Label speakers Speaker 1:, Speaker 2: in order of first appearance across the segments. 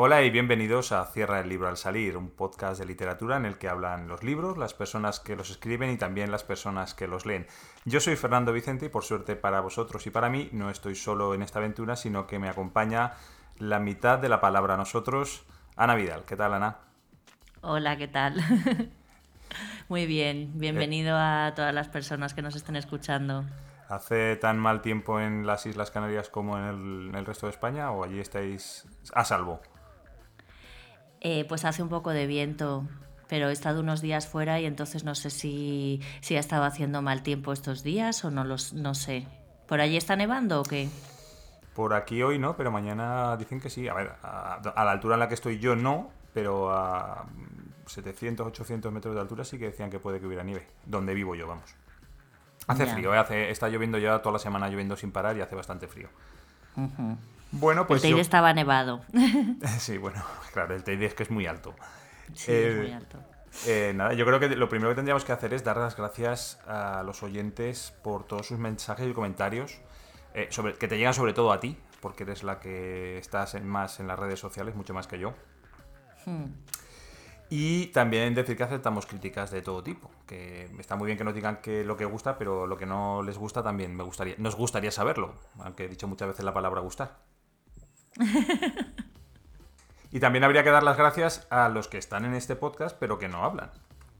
Speaker 1: Hola y bienvenidos a Cierra el libro al salir, un podcast de literatura en el que hablan los libros, las personas que los escriben y también las personas que los leen. Yo soy Fernando Vicente y por suerte para vosotros y para mí no estoy solo en esta aventura, sino que me acompaña la mitad de la palabra nosotros, Ana Vidal. ¿Qué tal, Ana?
Speaker 2: Hola, ¿qué tal? Muy bien, bienvenido a todas las personas que nos estén escuchando.
Speaker 1: ¿Hace tan mal tiempo en las Islas Canarias como en el, en el resto de España o allí estáis a salvo?
Speaker 2: Eh, pues hace un poco de viento, pero he estado unos días fuera y entonces no sé si, si ha estado haciendo mal tiempo estos días o no los no sé. ¿Por allí está nevando o qué?
Speaker 1: Por aquí hoy no, pero mañana dicen que sí. A ver, a, a la altura en la que estoy yo no, pero a 700, 800 metros de altura sí que decían que puede que hubiera nieve. Donde vivo yo, vamos. Hace frío, ¿eh? hace, está lloviendo ya toda la semana lloviendo sin parar y hace bastante frío. Bueno, pues
Speaker 2: el Teide
Speaker 1: yo-
Speaker 2: estaba nevado.
Speaker 1: Sí, bueno, claro, el Teide es que es muy alto.
Speaker 2: sí,
Speaker 1: Eh,
Speaker 2: es muy alto.
Speaker 1: Eh, nada, yo creo que lo primero que tendríamos que hacer es dar las gracias a los oyentes por todos sus mensajes y comentarios, eh, sobre, que te llegan sobre todo a ti, porque eres la que estás en- más en las redes sociales, mucho más que yo.
Speaker 2: Hmm.
Speaker 1: Y también decir que aceptamos críticas de todo tipo, que está muy bien que nos digan que lo que gusta, pero lo que no les gusta también me gustaría, nos gustaría saberlo, aunque he dicho muchas veces la palabra gustar. y también habría que dar las gracias a los que están en este podcast, pero que no hablan.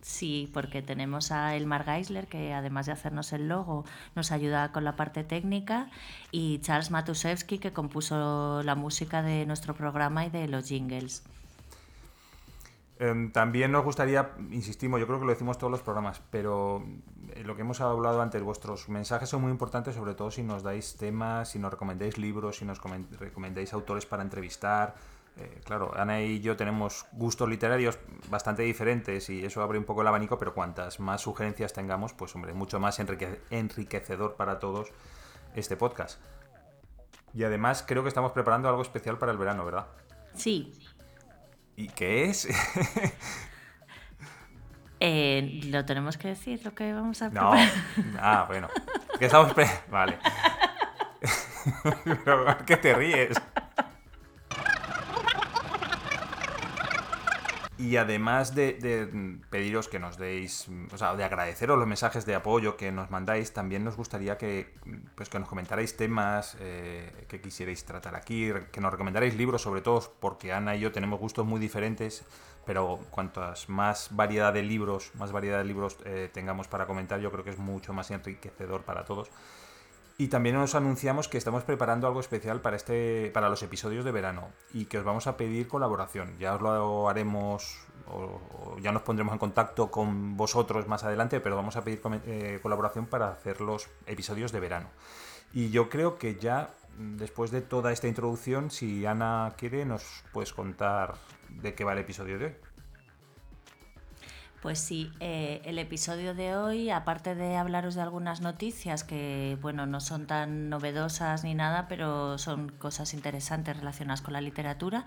Speaker 2: Sí, porque tenemos a Elmar Geisler, que además de hacernos el logo, nos ayuda con la parte técnica, y Charles Matusewski, que compuso la música de nuestro programa y de los jingles.
Speaker 1: Em, también nos gustaría, insistimos, yo creo que lo decimos todos los programas, pero lo que hemos hablado antes, vuestros mensajes son muy importantes, sobre todo si nos dais temas, si nos recomendáis libros, si nos comen- recomendáis autores para entrevistar. Eh, claro, Ana y yo tenemos gustos literarios bastante diferentes y eso abre un poco el abanico, pero cuantas más sugerencias tengamos, pues hombre, mucho más enrique- enriquecedor para todos este podcast. Y además creo que estamos preparando algo especial para el verano, ¿verdad?
Speaker 2: Sí,
Speaker 1: ¿Y qué es?
Speaker 2: eh, lo tenemos que decir, lo que vamos a
Speaker 1: No.
Speaker 2: preparar.
Speaker 1: Ah, bueno. Que estamos. pre- Vale. Pero, ¿por ¿Qué te ríes? Y además de, de pediros que nos deis, o sea, de agradeceros los mensajes de apoyo que nos mandáis, también nos gustaría que, pues, que nos comentarais temas eh, que quisierais tratar aquí, que nos recomendarais libros, sobre todo porque Ana y yo tenemos gustos muy diferentes, pero cuantas más variedad de libros, más variedad de libros eh, tengamos para comentar, yo creo que es mucho más enriquecedor para todos. Y también os anunciamos que estamos preparando algo especial para este para los episodios de verano y que os vamos a pedir colaboración. Ya os lo haremos o, ya nos pondremos en contacto con vosotros más adelante, pero vamos a pedir eh, colaboración para hacer los episodios de verano. Y yo creo que ya después de toda esta introducción, si Ana quiere, nos puedes contar de qué va el episodio de hoy.
Speaker 2: Pues sí, eh, el episodio de hoy, aparte de hablaros de algunas noticias que, bueno, no son tan novedosas ni nada, pero son cosas interesantes relacionadas con la literatura,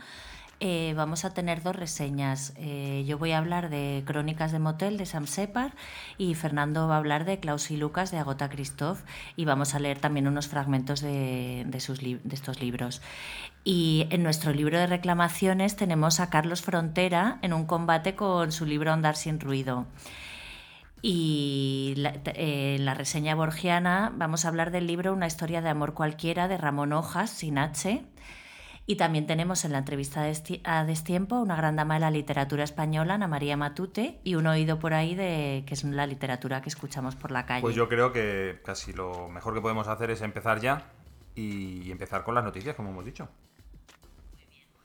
Speaker 2: eh, vamos a tener dos reseñas. Eh, yo voy a hablar de Crónicas de Motel de Sam Separ y Fernando va a hablar de Klaus y Lucas de Agota Christoph y vamos a leer también unos fragmentos de, de sus de estos libros. Y en nuestro libro de reclamaciones tenemos a Carlos Frontera en un combate con su libro Andar sin ruido. Y eh, en la reseña borgiana vamos a hablar del libro Una historia de amor cualquiera de Ramón Hojas, sin H. Y también tenemos en la entrevista a Destiempo una gran dama de la literatura española, Ana María Matute, y un oído por ahí de que es la literatura que escuchamos por la calle.
Speaker 1: Pues yo creo que casi lo mejor que podemos hacer es empezar ya y empezar con las noticias, como hemos dicho.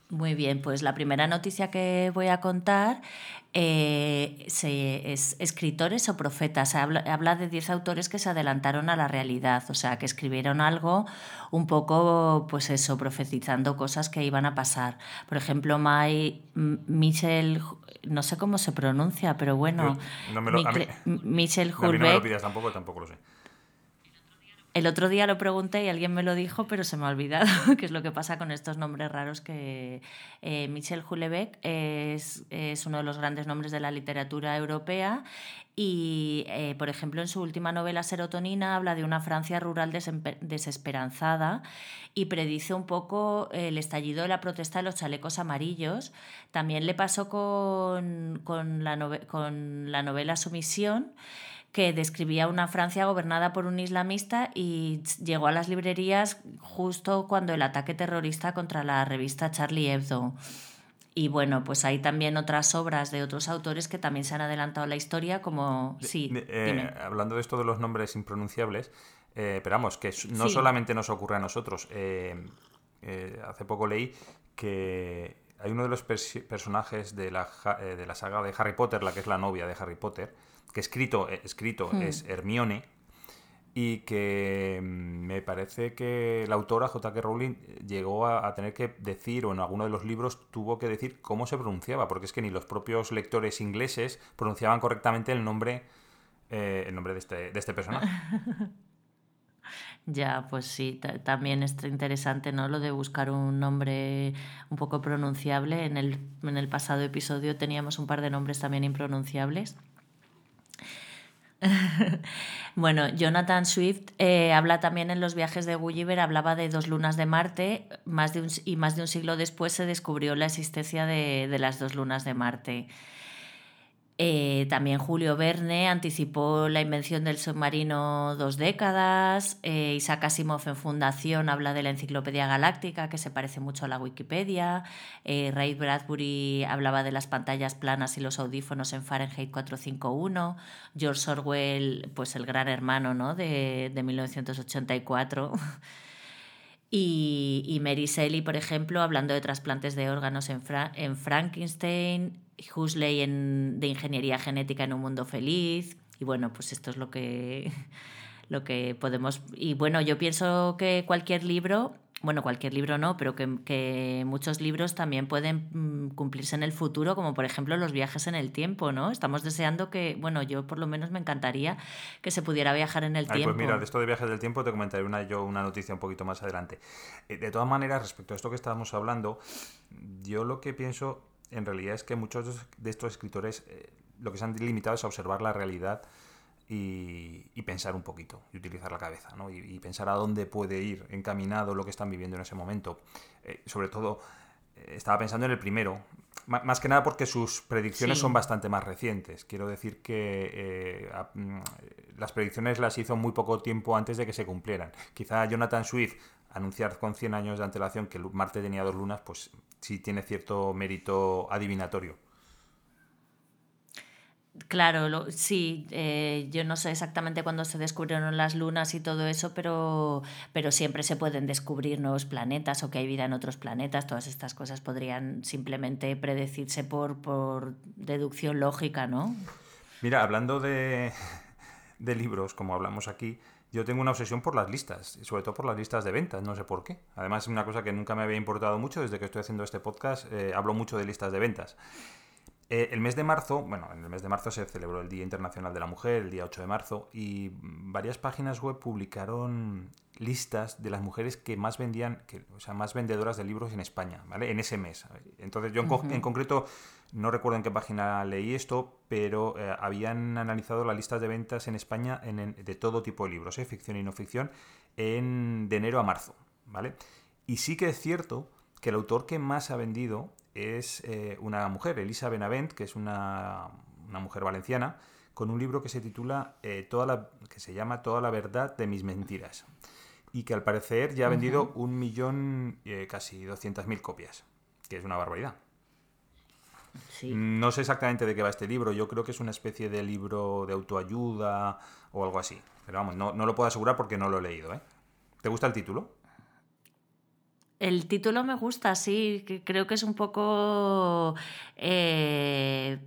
Speaker 2: Muy bien, pues la primera noticia que voy a contar eh, se- es escritores o profetas. Habla, habla de 10 autores que se adelantaron a la realidad, o sea, que escribieron algo un poco, pues eso, profetizando cosas que iban a pasar. Por ejemplo, Mai, M- Michel, no sé cómo se pronuncia, pero bueno,
Speaker 1: no me lo- a mí-
Speaker 2: Micle- Michel
Speaker 1: mí no me lo pidas tampoco, tampoco lo sé.
Speaker 2: El otro día lo pregunté y alguien me lo dijo, pero se me ha olvidado, que es lo que pasa con estos nombres raros que eh, Michel Houellebecq es, es, uno de los grandes nombres de la literatura europea y, eh, por ejemplo, en su última novela Serotonina habla de una Francia rural desesperanzada y predice un poco el estallido de la protesta de los chalecos amarillos. También le pasó con, con, la, con la novela Sumisión que describía una Francia gobernada por un islamista y llegó a las librerías justo cuando el ataque terrorista contra la revista Charlie Hebdo. Y bueno, pues hay también otras obras de otros autores que también se han adelantado a la historia, como... Sí,
Speaker 1: eh, hablando de esto de los nombres impronunciables, eh, esperamos que no solamente nos ocurre a nosotros. Eh, hace poco leí que hay uno de los personajes de la, de la saga de Harry Potter, la que es la novia de Harry Potter, que escrito, eh, escrito hmm. es Hermione, y que mm, me parece que la autora J.K. Rowling llegó a, tener que decir, o en alguno de los libros tuvo que decir cómo se pronunciaba, porque es que ni los propios lectores ingleses pronunciaban correctamente el nombre, eh, el nombre de este, de este personaje.
Speaker 2: Ya, pues sí, también es interesante, ¿no? Lo de buscar un nombre un poco pronunciable. En el, en el pasado episodio teníamos un par de nombres también impronunciables. bueno, Jonathan Swift eh, habla también en los viajes de Gulliver, hablaba de dos lunas de Marte, más de un, y más de un siglo después se descubrió la existencia de, de las dos lunas de Marte. Eh, también Julio Verne anticipó la invención del submarino dos décadas. Eh, Isaac Asimov en Fundación habla de la Enciclopedia Galáctica, que se parece mucho a la Wikipedia. Eh, Ray Bradbury hablaba de las pantallas planas y los audífonos en Fahrenheit 451. George Orwell, pues el gran hermano ¿no? de, de 1984. Y, Mary Shelley, por ejemplo, hablando de trasplantes de órganos en, en Frankenstein, Huxley en, de Ingeniería Genética en un Mundo Feliz. Y bueno, pues esto es lo que, lo que podemos... Y bueno, yo pienso que cualquier libro, bueno, cualquier libro no, pero que, muchos libros también pueden mm, cumplirse en el futuro, como por ejemplo los viajes en el tiempo, ¿no? Estamos deseando que, bueno, yo por lo menos me encantaría que se pudiera viajar en el tiempo.
Speaker 1: Pues mira, de esto de viajes del tiempo te comentaré una, yo una noticia un poquito más adelante. Eh, de todas maneras, respecto a esto que estábamos hablando, yo lo que pienso en realidad es que muchos de estos escritores eh, lo que se han limitado es a observar la realidad y, pensar un poquito y utilizar la cabeza ¿no? y, pensar a dónde puede ir encaminado lo que están viviendo en ese momento. Eh, sobre todo, eh, estaba pensando en el primero, más que nada porque sus predicciones son bastante más recientes. Quiero decir que mm, las predicciones las hizo muy poco tiempo antes de que se cumplieran. Quizá Jonathan Swift anunciar con 100 años de antelación que Marte tenía dos lunas, pues sí tiene cierto mérito adivinatorio.
Speaker 2: Claro, sí, eh, yo no sé exactamente cuándo se descubrieron las lunas y todo eso, pero, pero siempre se pueden descubrir nuevos planetas o que hay vida en otros planetas. Todas estas cosas podrían simplemente predecirse por, por deducción lógica, ¿no?
Speaker 1: Mira, hablando de, de libros, como hablamos aquí, yo tengo una obsesión por las listas, sobre todo por las listas de ventas, no sé por qué. Además es una cosa que nunca me había importado mucho, desde que estoy haciendo este podcast eh, hablo mucho de listas de ventas. Eh, el mes de marzo, bueno, en el mes de marzo se celebró el Día Internacional de la Mujer, el día 8 de marzo, y varias páginas web publicaron listas de las mujeres que más vendían, que, o sea, más vendedoras de libros en España, ¿vale? En ese mes. Entonces yo en, concreto no recuerdo en qué página leí esto, pero eh, habían analizado las listas de ventas en España de todo tipo de libros, ¿eh? ficción y no ficción, en, de enero a marzo, ¿vale? Y sí que es cierto que el autor que más ha vendido es eh, una mujer, Elisa Benavent, que es una, mujer valenciana, con un libro que se titula eh, toda la, que se llama Toda la verdad de mis mentiras y que al parecer ya ha vendido un millón, eh, casi 200.000 copias, que es una barbaridad. No sé exactamente de qué va este libro, yo creo que es una especie de libro de autoayuda o algo así, pero vamos, no, no lo puedo asegurar porque no lo he leído. ¿eh? ¿Te gusta el título?
Speaker 2: El título me gusta, sí, creo que es un poco... Eh,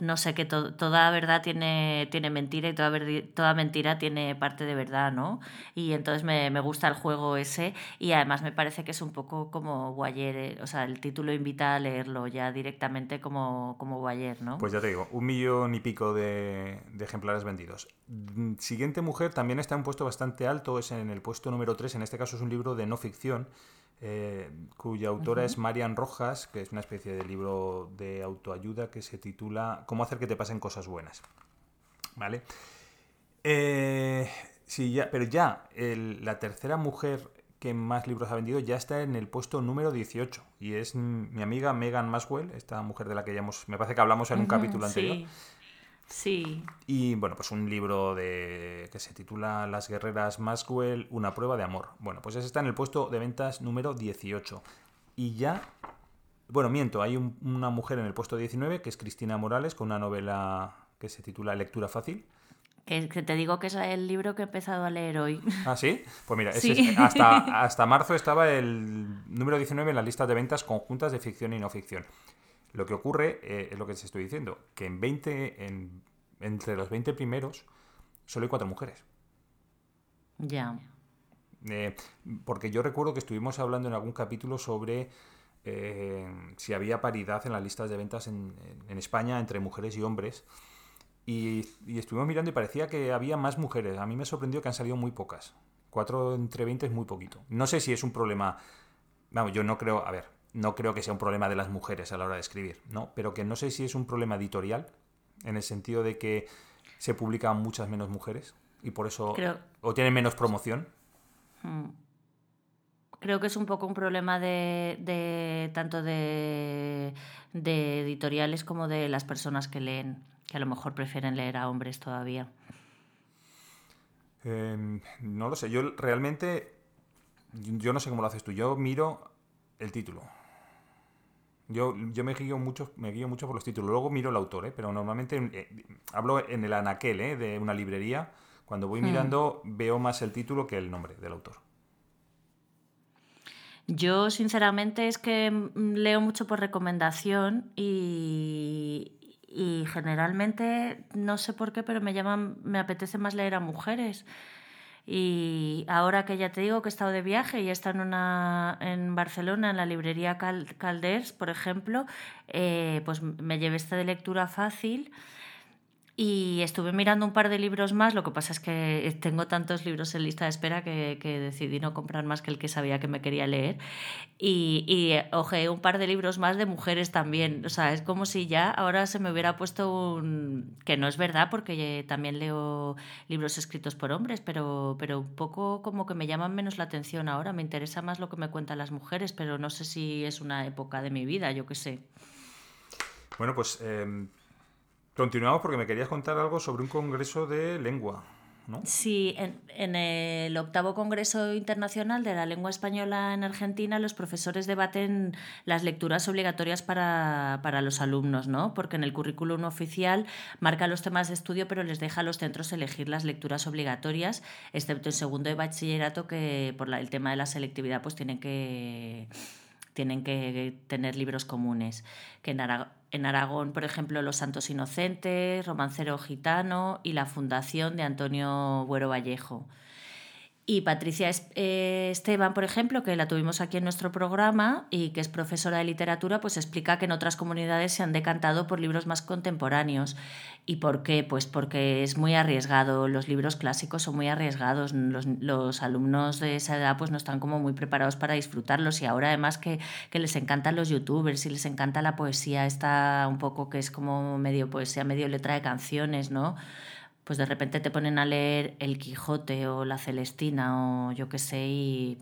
Speaker 2: no sé, que toda verdad tiene, tiene mentira y toda, toda mentira tiene parte de verdad, ¿no? Y entonces me, gusta el juego ese y además me parece que es un poco como Boyer, eh, o sea, el título invita a leerlo ya directamente como, como Boyer, ¿no?
Speaker 1: Pues ya te digo, un millón y pico de, ejemplares vendidos. Mm, siguiente mujer también está en un puesto bastante alto, es en el puesto número 3, en este caso es un libro de no ficción eh, cuya autora es Marian Rojas, que es una especie de libro de autoayuda que se titula Cómo hacer que te pasen cosas buenas. ¿Vale? Eh, sí, ya, pero ya la tercera mujer que más libros ha vendido ya está en el puesto número 18 y es mi amiga Megan Maswell, esta mujer de la que ya hemos, me parece que hablamos en un capítulo anterior.
Speaker 2: Sí.
Speaker 1: Y bueno, pues un libro de que se titula Las guerreras Maxwell, una prueba de amor. Bueno, pues ese está en el puesto de ventas número 18. Y ya, bueno, miento, hay una mujer en el puesto 19 que es Cristina Morales con una novela que se titula Lectura fácil.
Speaker 2: Que, te digo que es el libro que he empezado a leer hoy.
Speaker 1: ¿Ah, sí? Pues mira, hasta, hasta marzo estaba el número 19 en la lista de ventas conjuntas de ficción y no ficción. Lo que ocurre eh, es lo que te estoy diciendo, que en 20, en, entre los 20 primeros, solo hay cuatro mujeres.
Speaker 2: Ya.
Speaker 1: Eh, porque yo recuerdo que estuvimos hablando en algún capítulo sobre eh, si había paridad en las listas de ventas en, España entre mujeres y hombres. Y, y, estuvimos mirando y parecía que había más mujeres. A mí me sorprendió que han salido muy pocas. Cuatro entre 20 es muy poquito. No sé si es un problema. Vamos, yo no creo. A ver, no creo que sea un problema de las mujeres a la hora de escribir, ¿no? Pero que no sé si es un problema editorial, en el sentido de que se publican muchas menos mujeres y por eso... o tienen menos promoción. Hmm.
Speaker 2: Creo que es un poco un problema de, tanto de, editoriales como de las personas que leen, que a lo mejor prefieren leer a hombres todavía.
Speaker 1: Em, no lo sé, yo realmente, yo no sé cómo lo haces tú, yo miro el título. Yo, yo me, guío mucho, me guío mucho por los títulos. Luego miro el autor, ¿eh? pero normalmente eh, hablo en el anaquel ¿eh? de una librería. Cuando voy hmm. mirando veo más el título que el nombre del autor.
Speaker 2: Yo, sinceramente, es que mm, leo mucho por recomendación y, y generalmente, no sé por qué, pero me llaman, me apetece más leer a mujeres. Y ahora que ya te digo que he estado de viaje y he estado en, una, en Barcelona, en la librería Calders, por ejemplo, eh, pues me llevé esta de lectura fácil y estuve mirando un par de libros más, lo que pasa es que tengo tantos libros en lista de espera que, decidí no comprar más que el que sabía que me quería leer. Y, y oje, un par de libros más de mujeres también. O sea, es como si ya ahora se me hubiera puesto un... que no es verdad porque también leo libros escritos por hombres, pero, pero un poco como que me llaman menos la atención ahora. Me interesa más lo que me cuentan las mujeres, pero no sé si es una época de mi vida, yo qué sé.
Speaker 1: Bueno, pues em, Continuamos porque me querías contar algo sobre un congreso de lengua. ¿no?
Speaker 2: Sí, en, el octavo Congreso Internacional de la Lengua Española en Argentina los profesores debaten las lecturas obligatorias para, los alumnos, ¿no? porque en el currículum oficial marca los temas de estudio pero les deja a los centros elegir las lecturas obligatorias, excepto en segundo de bachillerato que por el tema de la selectividad pues tienen que tienen que tener libros comunes. Que en, Aragón, por ejemplo, Los Santos Inocentes, Romancero Gitano y La Fundación de Antonio Buero Vallejo. Y Patricia eh, Esteban, por ejemplo, que la tuvimos aquí en nuestro programa y que es profesora de literatura, pues explica que en otras comunidades se han decantado por libros más contemporáneos. ¿Y por qué? Pues porque es muy arriesgado. Los libros clásicos son muy arriesgados. Los, alumnos de esa edad pues no están como muy preparados para disfrutarlos. Y ahora además que, que les encantan los youtubers y les encanta la poesía, está un poco que es como medio poesía, medio letra de canciones, ¿no? Pues de repente te ponen a leer El Quijote o La Celestina o yo qué sé y,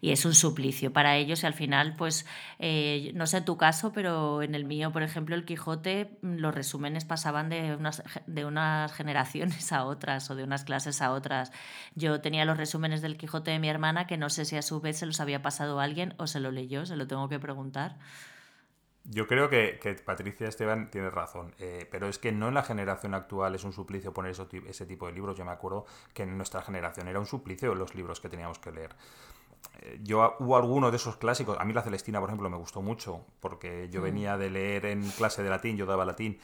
Speaker 2: es un suplicio para ellos. Y al final pues eh, no sé tu caso pero en el mío por ejemplo El Quijote mm, los resúmenes pasaban de unas, de unas generaciones a otras o de unas clases a otras. Yo tenía los resúmenes del Quijote de mi hermana que no sé si a su vez se los había pasado alguien o se lo leyó se lo tengo que preguntar
Speaker 1: yo creo que, Patricia Esteban tiene razón, eh, pero es que no en la generación actual es un suplicio poner ese tipo de libros. Yo me acuerdo que en nuestra generación era un suplicio los libros que teníamos que leer. Eh, yo hubo algunos de esos clásicos, a mí la Celestina, por ejemplo, me gustó mucho, porque yo mm. venía de leer en clase de latín, yo daba latín,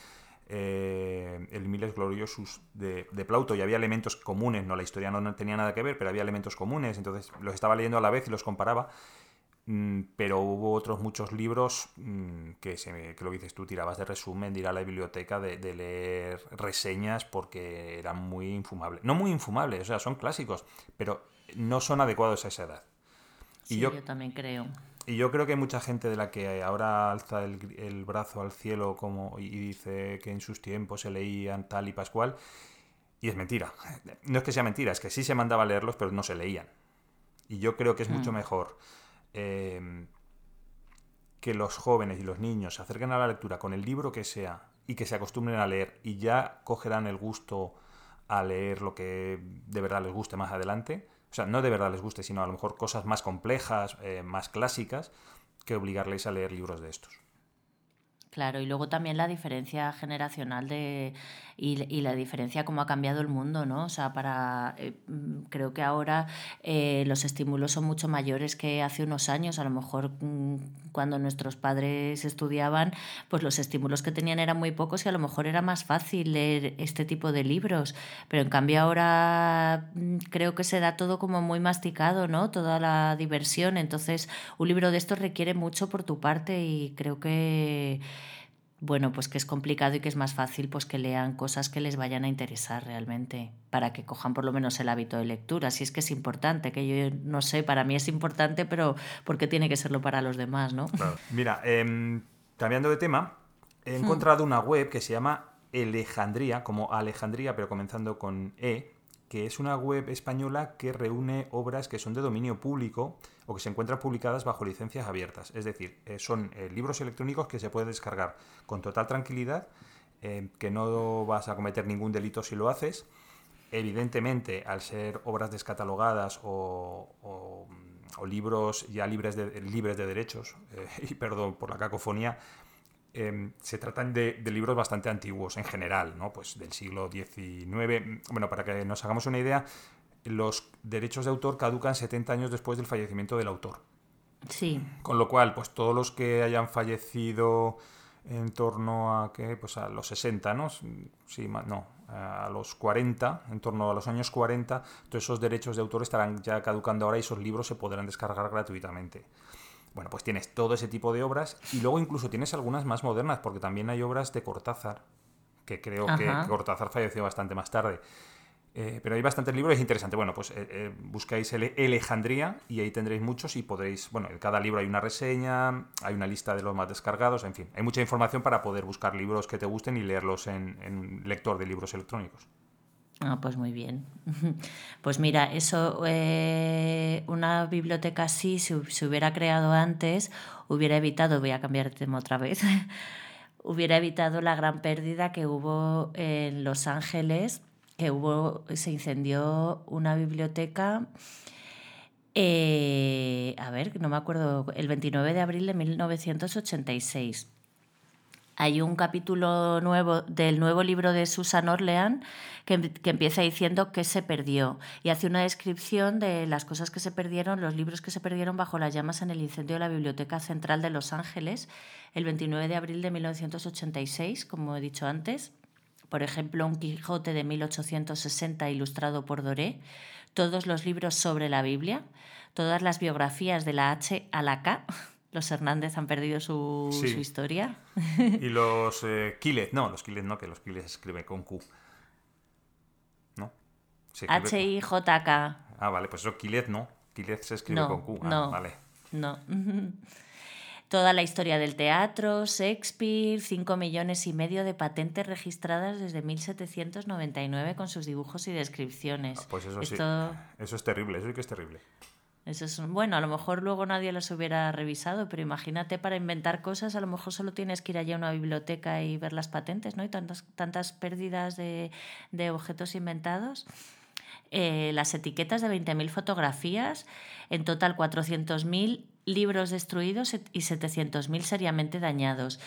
Speaker 1: eh, el Miles Gloriosus de, de, Plauto y había elementos comunes, no la historia no, tenía nada que ver, pero había elementos comunes, entonces los estaba leyendo a la vez y los comparaba. Mm, pero hubo otros muchos libros mm, que, se, que lo dices tú, tirabas de resumen, de ir a la biblioteca, de, leer reseñas porque eran muy infumables. No muy infumables, o sea, son clásicos, pero no son adecuados a esa edad.
Speaker 2: Y yo, yo también creo.
Speaker 1: Y yo creo que hay mucha gente de la que ahora alza el, brazo al cielo como, y dice que en sus tiempos se leían tal y pascual. Y es mentira. No es que sea mentira, es que sí se mandaba a leerlos, pero no se leían. Y yo creo que es mucho mm. mejor em, que los jóvenes y los niños se acerquen a la lectura con el libro que sea y que se acostumbren a leer y ya cogerán el gusto a leer lo que de verdad les guste más adelante o sea, no de verdad les guste, sino a lo mejor cosas más complejas, eh, más clásicas, que obligarles a leer libros de estos.
Speaker 2: Claro, y luego también la diferencia generacional de, y, la diferencia cómo ha cambiado el mundo, ¿no? O sea, para eh, mm, creo que ahora eh, los estímulos son mucho mayores que hace unos años. A lo mejor mm, cuando nuestros padres estudiaban, pues los estímulos que tenían eran muy pocos y a lo mejor era más fácil leer este tipo de libros. Pero en cambio ahora mm, creo que se da todo como muy masticado, ¿no? Toda la diversión. Entonces, un libro de estos requiere mucho por tu parte y creo que bueno, pues que es complicado y que es más fácil pues que lean cosas que les vayan a interesar realmente, para que cojan por lo menos el hábito de lectura. Si es que es importante, que yo no sé, para mí es importante, pero ¿por qué tiene que serlo para los demás, no?
Speaker 1: Mira, em, cambiando de tema, he hmm. encontrado una web que se llama Alejandría, como Alejandría, pero comenzando con E, que es una web española que reúne obras que son de dominio público o que se encuentran publicadas bajo licencias abiertas. Es decir, eh, son eh, libros electrónicos que se pueden descargar con total tranquilidad, eh, que no vas a cometer ningún delito si lo haces. Evidentemente, al ser obras descatalogadas o, libros ya libres de derechos, y perdón por la cacofonía, Em, se tratan de, libros bastante antiguos en general, ¿no? Pues del siglo XIX. Bueno, para que nos hagamos una idea, los derechos de autor caducan 70 años después del fallecimiento del autor.
Speaker 2: Sí.
Speaker 1: Con lo cual, pues todos los que hayan fallecido en torno a ¿qué? pues a los 60, ¿no? Sí, no, a los 40, en torno a los años 40, todos esos derechos de autor estarán ya caducando ahora y esos libros se podrán descargar gratuitamente. Bueno, pues tienes todo ese tipo de obras y luego incluso tienes algunas más modernas, porque también hay obras de Cortázar, que creo que Cortázar falleció bastante más tarde. Eh, pero hay bastantes libros, es interesante. Bueno, pues eh, eh, buscáis el Alejandría y ahí tendréis muchos y podréis, bueno, en cada libro hay una reseña, hay una lista de los más descargados, en fin, hay mucha información para poder buscar libros que te gusten y leerlos en, en lector de libros electrónicos.
Speaker 2: Ah, pues muy bien. Pues mira, eso, eh, una biblioteca así, si se hubiera creado antes, hubiera evitado, voy a cambiar de tema otra vez, hubiera evitado la gran pérdida que hubo en Los Ángeles, que hubo, se incendió una biblioteca, eh, a ver, no me acuerdo, el 29 de abril de 1986 hay un capítulo nuevo del nuevo libro de Susan Orlean que, empieza diciendo que se perdió y hace una descripción de las cosas que se perdieron, los libros que se perdieron bajo las llamas en el incendio de la Biblioteca Central de Los Ángeles el 29 de abril de 1986, como he dicho antes. Por ejemplo, un Quijote de 1860 ilustrado por Doré, todos los libros sobre la Biblia, todas las biografías de la H a la K los Hernández han perdido su, historia.
Speaker 1: Y los eh, no, los Quiles no, que los Quiles se escribe con Q. ¿No?
Speaker 2: H-I-J-K.
Speaker 1: Ah, vale, pues eso Quiles no. Quiles se escribe con Q. Ah,
Speaker 2: no,
Speaker 1: vale.
Speaker 2: No. Toda la historia del teatro, Shakespeare, 5 millones y medio de patentes registradas desde 1799 con sus dibujos y descripciones.
Speaker 1: Ah, pues eso sí. Eso es terrible, eso sí que es terrible.
Speaker 2: Eso es, bueno, a lo mejor luego nadie las hubiera revisado, pero imagínate para inventar cosas, a lo mejor solo tienes que ir allá a una biblioteca y ver las patentes, ¿no? Y tantas, tantas pérdidas de, de objetos inventados. Eh, las etiquetas de 20.000 fotografías, en total 400.000 libros destruidos y 700.000 seriamente dañados.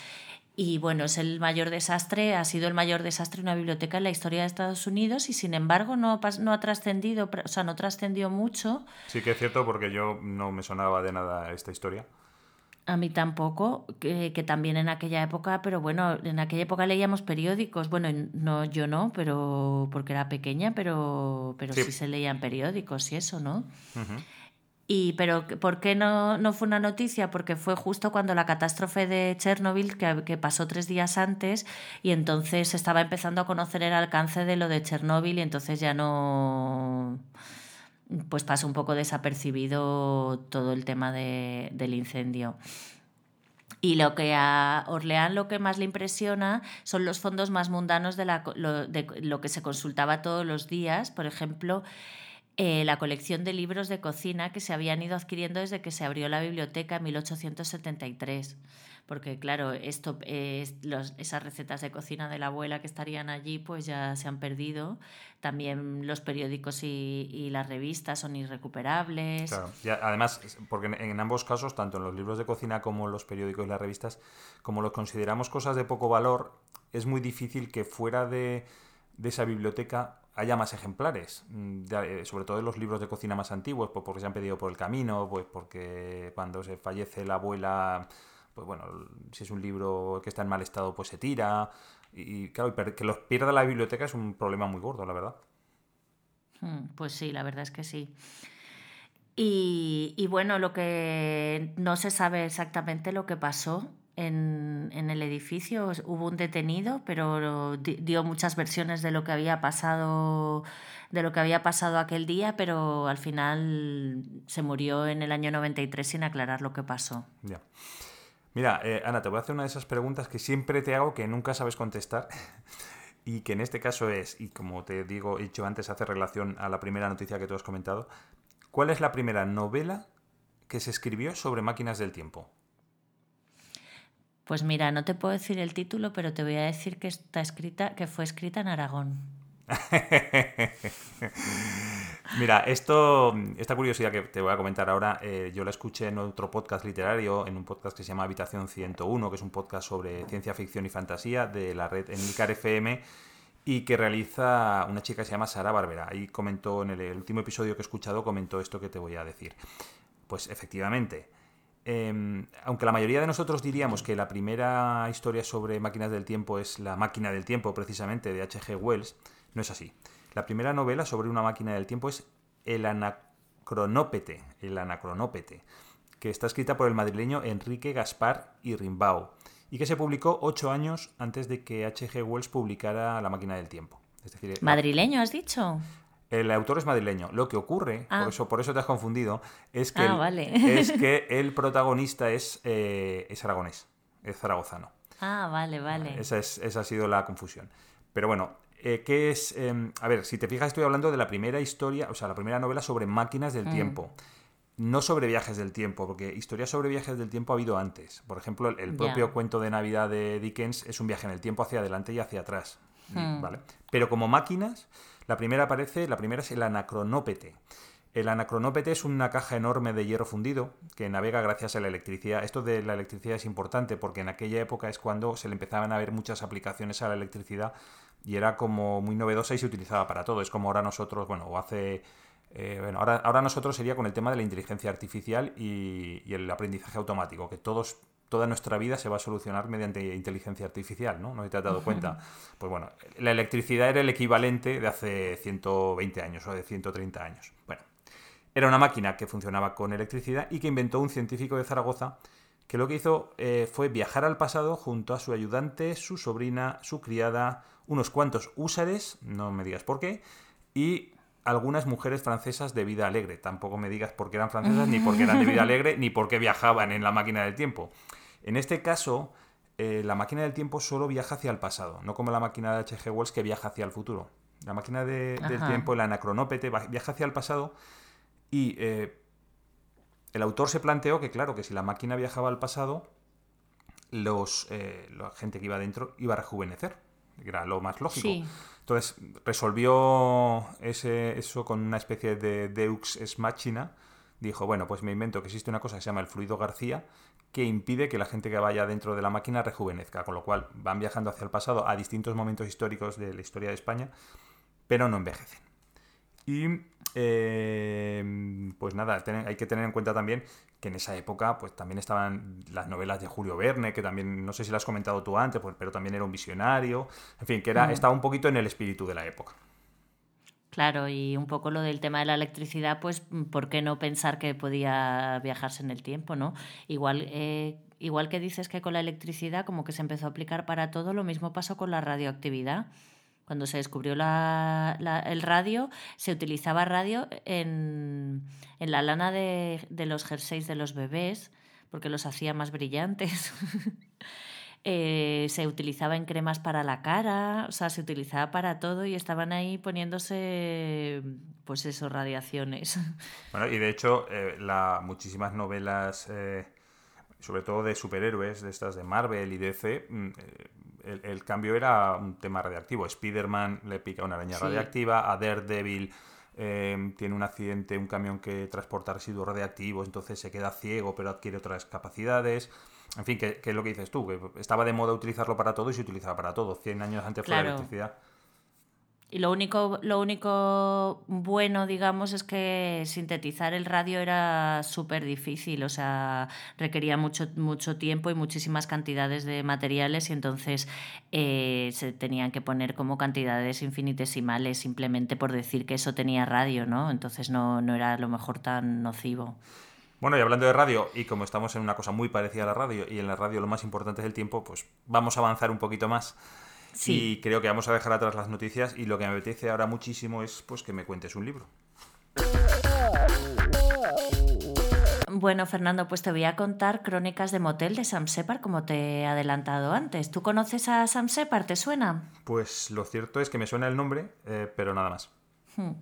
Speaker 2: Y bueno, es el mayor desastre, ha sido el mayor desastre en una biblioteca en la historia de Estados Unidos y sin embargo no, no ha trascendido, o sea, no trascendió mucho.
Speaker 1: Sí que es cierto porque yo no me sonaba de nada esta historia.
Speaker 2: A mí tampoco, que, también en aquella época, pero bueno, en aquella época leíamos periódicos. Bueno, no, yo no, pero porque era pequeña, pero, pero sí. se leían periódicos y eso, ¿no? Y, pero ¿por qué no, no, fue una noticia? Porque fue justo cuando la catástrofe de Chernobyl, que, que, pasó tres días antes, y entonces estaba empezando a conocer el alcance de lo de Chernobyl y entonces ya no pues pasa un poco desapercibido todo el tema de, del incendio. Y lo que a Orleán lo que más le impresiona son los fondos más mundanos de, la, lo, de lo que se consultaba todos los días. Por ejemplo, eh, la colección de libros de cocina que se habían ido adquiriendo desde que se abrió la biblioteca en 1873 porque claro, esto, esas recetas de cocina de la abuela que estarían allí pues ya se han perdido. También los periódicos y, las revistas son irrecuperables.
Speaker 1: Claro, además, porque en, ambos casos, tanto en los libros de cocina como en los periódicos y las revistas, como los consideramos cosas de poco valor, es muy difícil que fuera de, de esa biblioteca haya más ejemplares, mm, eh, sobre todo en los libros de cocina más antiguos, pues porque se han pedido por el camino, pues porque cuando se fallece la abuela pues bueno, si es un libro que está en mal estado, pues se tira. Y claro, que los pierda la biblioteca es un problema muy gordo, la verdad.
Speaker 2: Hmm, pues sí, la verdad es que sí. Y, bueno, lo que no se sabe exactamente lo que pasó en, en, el edificio. Hubo un detenido, pero dio muchas versiones de lo que había pasado, de lo que había pasado aquel día, pero al final se murió en el año 93 sin aclarar lo que pasó.
Speaker 1: Mira, eh, Ana, te voy a hacer una de esas preguntas que siempre te hago que nunca sabes contestar y que en este caso es, y como te digo, he dicho antes, hace relación a la primera noticia que tú has comentado. ¿Cuál es la primera novela que se escribió sobre máquinas del tiempo?
Speaker 2: Pues mira, no te puedo decir el título, pero te voy a decir que está escrita, que fue escrita en Aragón.
Speaker 1: Mira, esto, esta curiosidad que te voy a comentar ahora, eh, yo la escuché en otro podcast literario, en un podcast que se llama Habitación 101, que es un podcast sobre ciencia ficción y fantasía de la red Enilcar FM y que realiza una chica que se llama Sara Barbera. Ahí comentó, en el, último episodio que he escuchado, comentó esto que te voy a decir. Pues efectivamente, em, aunque la mayoría de nosotros diríamos que la primera historia sobre máquinas del tiempo es la máquina del tiempo, precisamente, de H.G. Wells, no es así. La primera novela sobre una máquina del tiempo es El Anacronópete, el Anacronópete, que está escrita por el madrileño Enrique Gaspar y Rimbao y que se publicó ocho años antes de que H.G. Wells publicara La máquina del tiempo.
Speaker 2: ¿Madrileño has dicho?
Speaker 1: El autor es madrileño. Lo que ocurre, por, ah. eso, por eso te has confundido, es que,
Speaker 2: ah,
Speaker 1: el, es que el protagonista es, eh, es aragonés, es zaragozano.
Speaker 2: Ah, vale, vale.
Speaker 1: Esa, es, esa ha sido la confusión. Pero bueno, eh, ¿qué es? Em, a ver, si te fijas, estoy hablando de la primera historia, o sea, la primera novela sobre máquinas del mm. tiempo. No sobre viajes del tiempo, porque historias sobre viajes del tiempo ha habido antes. Por ejemplo, el, propio cuento de Navidad de Dickens es un viaje en el tiempo hacia adelante y hacia atrás. Hmm. ¿vale? Pero como máquinas, la primera aparece, la primera es el anacronópete. El anacronópete es una caja enorme de hierro fundido que navega gracias a la electricidad. Esto de la electricidad es importante porque en aquella época es cuando se le empezaban a ver muchas aplicaciones a la electricidad y era como muy novedosa y se utilizaba para todo. Es como ahora nosotros, bueno, o hace... Eh, bueno, ahora, ahora nosotros sería con el tema de la inteligencia artificial y, el aprendizaje automático, que todos, toda nuestra vida se va a solucionar mediante inteligencia artificial, ¿no? ¿No te has dado cuenta? Pues bueno, la electricidad era el equivalente de hace 120 años o de 130 años. Bueno, era una máquina que funcionaba con electricidad y que inventó un científico de Zaragoza que lo que hizo eh, fue viajar al pasado junto a su ayudante, su sobrina, su criada, unos cuantos húsares, no me digas por qué, y algunas mujeres francesas de vida alegre. Tampoco me digas por qué eran francesas, ni por qué eran de vida alegre, ni por qué viajaban en la máquina del tiempo. En este caso, eh, la máquina del tiempo solo viaja hacia el pasado, no como la máquina de H.G. Wells que viaja hacia el futuro. La máquina del tiempo, el anacronópete, viaja hacia el pasado y eh, el autor se planteó que, claro, que si la máquina viajaba al pasado, los, eh, la gente que iba dentro iba a rejuvenecer era lo más lógico. Entonces resolvió ese, eso con una especie de Deux es machina. Dijo, bueno, pues me invento que existe una cosa que se llama el fluido García que impide que la gente que vaya dentro de la máquina rejuvenezca, con lo cual van viajando hacia el pasado a distintos momentos históricos de la historia de España, pero no envejecen. Y eh, pues nada, hay que tener en cuenta también que en esa época pues también estaban las novelas de Julio Verne, que también, no sé si lo has comentado tú antes, pues, pero también era un visionario, en fin, que era, mm. estaba un poquito en el espíritu de la época.
Speaker 2: Claro, y un poco lo del tema de la electricidad, pues, ¿por qué no pensar que podía viajarse en el tiempo, no? Igual, eh, igual que dices que con la electricidad como que se empezó a aplicar para todo, lo mismo pasó con la radioactividad. Cuando se descubrió el radio, se utilizaba radio en, la lana de, los jerseys de los bebés, porque los hacía más brillantes. Eh, se utilizaba en cremas para la cara, o sea, se utilizaba para todo y estaban ahí poniéndose, pues eso, radiaciones.
Speaker 1: Bueno, y de hecho, eh, muchísimas novelas, eh, sobre todo de superhéroes, de estas de Marvel y DC, el, cambio era un tema radiactivo. Spider-Man le pica una araña radiactiva, a Daredevil em, tiene un accidente, un camión que transporta residuos radiactivos, entonces se queda ciego pero adquiere otras capacidades. En fin, que, es lo que dices tú, que estaba de moda utilizarlo para todo y se utilizaba para todo. 100 años antes fue la electricidad.
Speaker 2: Y lo único, lo único bueno, digamos, es que sintetizar el radio era súper difícil, o sea, requería mucho, mucho tiempo y muchísimas cantidades de materiales y entonces eh, se tenían que poner como cantidades infinitesimales simplemente por decir que eso tenía radio, ¿no? Entonces no, no era a lo mejor tan nocivo.
Speaker 1: Bueno, y hablando de radio, y como estamos en una cosa muy parecida a la radio, y en la radio lo más importante es el tiempo, pues vamos a avanzar un poquito más. Y creo que vamos a dejar atrás las noticias y lo que me apetece ahora muchísimo es pues que me cuentes un libro.
Speaker 2: Bueno, Fernando, pues te voy a contar Crónicas de Motel de Sam Separ, como te he adelantado antes. ¿Tú conoces a Sam Separ? ¿Te suena?
Speaker 1: Pues lo cierto es que me suena el nombre, eh, pero nada más. Hmm.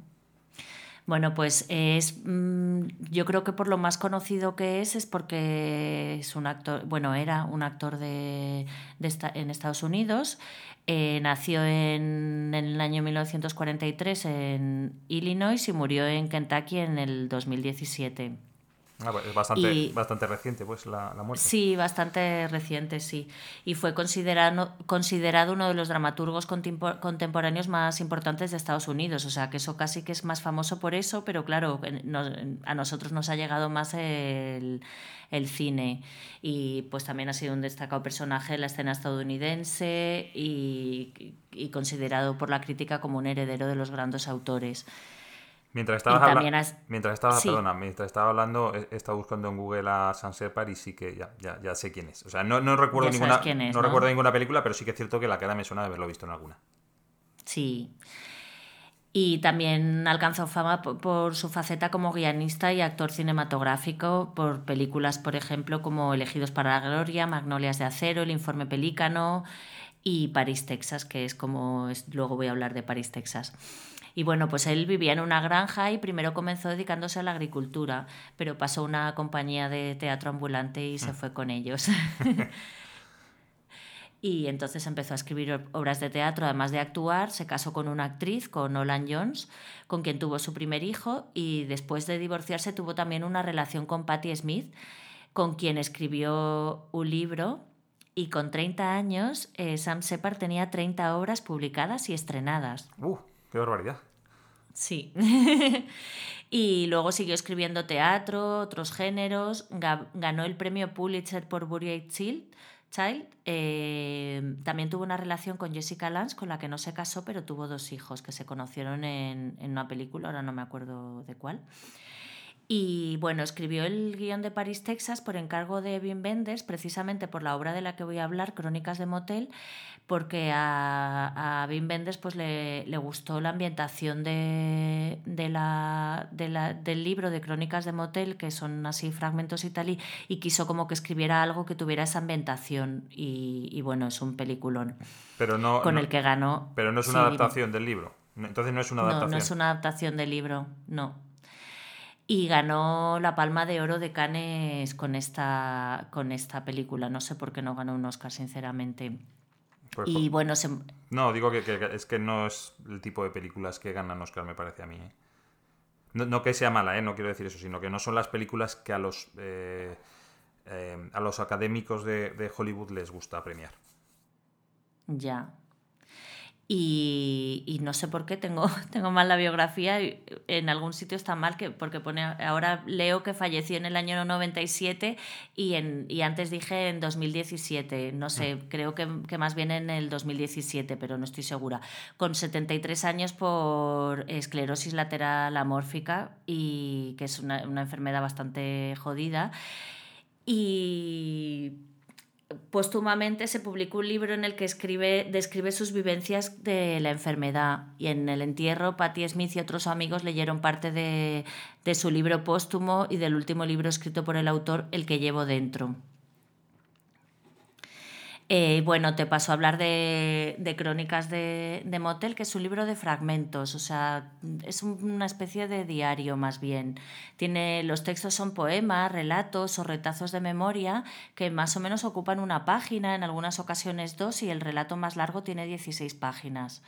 Speaker 2: Bueno, pues es. Mm, yo creo que por lo más conocido que es, es porque es un actor. Bueno, era un actor de, en Estados Unidos. Eh, nació en, en, el año 1943 en Illinois y murió en Kentucky en el 2017.
Speaker 1: Ah, pues es bastante, bastante reciente, pues, la, muerte.
Speaker 2: Sí, bastante reciente, sí. Y fue considerado, considerado uno de los dramaturgos contemporáneos más importantes de Estados Unidos. O sea, que eso casi que es más famoso por eso, pero claro, a nosotros nos ha llegado más el, el cine. Y pues también ha sido un destacado personaje en la escena estadounidense y, y considerado por la crítica como un heredero de los grandes autores.
Speaker 1: Mientras estabas, hablando, mientras estaba, perdona, mientras estaba hablando, he estado buscando en Google a Separ y sí que ya, ya, ya, sé quién es. O sea, no, no recuerdo ninguna, no, recuerdo ninguna película, pero sí que es cierto que la cara me suena de haberlo visto en alguna.
Speaker 2: Sí. Y también alcanzó fama por, su faceta como guionista y actor cinematográfico por películas, por ejemplo, como Elegidos para la Gloria, Magnolias de Acero, El Informe Pelícano y París, Texas, que es como luego voy a hablar de París, Texas. Y bueno, pues él vivía en una granja y primero comenzó dedicándose a la agricultura, pero pasó a una compañía de teatro ambulante y se mm. fue con ellos. y entonces empezó a escribir obras de teatro, además de actuar, se casó con una actriz, con Nolan Jones, con quien tuvo su primer hijo y después de divorciarse tuvo también una relación con Patti Smith, con quien escribió un libro y con 30 años eh, Sam Separ tenía 30 obras publicadas y estrenadas.
Speaker 1: ¡Uh! ¡Qué barbaridad!
Speaker 2: Sí. y luego siguió escribiendo teatro, otros géneros. Ganó el premio Pulitzer por Buried Child. Eh, también tuvo una relación con Jessica Lange, con la que no se casó, pero tuvo dos hijos que se conocieron en, en una película, ahora no me acuerdo de cuál. Y bueno, escribió el guion de París, Texas, por encargo de Wim Wenders, precisamente por la obra de la que voy a hablar, Crónicas de Motel, porque a, a Wim Wenders pues, le, le, gustó la ambientación de, de la, de la, del libro de Crónicas de Motel, que son así fragmentos y tal, y, y, quiso como que escribiera algo que tuviera esa ambientación. Y, y bueno, es un peliculón
Speaker 1: pero no,
Speaker 2: con el que ganó.
Speaker 1: Pero no es una adaptación del libro. Entonces no es una adaptación.
Speaker 2: No, no es una adaptación del libro, no y ganó la Palma de Oro de Cannes con esta, con esta película. No sé por qué no ganó un Oscar, sinceramente. Pues y bueno,
Speaker 1: No, digo que, es que no es el tipo de películas que ganan Oscar, me parece a mí. ¿eh? No, que sea mala, ¿eh? no quiero decir eso, sino que no son las películas que a los, eh, eh, a los académicos de, de Hollywood les gusta premiar.
Speaker 2: Ya, Y, no sé por qué tengo, tengo mal la biografía. En algún sitio está mal que, porque pone, ahora leo que falleció en el año 97 y, en, y antes dije en 2017. No sé, mm. creo que, que, más bien en el 2017, pero no estoy segura. Con 73 años por esclerosis lateral amórfica y que es una, una enfermedad bastante jodida. Y póstumamente se publicó un libro en el que escribe, describe sus vivencias de la enfermedad y en el entierro Patti Smith y otros amigos leyeron parte de, de su libro póstumo y del último libro escrito por el autor El que llevo dentro. Eh, bueno, te paso a hablar de, Crónicas de, Motel, que es un libro de fragmentos, o sea, es una especie de diario más bien. Tiene, los textos son poemas, relatos o retazos de memoria que más o menos ocupan una página, en algunas ocasiones dos, y el relato más largo tiene 16 páginas.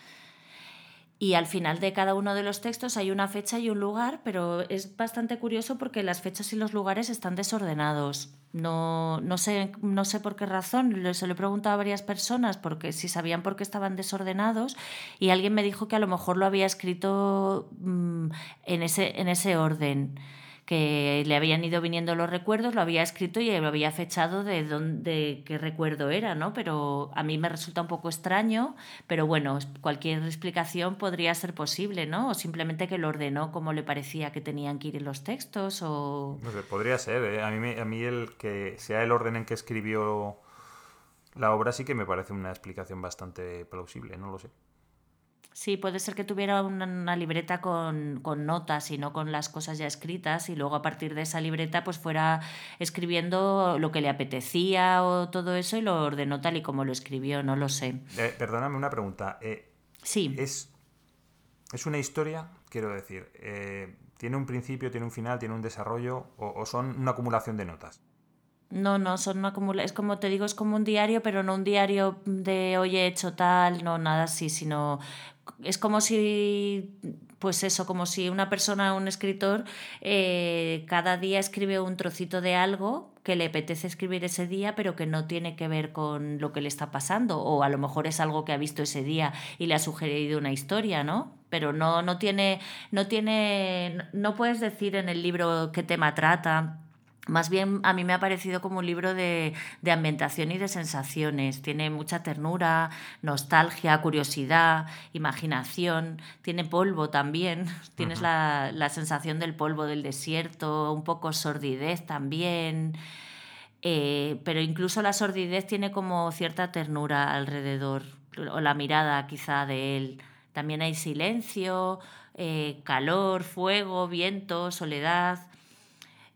Speaker 2: Y al final de cada uno de los textos hay una fecha y un lugar, pero es bastante curioso porque las fechas y los lugares están desordenados. No, no, sé, no sé por qué razón, se lo he preguntado a varias personas porque si sabían por qué estaban desordenados y alguien me dijo que a lo mejor lo había escrito mm, en, ese, en ese orden que le habían ido viniendo los recuerdos, lo había escrito y lo había fechado de dónde, qué recuerdo era, ¿no? Pero a mí me resulta un poco extraño, pero bueno, cualquier explicación podría ser posible, ¿no? O simplemente que lo ordenó como le parecía que tenían que ir los textos o...
Speaker 1: podría ser, ¿eh? a, mí, a mí el que sea el orden en que escribió la obra sí que me parece una explicación bastante plausible, no lo sé.
Speaker 2: Sí, puede ser que tuviera una, libreta con, notas y no con las cosas ya escritas y luego a partir de esa libreta pues fuera escribiendo lo que le apetecía o todo eso y lo ordenó tal y como lo escribió, no lo sé.
Speaker 1: Eh, perdóname una pregunta. Eh,
Speaker 2: sí.
Speaker 1: Es, es una historia, quiero decir, eh, ¿tiene un principio, tiene un final, tiene un desarrollo o, son una acumulación de notas?
Speaker 2: No, no, son una acumulación. Es como te digo, es como un diario, pero no un diario de hoy he hecho tal, no, nada así, sino es como si, pues eso, como si una persona, un escritor, eh, cada día escribe un trocito de algo que le apetece escribir ese día, pero que no tiene que ver con lo que le está pasando, o a lo mejor es algo que ha visto ese día y le ha sugerido una historia, ¿no? Pero no, no tiene, no tiene, no puedes decir en el libro qué tema trata más bien a mí me ha parecido como un libro de, ambientación y de sensaciones. Tiene mucha ternura, nostalgia, curiosidad, imaginación. Tiene polvo también. Tienes la, sensación del polvo del desierto, un poco sordidez también. Eh, pero incluso la sordidez tiene como cierta ternura alrededor, o la mirada quizá de él. También hay silencio, eh, calor, fuego, viento, soledad.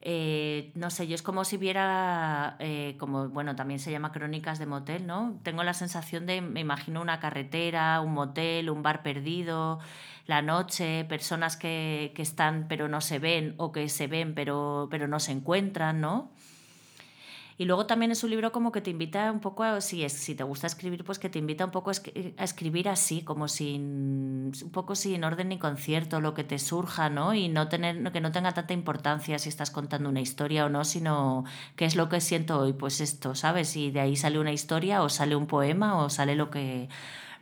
Speaker 2: Eh, no sé, yo es como si viera, eh, como bueno, también se llama crónicas de motel, ¿no? Tengo la sensación de, me imagino una carretera, un motel, un bar perdido, la noche, personas que, que están pero no se ven o que se ven pero, pero no se encuentran, ¿no? Y luego también es un libro como que te invita un poco a, si, es, si te gusta escribir, pues que te invita un poco a escribir así, como sin, un poco sin orden ni concierto, lo que te surja, ¿no? Y no tener, que no tenga tanta importancia si estás contando una historia o no, sino qué es lo que siento hoy, pues esto, ¿sabes? Y de ahí sale una historia o sale un poema o sale lo que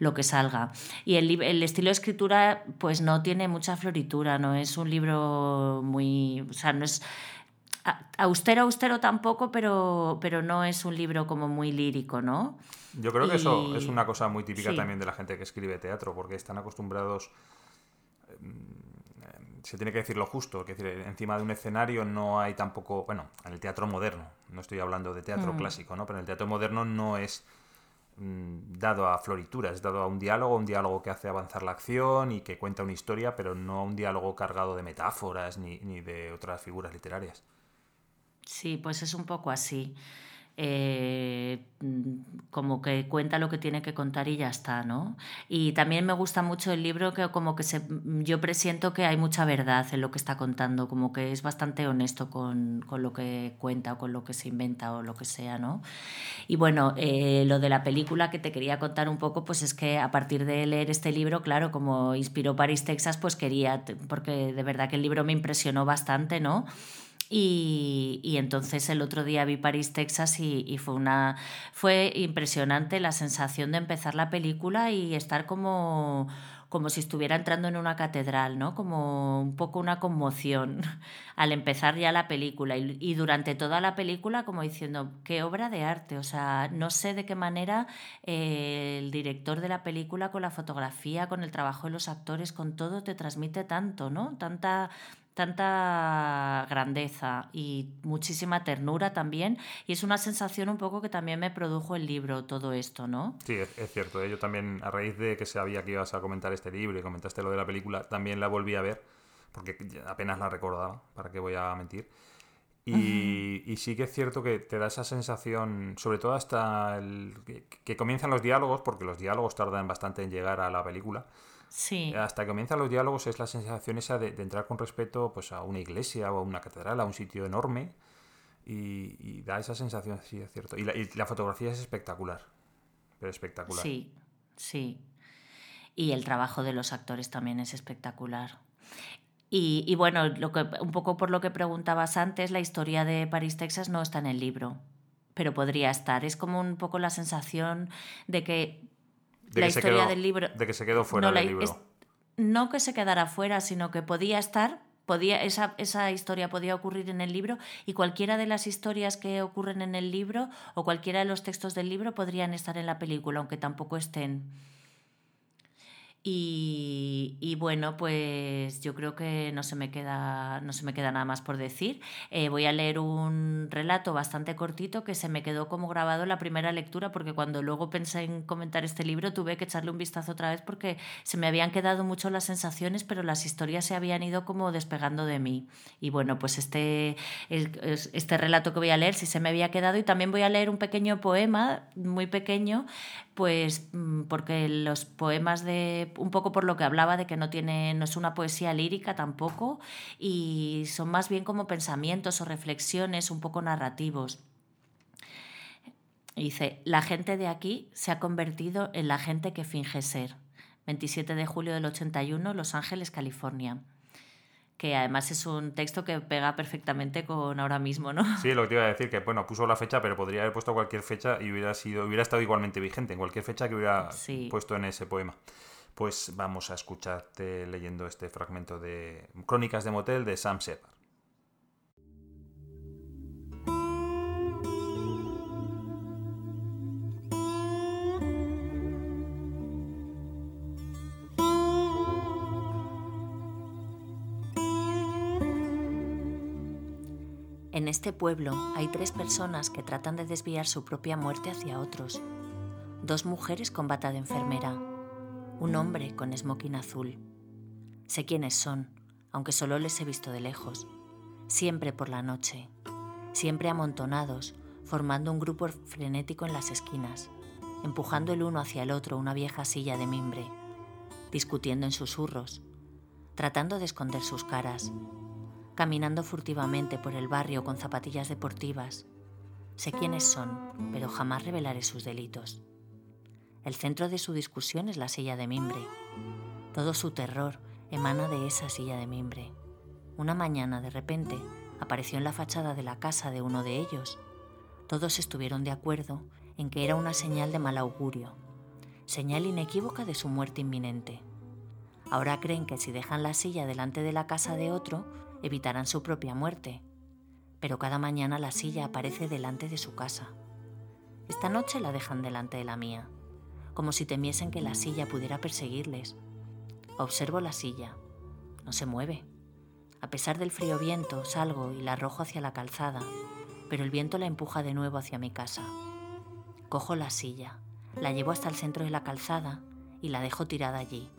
Speaker 2: lo que salga. Y el, el, estilo de escritura, pues no tiene mucha floritura, no es un libro muy. O sea, no es austero, austero tampoco, pero, pero no es un libro como muy lírico, ¿no?
Speaker 1: Yo creo que eso es una cosa muy típica también de la gente que escribe teatro, porque están acostumbrados mm, se tiene que decir lo justo, que decir, encima de un escenario no hay tampoco, bueno, en el teatro moderno, no estoy hablando de teatro mm. clásico, ¿no? Pero en el teatro moderno no es mm, dado a florituras, es dado a un diálogo, un diálogo que hace avanzar la acción y que cuenta una historia, pero no un diálogo cargado de metáforas ni, ni de otras figuras literarias.
Speaker 2: Sí, pues es un poco así. Eh, mm, como que cuenta lo que tiene que contar y ya está, ¿no? Y también me gusta mucho el libro que como que se, mm, yo presiento que hay mucha verdad en lo que está contando, como que es bastante honesto con, lo que cuenta o con lo que se inventa o lo que sea, ¿no? Y bueno, eh, lo de la película que te quería contar un poco, pues es que a partir de leer este libro, claro, como inspiró Paris, Texas, pues quería, porque de verdad que el libro me impresionó bastante, ¿no? Y, entonces el otro día vi París, Texas y, fue una fue impresionante la sensación de empezar la película y estar como como si estuviera entrando en una catedral, ¿no? Como un poco una conmoción al empezar ya la película y, durante toda la película como diciendo, qué obra de arte, o sea, no sé de qué manera eh, el director de la película con la fotografía, con el trabajo de los actores, con todo te transmite tanto, ¿no? Tanta tanta grandeza y muchísima ternura también. Y es una sensación un poco que también me produjo el libro, todo esto, ¿no?
Speaker 1: Sí, es, cierto. ¿eh? Yo también, a raíz de que sabía que ibas a comentar este libro y comentaste lo de la película, también la volví a ver, porque apenas la recordaba, para qué voy a mentir. Y, y, sí que es cierto que te da esa sensación, sobre todo hasta el, que comienzan los diálogos, porque los diálogos tardan bastante en llegar a la película.
Speaker 2: Sí.
Speaker 1: Hasta que comienzan los diálogos es la sensación esa de, entrar con respeto pues, a una iglesia o a una catedral, a un sitio enorme. Y, da esa sensación, sí, es cierto. Y la, fotografía es espectacular. Pero espectacular.
Speaker 2: Sí, sí. Y el trabajo de los actores también es espectacular. Y, bueno, lo que, un poco por lo que preguntabas antes, la historia de París, Texas no está en el libro, pero podría estar. Es como un poco la sensación de que
Speaker 1: la historia del libro. De que se quedó fuera del libro.
Speaker 2: no que se quedara fuera, sino que podía estar, podía, esa, esa historia podía ocurrir en el libro y cualquiera de las historias que ocurren en el libro o cualquiera de los textos del libro podrían estar en la película, aunque tampoco estén. Y, bueno, pues yo creo que no se me queda, no se me queda nada más por decir. Eh, voy a leer un relato bastante cortito que se me quedó como grabado en la primera lectura, porque cuando luego pensé en comentar este libro tuve que echarle un vistazo otra vez porque se me habían quedado mucho las sensaciones, pero las historias se habían ido como despegando de mí. Y bueno, pues este, este relato que voy a leer sí se me había quedado y también voy a leer un pequeño poema, muy pequeño, pues mm, porque los poemas de un poco por lo que hablaba de que no tiene no es una poesía lírica tampoco y son más bien como pensamientos o reflexiones un poco narrativos. Dice, la gente de aquí se ha convertido en la gente que finge ser. 27 de julio del 81, Los Ángeles, California que además es un texto que pega perfectamente con ahora mismo, ¿no?
Speaker 1: Sí, lo que te iba a decir, que bueno, puso la fecha, pero podría haber puesto cualquier fecha y hubiera sido, hubiera estado igualmente vigente en cualquier fecha que hubiera puesto en ese poema. Pues vamos a escucharte leyendo este fragmento de Crónicas de Motel de Sam Shepard.
Speaker 2: Este pueblo hay tres personas que tratan de desviar su propia muerte hacia otros. Dos mujeres con bata de enfermera, un hombre con smoking azul. Sé quiénes son, aunque solo les he visto de lejos. Siempre por la noche, siempre amontonados, formando un grupo frenético en las esquinas, empujando el uno hacia el otro una vieja silla de mimbre, discutiendo en susurros, tratando de esconder sus caras, caminando furtivamente por el barrio con zapatillas deportivas. Sé quiénes son, pero jamás revelaré sus delitos. El centro de su discusión es la silla de mimbre. Todo su terror emana de esa silla de mimbre. Una mañana, de repente, apareció en la fachada de la casa de uno de ellos. Todos estuvieron de acuerdo en que era una señal de mal augurio, señal inequívoca de su muerte inminente. Ahora creen que si dejan la silla delante de la casa de otro, evitarán su propia muerte, pero cada mañana la silla aparece delante de su casa. Esta noche la dejan delante de la mía, como si temiesen que la silla pudiera perseguirles. Observo la silla. No se mueve. A pesar del frío viento, salgo y la arrojo hacia la calzada, pero el viento la empuja de nuevo hacia mi casa. Cojo la silla, la llevo hasta el centro de la calzada y la dejo tirada allí.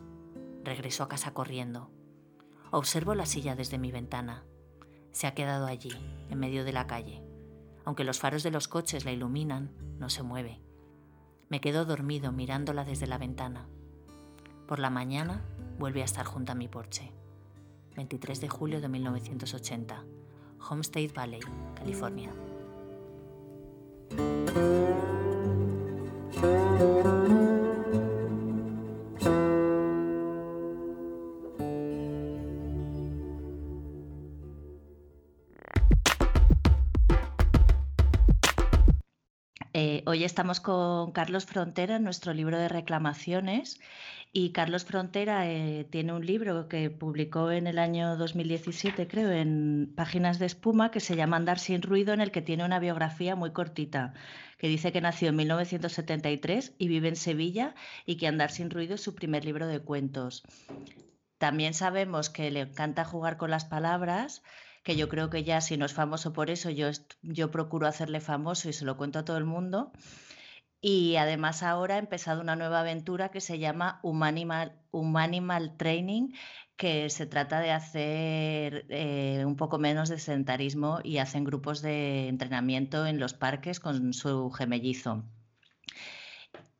Speaker 2: Regreso a casa corriendo. Observo la silla desde mi ventana. Se ha quedado allí, en medio de la calle. Aunque los faros de los coches la iluminan, no se mueve. Me quedo dormido mirándola desde la ventana. Por la mañana vuelve a estar junto a mi porche. 23 de julio de 1980, Homestead Valley, California. Hoy estamos con Carlos Frontera en nuestro libro de reclamaciones y Carlos Frontera eh, tiene un libro que publicó en el año 2017, creo, en Páginas de Espuma, que se llama Andar sin ruido, en el que tiene una biografía muy cortita, que dice que nació en 1973 y vive en Sevilla y que Andar sin ruido es su primer libro de cuentos. También sabemos que le encanta jugar con las palabras que yo creo que ya si no es famoso por eso, yo, yo procuro hacerle famoso y se lo cuento a todo el mundo. Y además ahora ha empezado una nueva aventura que se llama Humanimal, Humanimal Training, que se trata de hacer eh, un poco menos de sedentarismo y hacen grupos de entrenamiento en los parques con su gemellizo.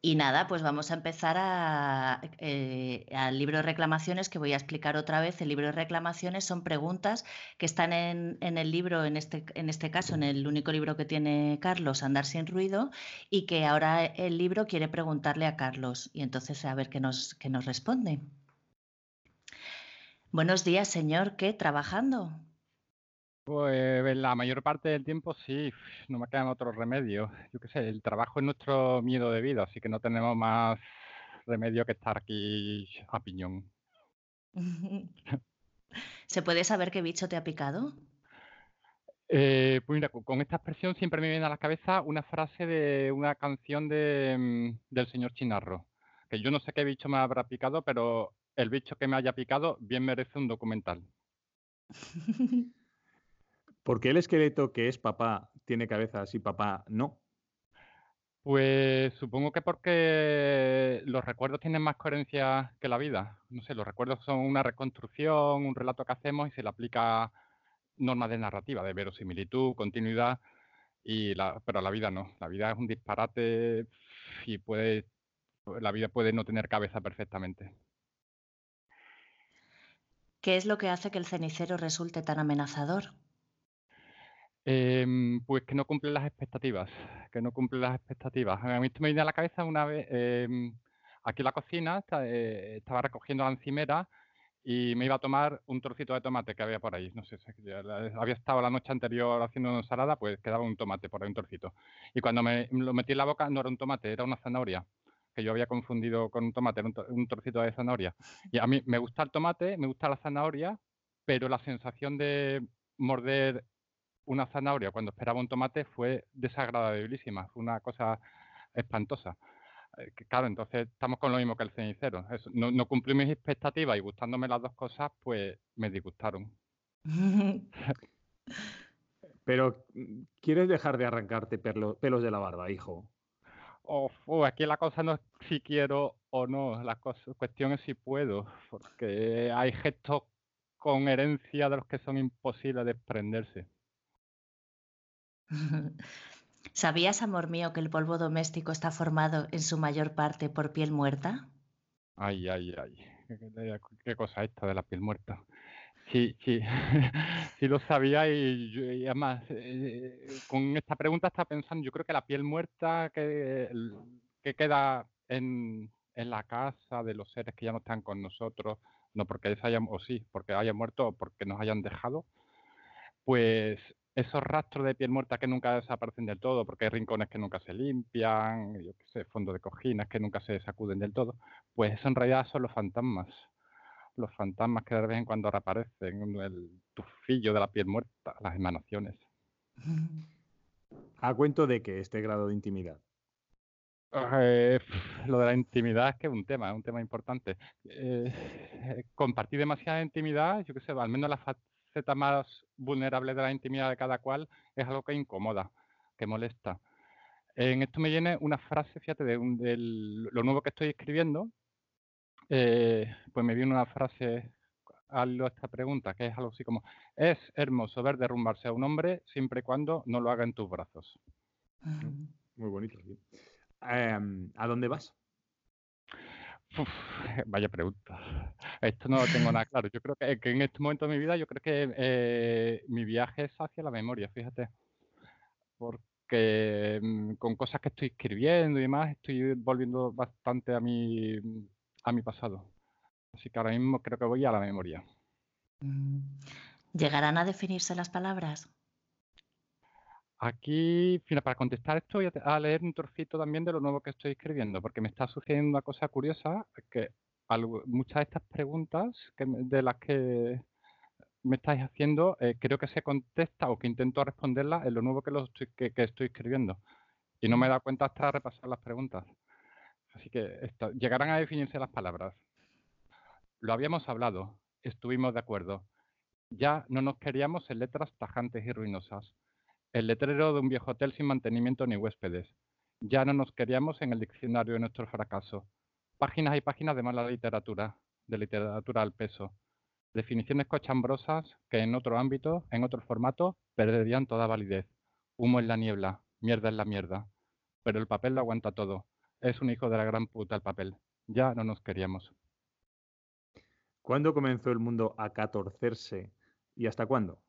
Speaker 2: Y nada, pues vamos a empezar eh, al libro de reclamaciones que voy a explicar otra vez. El libro de reclamaciones son preguntas que están en, el libro, en este, en este caso, en el único libro que tiene Carlos, Andar sin ruido, y que ahora el libro quiere preguntarle a Carlos y entonces a ver qué nos, qué nos responde. Buenos días, señor. ¿Qué? ¿Trabajando?
Speaker 3: Pues la mayor parte del tiempo sí, no me quedan otros remedios. Yo qué sé, el trabajo es nuestro miedo de vida, así que no tenemos más remedio que estar aquí a piñón.
Speaker 2: ¿Se puede saber qué bicho te ha picado?
Speaker 3: Eh, pues mira, con esta expresión siempre me viene a la cabeza una frase de una canción de, mm, del señor Chinarro, que yo no sé qué bicho me habrá picado, pero el bicho que me haya picado bien merece un documental.
Speaker 4: ¿Por qué el esqueleto que es papá tiene cabezas y papá no?
Speaker 3: Pues supongo que porque los recuerdos tienen más coherencia que la vida. No sé, los recuerdos son una reconstrucción, un relato que hacemos y se le aplica normas de narrativa, de verosimilitud, continuidad, y la, pero la vida no. La vida es un disparate y puede, la vida puede no tener cabeza perfectamente.
Speaker 2: ¿Qué es lo que hace que el cenicero resulte tan amenazador?
Speaker 3: Em, pues que no cumple las expectativas, que no cumple las expectativas. A mí esto me viene a la cabeza una vez, em, aquí en la cocina, eh, estaba recogiendo la encimera y me iba a tomar un trocito de tomate que había por ahí. No sé, había estado la noche anterior haciendo una ensalada, pues quedaba un tomate por ahí, un trocito. Y cuando me lo metí en la boca, no era un tomate, era una zanahoria, que yo había confundido con un tomate, era un, trocito de zanahoria. Y a mí me gusta el tomate, me gusta la zanahoria, pero la sensación de morder una zanahoria cuando esperaba un tomate fue desagradabilísima, fue una cosa espantosa. Eh, claro, entonces estamos con lo mismo que el cenicero. no, no, cumplí mis expectativas y gustándome las dos cosas, pues me disgustaron.
Speaker 4: Pero, ¿quieres dejar de arrancarte pelos de la barba, hijo?
Speaker 3: aquí la cosa no es si quiero o no, la cuestión es si puedo, porque hay gestos con herencia de los que son imposibles de desprenderse.
Speaker 2: ¿Sabías, amor mío, que el polvo doméstico está formado en su mayor parte por piel muerta?
Speaker 3: Ay, ay, ay. ¿Qué, cosa esta de la piel muerta? Sí, sí, sí lo sabía y, además eh, con esta pregunta está pensando, yo creo que la piel muerta que, que queda en, en, la casa de los seres que ya no están con nosotros, no porque hayan, o sí, porque hayan muerto o porque nos hayan dejado, pues esos rastros de piel muerta que nunca desaparecen del todo, porque hay rincones que nunca se limpian, yo qué sé, fondos de cojinas que nunca se sacuden del todo, pues eso en realidad son los fantasmas. Los fantasmas que de vez en cuando reaparecen, el tufillo de la piel muerta, las emanaciones.
Speaker 4: ¿A cuento de que este grado de intimidad?
Speaker 3: Eh, lo de la intimidad es que es un tema, es un tema importante. Eh, compartir demasiada intimidad, yo qué sé, al menos la, faceta más vulnerable de la intimidad de cada cual es algo que incomoda, que molesta. En esto me viene una frase, fíjate, de, lo nuevo que estoy escribiendo, eh, pues me viene una frase a esta pregunta, que es algo así como, es hermoso ver derrumbarse a un hombre siempre y cuando no lo haga en tus brazos.
Speaker 4: Muy bonito, em, ¿A dónde vas?
Speaker 3: vaya pregunta. Esto no lo tengo nada claro. Yo creo que, en este momento de mi vida, yo creo que eh, mi viaje es hacia la memoria, fíjate. Porque mm, con cosas que estoy escribiendo y demás, estoy volviendo bastante a mi, a mi pasado. Así que ahora mismo creo que voy a la memoria.
Speaker 2: ¿Llegarán a definirse las palabras?
Speaker 3: Aquí, para contestar esto voy a, leer un trocito también de lo nuevo que estoy escribiendo, porque me está sucediendo una cosa curiosa, que muchas de estas preguntas de las que me estáis haciendo, eh, creo que se contesta o que intento responderla en lo nuevo que, lo estoy, que, estoy escribiendo. Y no me he dado cuenta hasta repasar las preguntas. Así que llegarán a definirse las palabras. Lo habíamos hablado, estuvimos de acuerdo. Ya no nos queríamos en letras tajantes y ruinosas. El letrero de un viejo hotel sin mantenimiento ni huéspedes. Ya no nos queríamos en el diccionario de nuestro fracaso. Páginas y páginas de mala literatura, de literatura al peso. Definiciones cochambrosas que en otro ámbito, en otro formato, perderían toda validez. Humo en la niebla, mierda en la mierda. Pero el papel lo aguanta todo. Es un hijo de la gran puta el papel. Ya no nos queríamos.
Speaker 4: ¿Cuándo comenzó el mundo a catorcerse y hasta cuándo?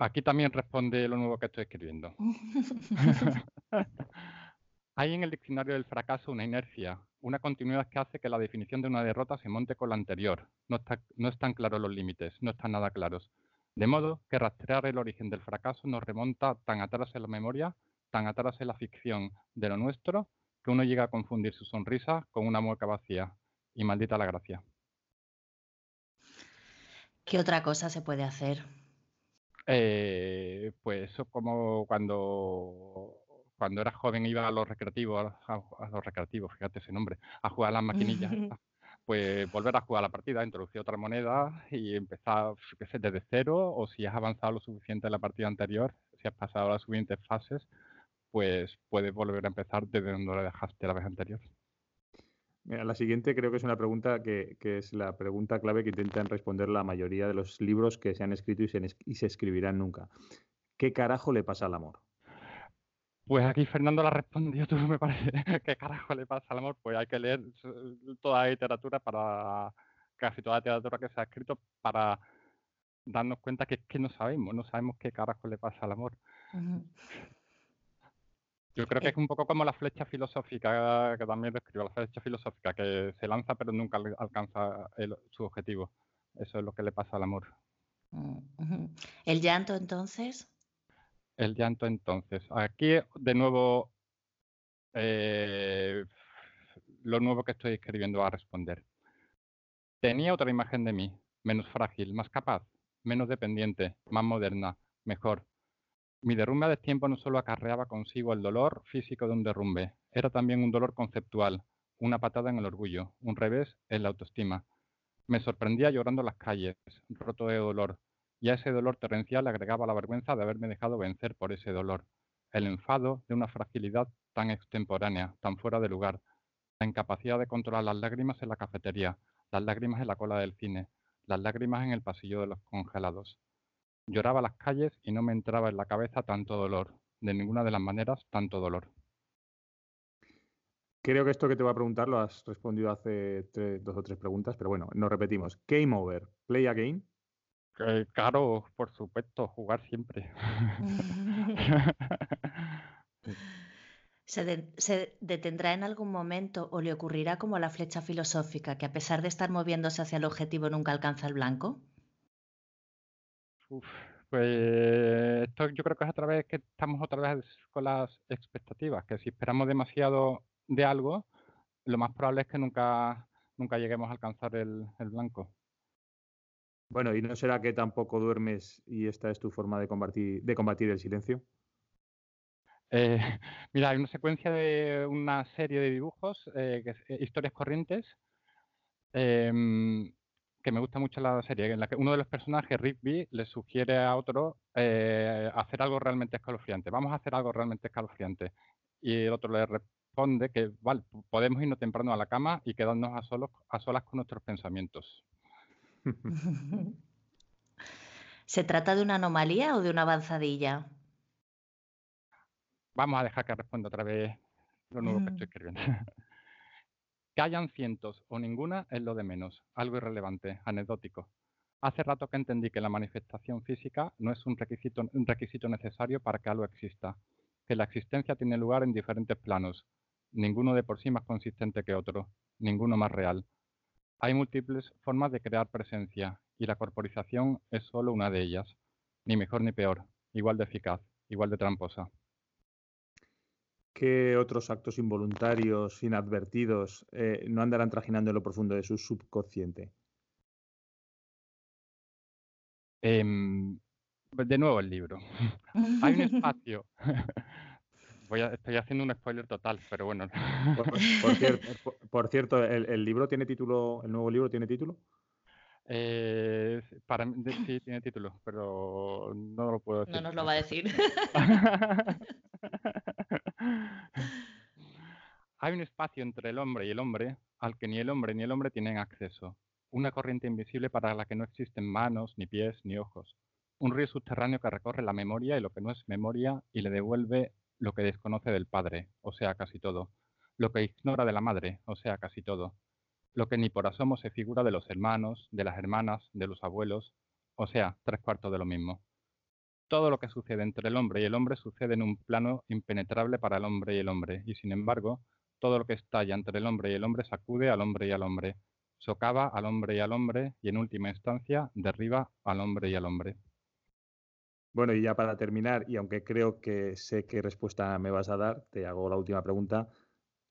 Speaker 3: Aquí también responde lo nuevo que estoy escribiendo. Hay en el diccionario del fracaso una inercia, una continuidad que hace que la definición de una derrota se monte con la anterior. No, está, no están claros los límites, no están nada claros. De modo que rastrear el origen del fracaso nos remonta tan atrás en la memoria, tan atrás en la ficción de lo nuestro, que uno llega a confundir su sonrisa con una mueca vacía. Y maldita la gracia.
Speaker 2: ¿Qué otra cosa se puede hacer?
Speaker 3: Eh, pues eso como cuando cuando era joven iba a los recreativos, a, los recreativos, fíjate ese nombre, a jugar a las maquinillas, pues volver a jugar la partida, introducir otra moneda y empezar, sé, desde cero, o si has avanzado lo suficiente en la partida anterior, si has pasado las siguientes fases, pues puedes volver a empezar desde donde lo dejaste la vez anterior.
Speaker 4: Mira, la siguiente creo que es una pregunta que, es la pregunta clave que intentan responder la mayoría de los libros que se han escrito y se, y se escribirán nunca. ¿Qué carajo le pasa al amor?
Speaker 3: Pues aquí Fernando la respondió, tú me parece. ¿Qué carajo le pasa al amor? Pues hay que leer toda la literatura para, casi toda la literatura que se ha escrito para darnos cuenta que es que no sabemos, no sabemos qué carajo le pasa al amor. Yo creo que eh es un poco como la flecha filosófica que también describo, la flecha filosófica que se lanza pero nunca alcanza su objetivo. Eso es lo que le pasa al amor.
Speaker 2: Mm, ¿El llanto entonces?
Speaker 3: el llanto entonces. Aquí de nuevo eh, lo nuevo que estoy escribiendo a responder. Tenía otra imagen de mí, menos frágil, más capaz, menos dependiente, más moderna, mejor. Mi derrumbe de tiempo no solo acarreaba consigo el dolor físico de un derrumbe, era también un dolor conceptual, una patada en el orgullo, un revés en la autoestima. Me sorprendía llorando las calles, roto de dolor, y a ese dolor torrencial agregaba la vergüenza de haberme dejado vencer por ese dolor, el enfado de una fragilidad tan extemporánea, tan fuera de lugar, la incapacidad de controlar las lágrimas en la cafetería, las lágrimas en la cola del cine, las lágrimas en el pasillo de los congelados. Lloraba las calles y no me entraba en la cabeza tanto dolor, de ninguna de las maneras tanto dolor.
Speaker 4: Creo que esto que te voy a preguntar lo has respondido hace dos o tres preguntas, pero bueno, nos repetimos. Game over, play again.
Speaker 3: Eh, claro, por supuesto, jugar siempre.
Speaker 2: ¿Se, detendrá en algún momento o le ocurrirá como la flecha filosófica, que a pesar de estar moviéndose hacia el objetivo nunca alcanza el blanco?
Speaker 3: Pues esto yo creo que es otra vez que estamos otra vez con las expectativas, que si esperamos demasiado de algo, lo más probable es que nunca, nunca lleguemos a alcanzar el blanco.
Speaker 4: Bueno, ¿y no será que tampoco duermes y esta es tu forma de combatir, de combatir el silencio?
Speaker 3: Eh, mira, hay una secuencia de una serie de dibujos, eh, eh, historias corrientes, em, que me gusta mucho la serie, en la que uno de los personajes, Rigby, le sugiere a otro hacer algo realmente escalofriante. Vamos a hacer algo realmente escalofriante. Y el otro le responde que, vale, podemos irnos temprano a la cama y quedarnos a, solos, a solas con nuestros pensamientos.
Speaker 2: ¿Se trata de una anomalía o de una avanzadilla?
Speaker 3: Vamos a dejar que responda otra vez lo nuevo que estoy escribiendo. que hayan cientos o ninguna es lo de menos, algo irrelevante, anecdótico. Hace rato que entendí que la manifestación física no es un requisito, un requisito necesario para que algo exista, que la existencia tiene lugar en diferentes planos, ninguno de por sí más consistente que otro, ninguno más real, hay múltiples formas de crear presencia y la corporización es solo una de ellas, ni mejor ni peor, igual de eficaz, igual de tramposa.
Speaker 1: ¿Qué otros actos involuntarios, inadvertidos, eh, no andarán trajinando en lo profundo de su subconsciente?
Speaker 3: Em, de nuevo el libro. Hay un espacio. Voy estoy haciendo un spoiler total, pero bueno.
Speaker 1: Por, cierto, ¿el, libro tiene título, el nuevo libro tiene título?
Speaker 3: Eh, para sí tiene título, pero no lo puedo decir.
Speaker 2: No nos lo va a decir.
Speaker 3: Hay un espacio entre el hombre y el hombre al que ni el hombre ni el hombre tienen acceso. Una corriente invisible para la que no existen manos, ni pies, ni ojos. Un río subterráneo que recorre la memoria y lo que no es memoria y le devuelve lo que desconoce del padre, o sea, casi todo. Lo que ignora de la madre, o sea, casi todo. Lo que ni por asomo se figura de los hermanos, de las hermanas, de los abuelos, o sea, tres cuartos de lo mismo. Todo lo que sucede entre el hombre y el hombre sucede en un plano impenetrable para el hombre y el hombre, y sin embargo, todo lo que estalla entre el hombre y el hombre sacude al hombre y al hombre, socava al hombre y al hombre, y en última instancia derriba al hombre y al hombre.
Speaker 1: Bueno, y ya para terminar, y aunque creo que sé qué respuesta me vas a dar, te hago la última pregunta.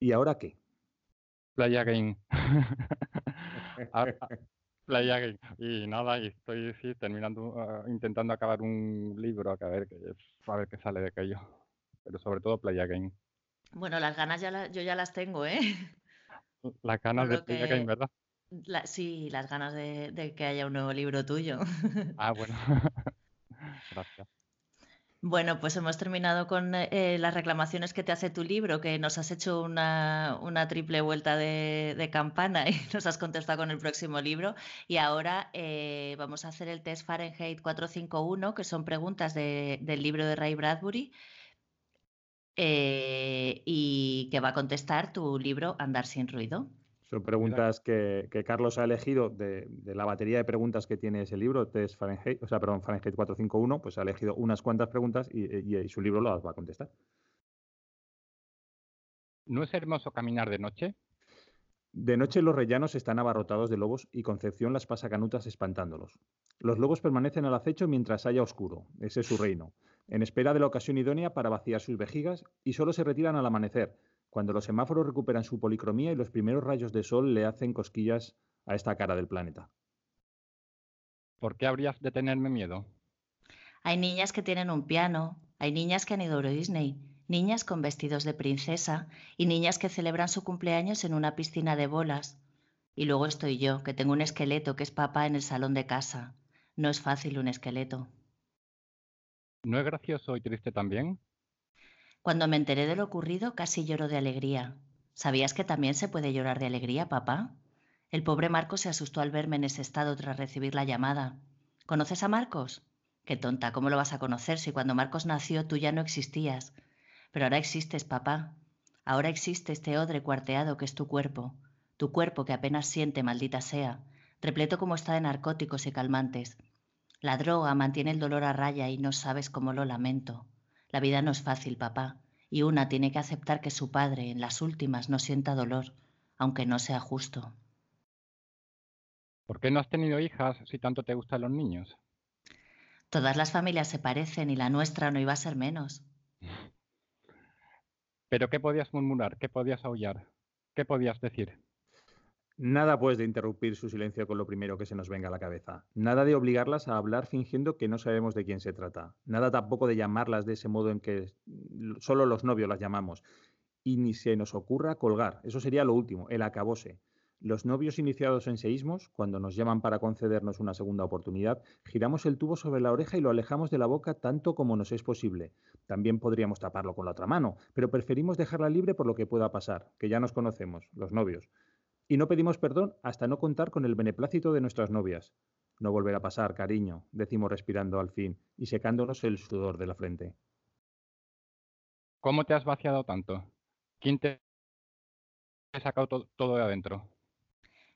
Speaker 1: ¿Y ahora qué?
Speaker 3: Playa Game. Playa Game. Y nada, y estoy terminando, ah, intentando acabar un libro, a ver, a ver qué sale de aquello. Pero sobre todo Playa Game.
Speaker 2: Bueno, las ganas ya yo ya las tengo, ¿eh?
Speaker 3: Las ganas de Playa Game, ¿verdad?
Speaker 2: sí, las ganas de, de que haya un nuevo libro tuyo.
Speaker 3: Ah, bueno. Gracias.
Speaker 2: Bueno, pues hemos terminado con eh, las reclamaciones que te hace tu libro, que nos has hecho una, triple vuelta de, campana y nos has contestado con el próximo libro. Y ahora eh, vamos a hacer el test Fahrenheit 451, que son preguntas del libro de Ray Bradbury, eh, y que va a contestar tu libro Andar sin ruido.
Speaker 1: Son preguntas que, Carlos ha elegido de, la batería de preguntas que tiene ese libro, Test Fahrenheit, o sea, perdón, Fahrenheit 451, pues ha elegido unas cuantas preguntas y, su libro las va a contestar.
Speaker 3: ¿No es hermoso caminar de noche?
Speaker 1: De noche los rellanos están abarrotados de lobos y Concepción las pasa canutas espantándolos. Los lobos permanecen al acecho mientras haya oscuro, ese es su reino, en espera de la ocasión idónea para vaciar sus vejigas y solo se retiran al amanecer, cuando los semáforos recuperan su policromía y los primeros rayos de sol le hacen cosquillas a esta cara del planeta.
Speaker 3: ¿Por qué habrías de tenerme miedo?
Speaker 2: Hay niñas que tienen un piano, hay niñas que han ido a Disney, niñas con vestidos de princesa y niñas que celebran su cumpleaños en una piscina de bolas. Y luego estoy yo, que tengo un esqueleto que es papá en el salón de casa. No es fácil un esqueleto.
Speaker 3: ¿No es gracioso y triste también?
Speaker 2: Cuando me enteré de lo ocurrido, casi lloro de alegría. ¿Sabías que también se puede llorar de alegría, papá? El pobre Marcos se asustó al verme en ese estado tras recibir la llamada. ¿Conoces a Marcos? Qué tonta, ¿cómo lo vas a conocer si cuando Marcos nació tú ya no existías? Pero ahora existes, papá. Ahora existe este odre cuarteado que es tu cuerpo. Tu cuerpo que apenas siente, maldita sea, repleto como está de narcóticos y calmantes. La droga mantiene el dolor a raya y no sabes cómo lo lamento. La vida no es fácil, papá, y una tiene que aceptar que su padre en las últimas no sienta dolor, aunque no sea justo.
Speaker 3: ¿Por qué no has tenido hijas si tanto te gustan los niños?
Speaker 2: Todas las familias se parecen y la nuestra no iba a ser menos.
Speaker 3: ¿Pero qué podías murmurar? ¿Qué podías aullar? ¿Qué podías decir?
Speaker 1: Nada pues de interrumpir su silencio con lo primero que se nos venga a la cabeza. Nada de obligarlas a hablar fingiendo que no sabemos de quién se trata. Nada tampoco de llamarlas de ese modo en que solo los novios las llamamos. Y ni se nos ocurra colgar. Eso sería lo último, el acabose. Los novios iniciados en seísmos, cuando nos llaman para concedernos una segunda oportunidad, giramos el tubo sobre la oreja y lo alejamos de la boca tanto como nos es posible. También podríamos taparlo con la otra mano, pero preferimos dejarla libre por lo que pueda pasar, que ya nos conocemos, los novios. Y no pedimos perdón hasta no contar con el beneplácito de nuestras novias. No volverá a pasar, cariño, decimos respirando al fin y secándonos el sudor de la frente.
Speaker 3: ¿Cómo te has vaciado tanto? ¿Quién te ha sacado todo de adentro?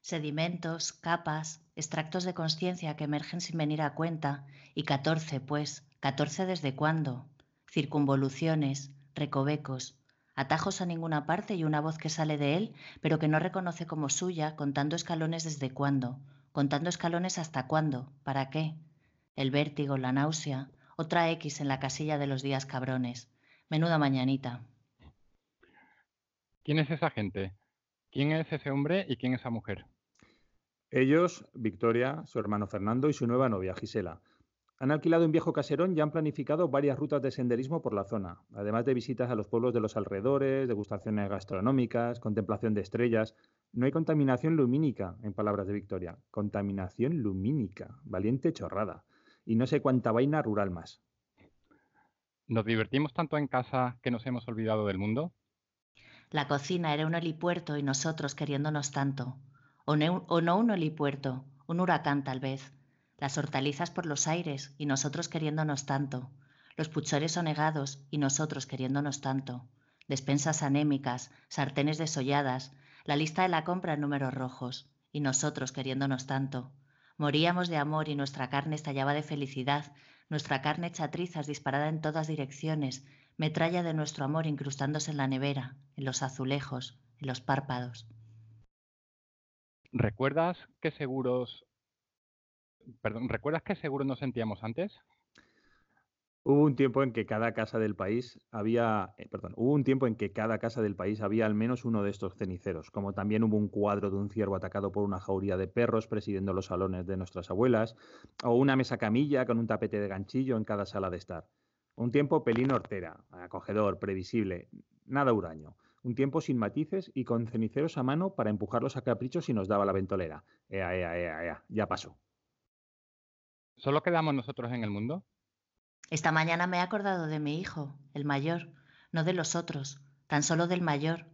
Speaker 2: Sedimentos, capas, extractos de conciencia que emergen sin venir a cuenta, y catorce, pues, catorce desde cuándo, circunvoluciones, recovecos, atajos a ninguna parte y una voz que sale de él, pero que no reconoce como suya, contando escalones desde cuándo, contando escalones hasta cuándo, para qué, el vértigo, la náusea, Otra X en la casilla de los días cabrones. Menuda mañanita.
Speaker 3: ¿Quién es esa gente? ¿Quién es ese hombre y quién es esa mujer?
Speaker 1: Ellos, Victoria, su hermano Fernando y su nueva novia, Gisela. Han alquilado un viejo caserón y han planificado varias rutas de senderismo por la zona, además de visitas a los pueblos de los alrededores, degustaciones gastronómicas, contemplación de estrellas. No hay contaminación lumínica, en palabras de Victoria. Contaminación lumínica. Valiente chorrada. Y no sé cuánta vaina rural más.
Speaker 3: ¿Nos divertimos tanto en casa que nos hemos olvidado del mundo?
Speaker 2: La cocina era un helipuerto y nosotros queriéndonos tanto. O no, o no un helipuerto, un huracán tal vez las hortalizas por los aires y nosotros queriéndonos tanto, los puchores sonegados y nosotros queriéndonos tanto, despensas anémicas, sartenes desolladas, la lista de la compra en números rojos y nosotros queriéndonos tanto. Moríamos de amor y nuestra carne estallaba de felicidad, nuestra carne hecha trizas disparada en todas direcciones, metralla de nuestro amor incrustándose en la nevera, en los azulejos, en los párpados.
Speaker 3: ¿Recuerdas qué seguros Perdón, ¿recuerdas qué seguro nos sentíamos antes?
Speaker 1: Hubo un tiempo en que cada casa del país había, eh, perdón, hubo un tiempo en que cada casa del país había al menos uno de estos ceniceros, como también hubo un cuadro de un ciervo atacado por una jauría de perros presidiendo los salones de nuestras abuelas, o una mesa camilla con un tapete de ganchillo en cada sala de estar. Un tiempo pelín hortera, acogedor, previsible, nada huraño. Un tiempo sin matices y con ceniceros a mano para empujarlos a caprichos si nos daba la ventolera. Ea, ea, ea, ea, ya pasó.
Speaker 3: ¿Solo quedamos nosotros en el mundo?
Speaker 2: Esta mañana me he acordado de mi hijo, el mayor, no de los otros, tan solo del mayor,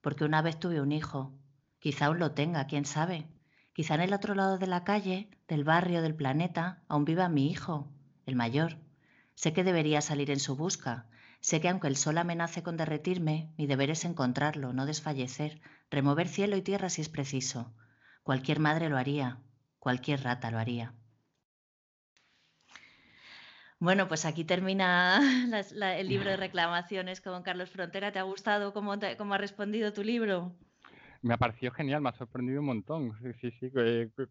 Speaker 2: porque una vez tuve un hijo. Quizá aún lo tenga, quién sabe. Quizá en el otro lado de la calle, del barrio, del planeta, aún viva mi hijo, el mayor. Sé que debería salir en su busca. Sé que aunque el sol amenace con derretirme, mi deber es encontrarlo, no desfallecer, remover cielo y tierra si es preciso. Cualquier madre lo haría, cualquier rata lo haría. Bueno, pues aquí termina el libro de reclamaciones con Carlos Frontera. ¿Te ha gustado cómo, ha respondido tu libro?
Speaker 3: Me ha parecido genial, me ha sorprendido un montón. Sí, sí, sí.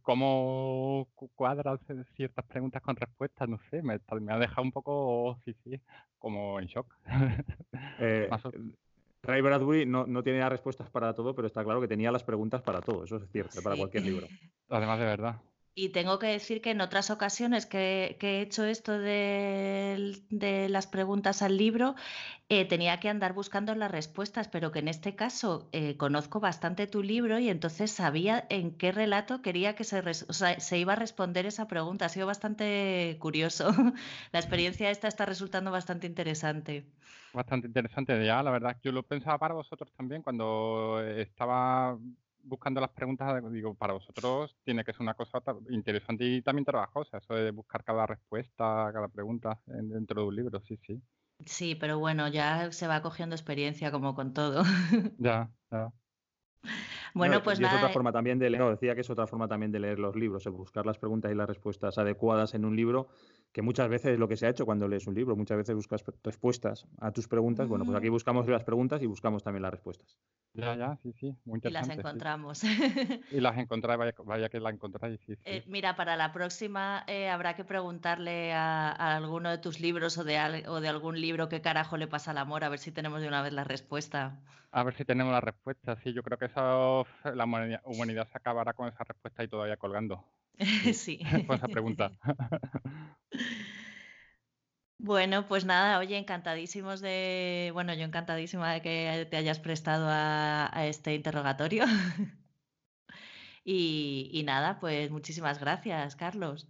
Speaker 3: Cómo cuadras ciertas preguntas con respuestas, no sé, me, ha dejado un poco, sí, sí, como en shock.
Speaker 1: Eh, Ray Bradbury no, no tiene respuestas para todo, pero está claro que tenía las preguntas para todo, eso es cierto, para cualquier libro.
Speaker 3: Además, de verdad.
Speaker 2: Y tengo que decir que en otras ocasiones que, he hecho esto de, las preguntas al libro, eh, tenía que andar buscando las respuestas, pero que en este caso eh, conozco bastante tu libro y entonces sabía en qué relato quería que se, se iba a responder esa pregunta. Ha sido bastante curioso. la experiencia esta está resultando bastante interesante.
Speaker 3: Bastante interesante, ya, la verdad. Yo lo pensaba para vosotros también cuando estaba buscando las preguntas, digo, para vosotros tiene que ser una cosa interesante y también trabajosa, eso de buscar cada respuesta, cada pregunta dentro de un libro, sí, sí.
Speaker 2: Sí, pero bueno, ya se va cogiendo experiencia como con todo.
Speaker 3: Ya, ya.
Speaker 2: Bueno, pues nada.
Speaker 1: Es otra forma también de leer, no, decía que es otra forma también de leer los libros, el buscar las preguntas y las respuestas adecuadas en un libro, que muchas veces es lo que se ha hecho cuando lees un libro, muchas veces buscas respuestas a tus preguntas. Bueno, pues aquí mm. buscamos las preguntas y buscamos también las respuestas.
Speaker 3: Ya, ya, sí, sí, muy interesante.
Speaker 2: Y las encontramos.
Speaker 3: Y las encontráis, vaya, que las encontráis. Sí,
Speaker 2: eh, mira, para la próxima eh, habrá que preguntarle a, alguno de tus libros o de, o de algún libro qué carajo le pasa al amor, a ver si tenemos de una vez la respuesta.
Speaker 3: A ver si tenemos la respuesta, sí, yo creo que eso, la humanidad se acabará con esa respuesta y todavía colgando.
Speaker 2: Sí.
Speaker 3: Pregunta.
Speaker 2: Bueno, pues nada, oye, encantadísimos de, bueno, yo encantadísima de que te hayas prestado a, este interrogatorio. y, nada, pues muchísimas gracias, Carlos.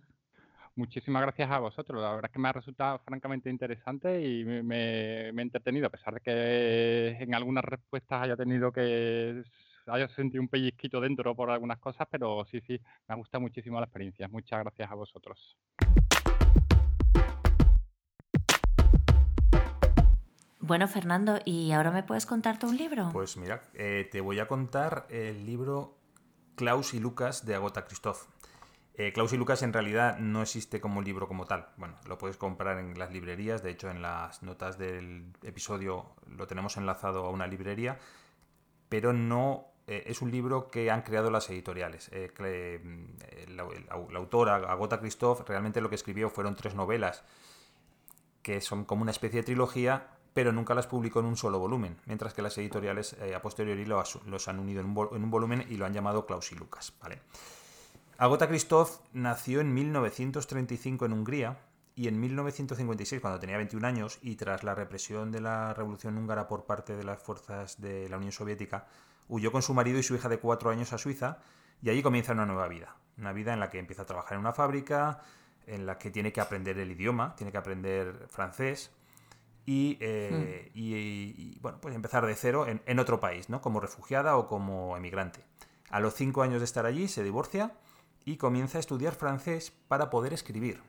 Speaker 3: Muchísimas gracias a vosotros. La verdad es que me ha resultado francamente interesante y me, me, he entretenido, a pesar de que en algunas respuestas haya tenido que haya sentido un pellizquito dentro por algunas cosas, pero sí, sí, me ha gustado muchísimo la experiencia. Muchas gracias a vosotros.
Speaker 2: Bueno, Fernando, ¿y ahora me puedes contarte un libro?
Speaker 5: Pues mira, eh, te voy a contar el libro Klaus y Lucas de Agota Christoph. Eh, Klaus y Lucas en realidad no existe como libro como tal. Bueno, lo puedes comprar en las librerías. De hecho, en las notas del episodio lo tenemos enlazado a una librería. Pero no eh, es un libro que han creado las editoriales. Eh, mm, la, autora, Agota Christoph, realmente lo que escribió fueron tres novelas
Speaker 1: que son como una especie de trilogía, pero nunca las publicó en un solo volumen, mientras que las editoriales eh, a posteriori los han unido en un, volumen y lo han llamado Klaus y Lucas. ¿vale? Agota Christoph nació en 1935 en Hungría y en 1956, cuando tenía 21 años, y tras la represión de la Revolución húngara por parte de las fuerzas de la Unión Soviética, huyó con su marido y su hija de 4 años a Suiza y allí comienza una nueva vida. Una vida en la que empieza a trabajar en una fábrica, en la que tiene que aprender el idioma, tiene que aprender francés y, eh, hmm. bueno, pues empezar de cero en, otro país, ¿no? Como refugiada o como emigrante. A los cinco años de estar allí se divorcia y comienza a estudiar francés para poder escribir.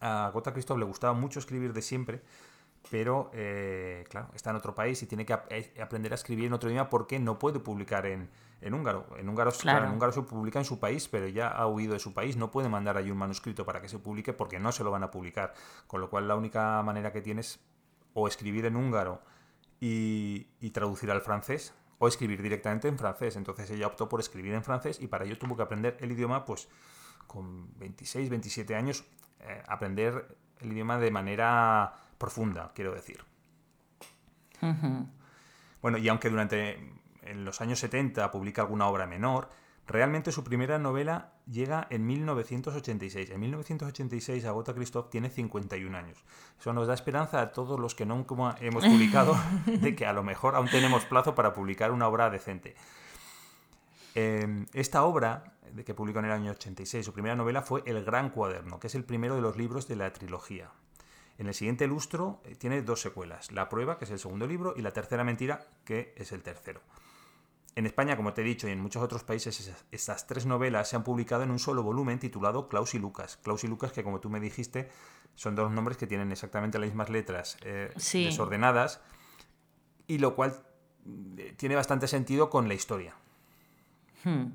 Speaker 1: A Gota Christoph le gustaba mucho escribir de siempre, pero eh, claro, está en otro país y tiene que eh, aprender a escribir en otro idioma porque no puede publicar en, húngaro. En húngaro, en húngaro se publica en su país, pero ya ha huido de su país, no puede mandar allí un manuscrito para que se publique porque no se lo van a publicar. Con lo cual la única manera que tienes o escribir en húngaro y, y traducir al francés, o escribir directamente en francés. Entonces ella optó por escribir en francés y para ello tuvo que aprender el idioma, pues con 26, 27 años, eh, aprender el idioma de manera profunda, quiero decir. Bueno, y aunque durante en los años 70 publica alguna obra menor, Realmente su primera novela llega en 1986. En 1986 Agota Christoph tiene 51 años. Eso nos da esperanza a todos los que no hemos publicado de que a lo mejor aún tenemos plazo para publicar una obra decente. Em, esta obra, que publicó en el año 86, su primera novela fue El Gran Cuaderno, que es el primero de los libros de la trilogía. En el siguiente lustro eh, tiene dos secuelas, La Prueba, que es el segundo libro, y La Tercera Mentira, que es el tercero. En España, como te he dicho, y en muchos otros países, estas tres novelas se han publicado en un solo volumen titulado Klaus y Lucas. Klaus y Lucas, que como tú me dijiste, son dos nombres que tienen exactamente las mismas letras eh, desordenadas, y lo cual eh, tiene bastante sentido con la historia. Hmm.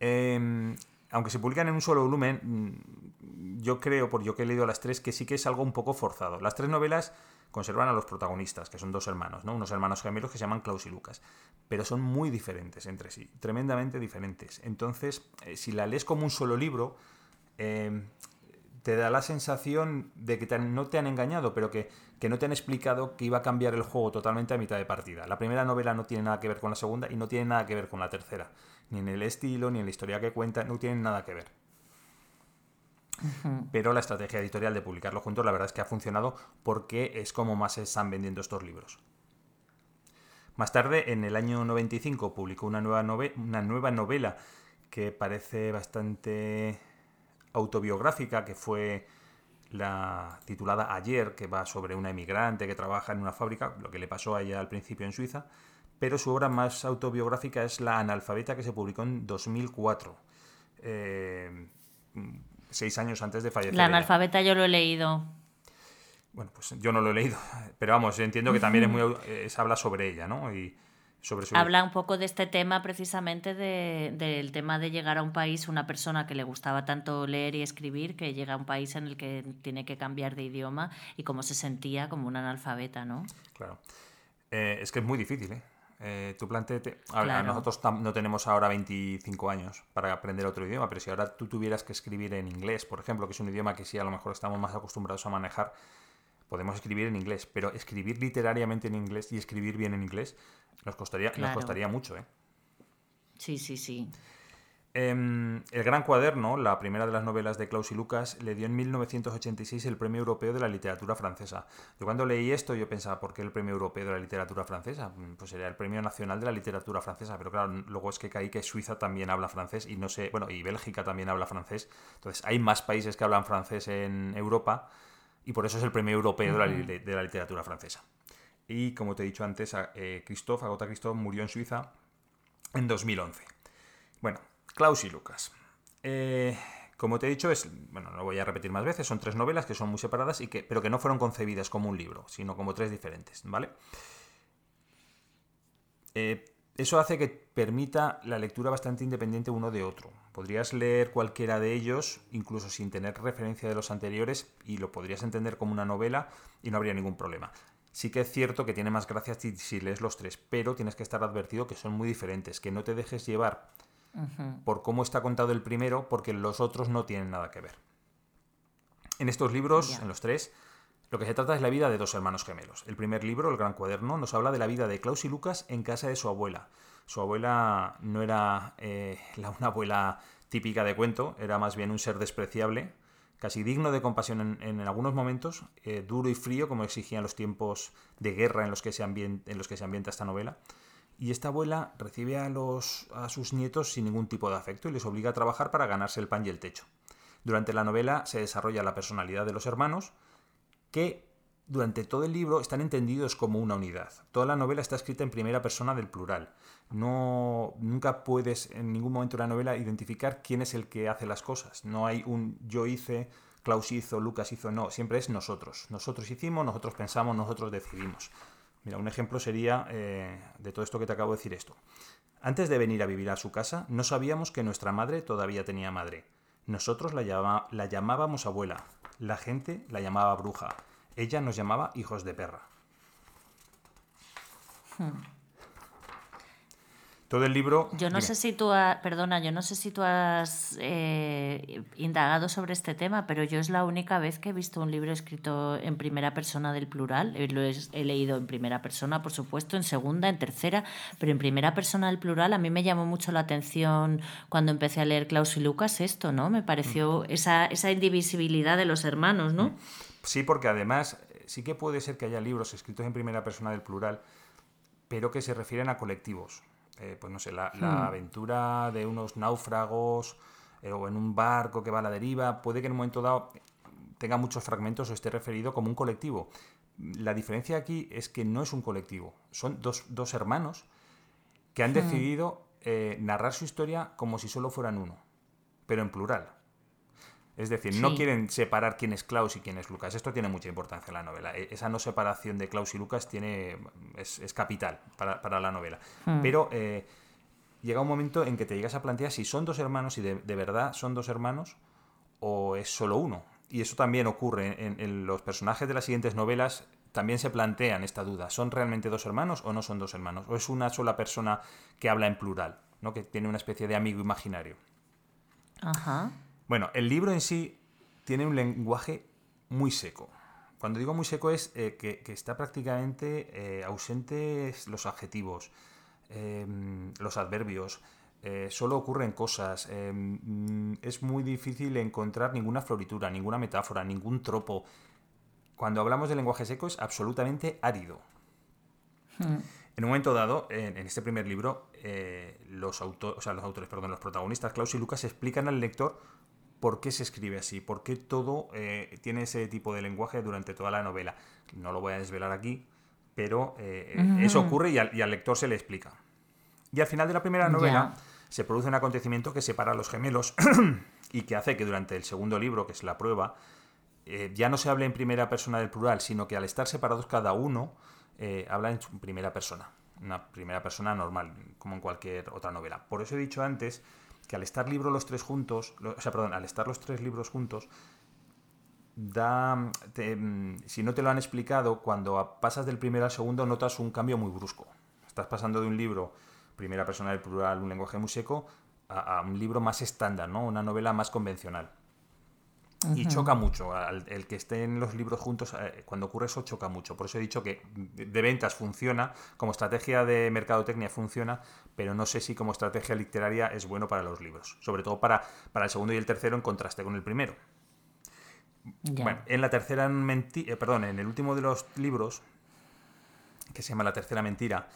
Speaker 1: Em, aunque se publican en un solo volumen, mm, yo creo, por yo que he leído las tres, que sí que es algo un poco forzado. Las tres novelas conservan a los protagonistas, que son dos hermanos, ¿no? Unos hermanos gemelos que se llaman Klaus y Lucas. Pero son muy diferentes entre sí, tremendamente diferentes. Entonces, eh, si la lees como un solo libro, em, te da la sensación de que no te han engañado, pero que, que, no te han explicado que iba a cambiar el juego totalmente a mitad de partida. La primera novela no tiene nada que ver con la segunda y no tiene nada que ver con la tercera. Ni en el estilo, ni en la historia que cuenta, no tienen nada que ver. Pero la estrategia editorial de publicarlo juntos, la verdad es que ha funcionado porque es como más se están vendiendo estos libros. Más tarde, en el año 95, publicó una nueva, una nueva novela que parece bastante autobiográfica, que fue la titulada Ayer, que va sobre una emigrante que trabaja en una fábrica, lo que le pasó a ella al principio en Suiza, pero su obra más autobiográfica es La analfabeta, que se publicó en 2004 seis años antes de fallecer.
Speaker 2: La analfabeta yo lo he leído.
Speaker 1: Bueno, pues yo no lo he leído, pero vamos, entiendo que también es muy, habla sobre ella, ¿no? Y sobre
Speaker 2: Habla un poco de este tema precisamente del tema de llegar a un país, una persona que le gustaba tanto leer y escribir, que llega a un país en el que tiene que cambiar de idioma y cómo se sentía como un analfabeta, ¿no?
Speaker 1: Claro. Eh, es que es muy difícil, ¿eh? Eh, tú planteate, nosotros no tenemos ahora 25 años para aprender otro idioma, pero si ahora tú tuvieras que escribir en inglés, por ejemplo, que es un idioma que sí a lo mejor estamos más acostumbrados a manejar, podemos escribir en inglés, pero escribir literariamente en inglés y escribir bien en inglés nos costaría, nos costaría mucho, ¿eh?
Speaker 2: Sí, sí, sí.
Speaker 1: Em, el Gran Cuaderno, la primera de las novelas de Klaus y Lucas, le dio en 1986 el Premio Europeo de la Literatura Francesa. Yo cuando leí esto yo pensaba, ¿por qué el Premio Europeo de la Literatura Francesa? Mm, pues sería el Premio Nacional de la Literatura Francesa, pero claro, luego es que caí que Suiza también habla francés y no sé, bueno, y Bélgica también habla francés. Entonces hay más países que hablan francés en Europa y por eso es el Premio Europeo de, la, Literatura Francesa. Y como te he dicho antes, eh, Christophe, Agota Christophe murió en Suiza en 2011. Bueno, Klaus y Lucas. Eh, como te he dicho, es, bueno, lo voy a repetir más veces, son tres novelas que son muy separadas, y que, pero que no fueron concebidas como un libro, sino como tres diferentes, ¿vale? Eh, eso hace que permita la lectura bastante independiente uno de otro. Podrías leer cualquiera de ellos, incluso sin tener referencia de los anteriores, y lo podrías entender como una novela y no habría ningún problema. Sí que es cierto que tiene más gracia si lees los tres, pero tienes que estar advertido que son muy diferentes, que no te dejes llevar por cómo está contado el primero, porque los otros no tienen nada que ver. En estos libros, en los tres, lo que se trata es la vida de dos hermanos gemelos. El primer libro, El Gran Cuaderno, nos habla de la vida de Klaus y Lucas en casa de su abuela. Su abuela no era eh, una abuela típica de cuento, era más bien un ser despreciable, casi digno de compasión en, algunos momentos, eh, duro y frío como exigían los tiempos de guerra en los, que se en los que se ambienta esta novela. Y esta abuela recibe a, los, a sus nietos sin ningún tipo de afecto y les obliga a trabajar para ganarse el pan y el techo. Durante la novela se desarrolla la personalidad de los hermanos, que durante todo el libro están entendidos como una unidad. Toda la novela está escrita en primera persona del plural. No, nunca puedes en ningún momento de la novela identificar quién es el que hace las cosas. No hay un yo hice, Klaus hizo, Lucas hizo, no, siempre es nosotros. Nosotros hicimos, nosotros pensamos, nosotros decidimos. Mira, un ejemplo sería eh, de todo esto que te acabo de decir esto. Antes de venir a vivir a su casa, no sabíamos que nuestra madre todavía tenía madre. Nosotros la, la llamábamos abuela, la gente la llamaba bruja, ella nos llamaba hijos de perra. Hmm. Todo el libro.
Speaker 2: Yo no sé si tú, perdona, yo no sé si tú has eh, indagado sobre este tema, pero yo es la única vez que he visto un libro escrito en primera persona del plural. Eh, lo he, leído en primera persona, por supuesto, en segunda, en tercera, pero en primera persona del plural a mí me llamó mucho la atención cuando empecé a leer Klaus y Lucas esto, ¿no? Me pareció mm. esa, esa indivisibilidad de los hermanos, ¿no? Mm.
Speaker 1: Sí, porque además sí que puede ser que haya libros escritos en primera persona del plural, pero que se refieren a colectivos. Eh, pues no sé, la, hmm. aventura de unos náufragos eh, o en un barco que va a la deriva, puede que en un momento dado tenga muchos fragmentos o esté referido como un colectivo. La diferencia aquí es que no es un colectivo, son dos, hermanos que han hmm. decidido eh, narrar su historia como si solo fueran uno, pero en plural. Es decir, no quieren separar quién es Klaus y quién es Lucas. Esto tiene mucha importancia en la novela. E, esa no separación de Klaus y Lucas tiene, es, capital para, la novela. Hmm. Pero eh, llega un momento en que te llegas a plantear si son dos hermanos y de, verdad son dos hermanos o es solo uno. Y eso también ocurre en, los personajes de las siguientes novelas. También se plantean esta duda. ¿Son realmente dos hermanos o no son dos hermanos? ¿O es una sola persona que habla en plural? ¿no? Que tiene una especie de amigo imaginario.
Speaker 2: Ajá.
Speaker 1: Bueno, el libro en sí tiene un lenguaje muy seco. Cuando digo muy seco es eh, que, está prácticamente eh, ausentes los adjetivos, em, los adverbios, eh, solo ocurren cosas. Em, es muy difícil encontrar ninguna floritura, ninguna metáfora, ningún tropo. Cuando hablamos de lenguaje seco es absolutamente árido. Hmm. En un momento dado, en, este primer libro, los, o sea, los autores, perdón, los protagonistas, Klaus y Lucas, explican al lector por qué se escribe así, por qué todo eh, tiene ese tipo de lenguaje durante toda la novela. No lo voy a desvelar aquí, pero eh, eso ocurre y al, lector se le explica. Y al final de la primera novela se produce un acontecimiento que separa a los gemelos y que hace que durante el segundo libro, que es la prueba, eh, ya no se hable en primera persona del plural, sino que al estar separados cada uno, habla en primera persona. Una primera persona normal, como en cualquier otra novela. Por eso he dicho antes que al estar libro los tres juntos, o sea, perdón, al estar los tres libros juntos, da, mm, si no te lo han explicado, cuando pasas del primero al segundo notas un cambio muy brusco. Estás pasando de un libro, primera persona del plural, un lenguaje muy seco, a, a un libro más estándar, ¿no? Una novela más convencional. Y choca mucho. El que estén los libros juntos, eh, cuando ocurre eso, choca mucho. Por eso he dicho que de ventas funciona, como estrategia de mercadotecnia funciona, pero no sé si como estrategia literaria es bueno para los libros. Sobre todo para, para el segundo y el tercero en contraste con el primero. Bueno, en la tercera mentira, eh, perdón, en el último de los libros, que se llama La tercera mentira,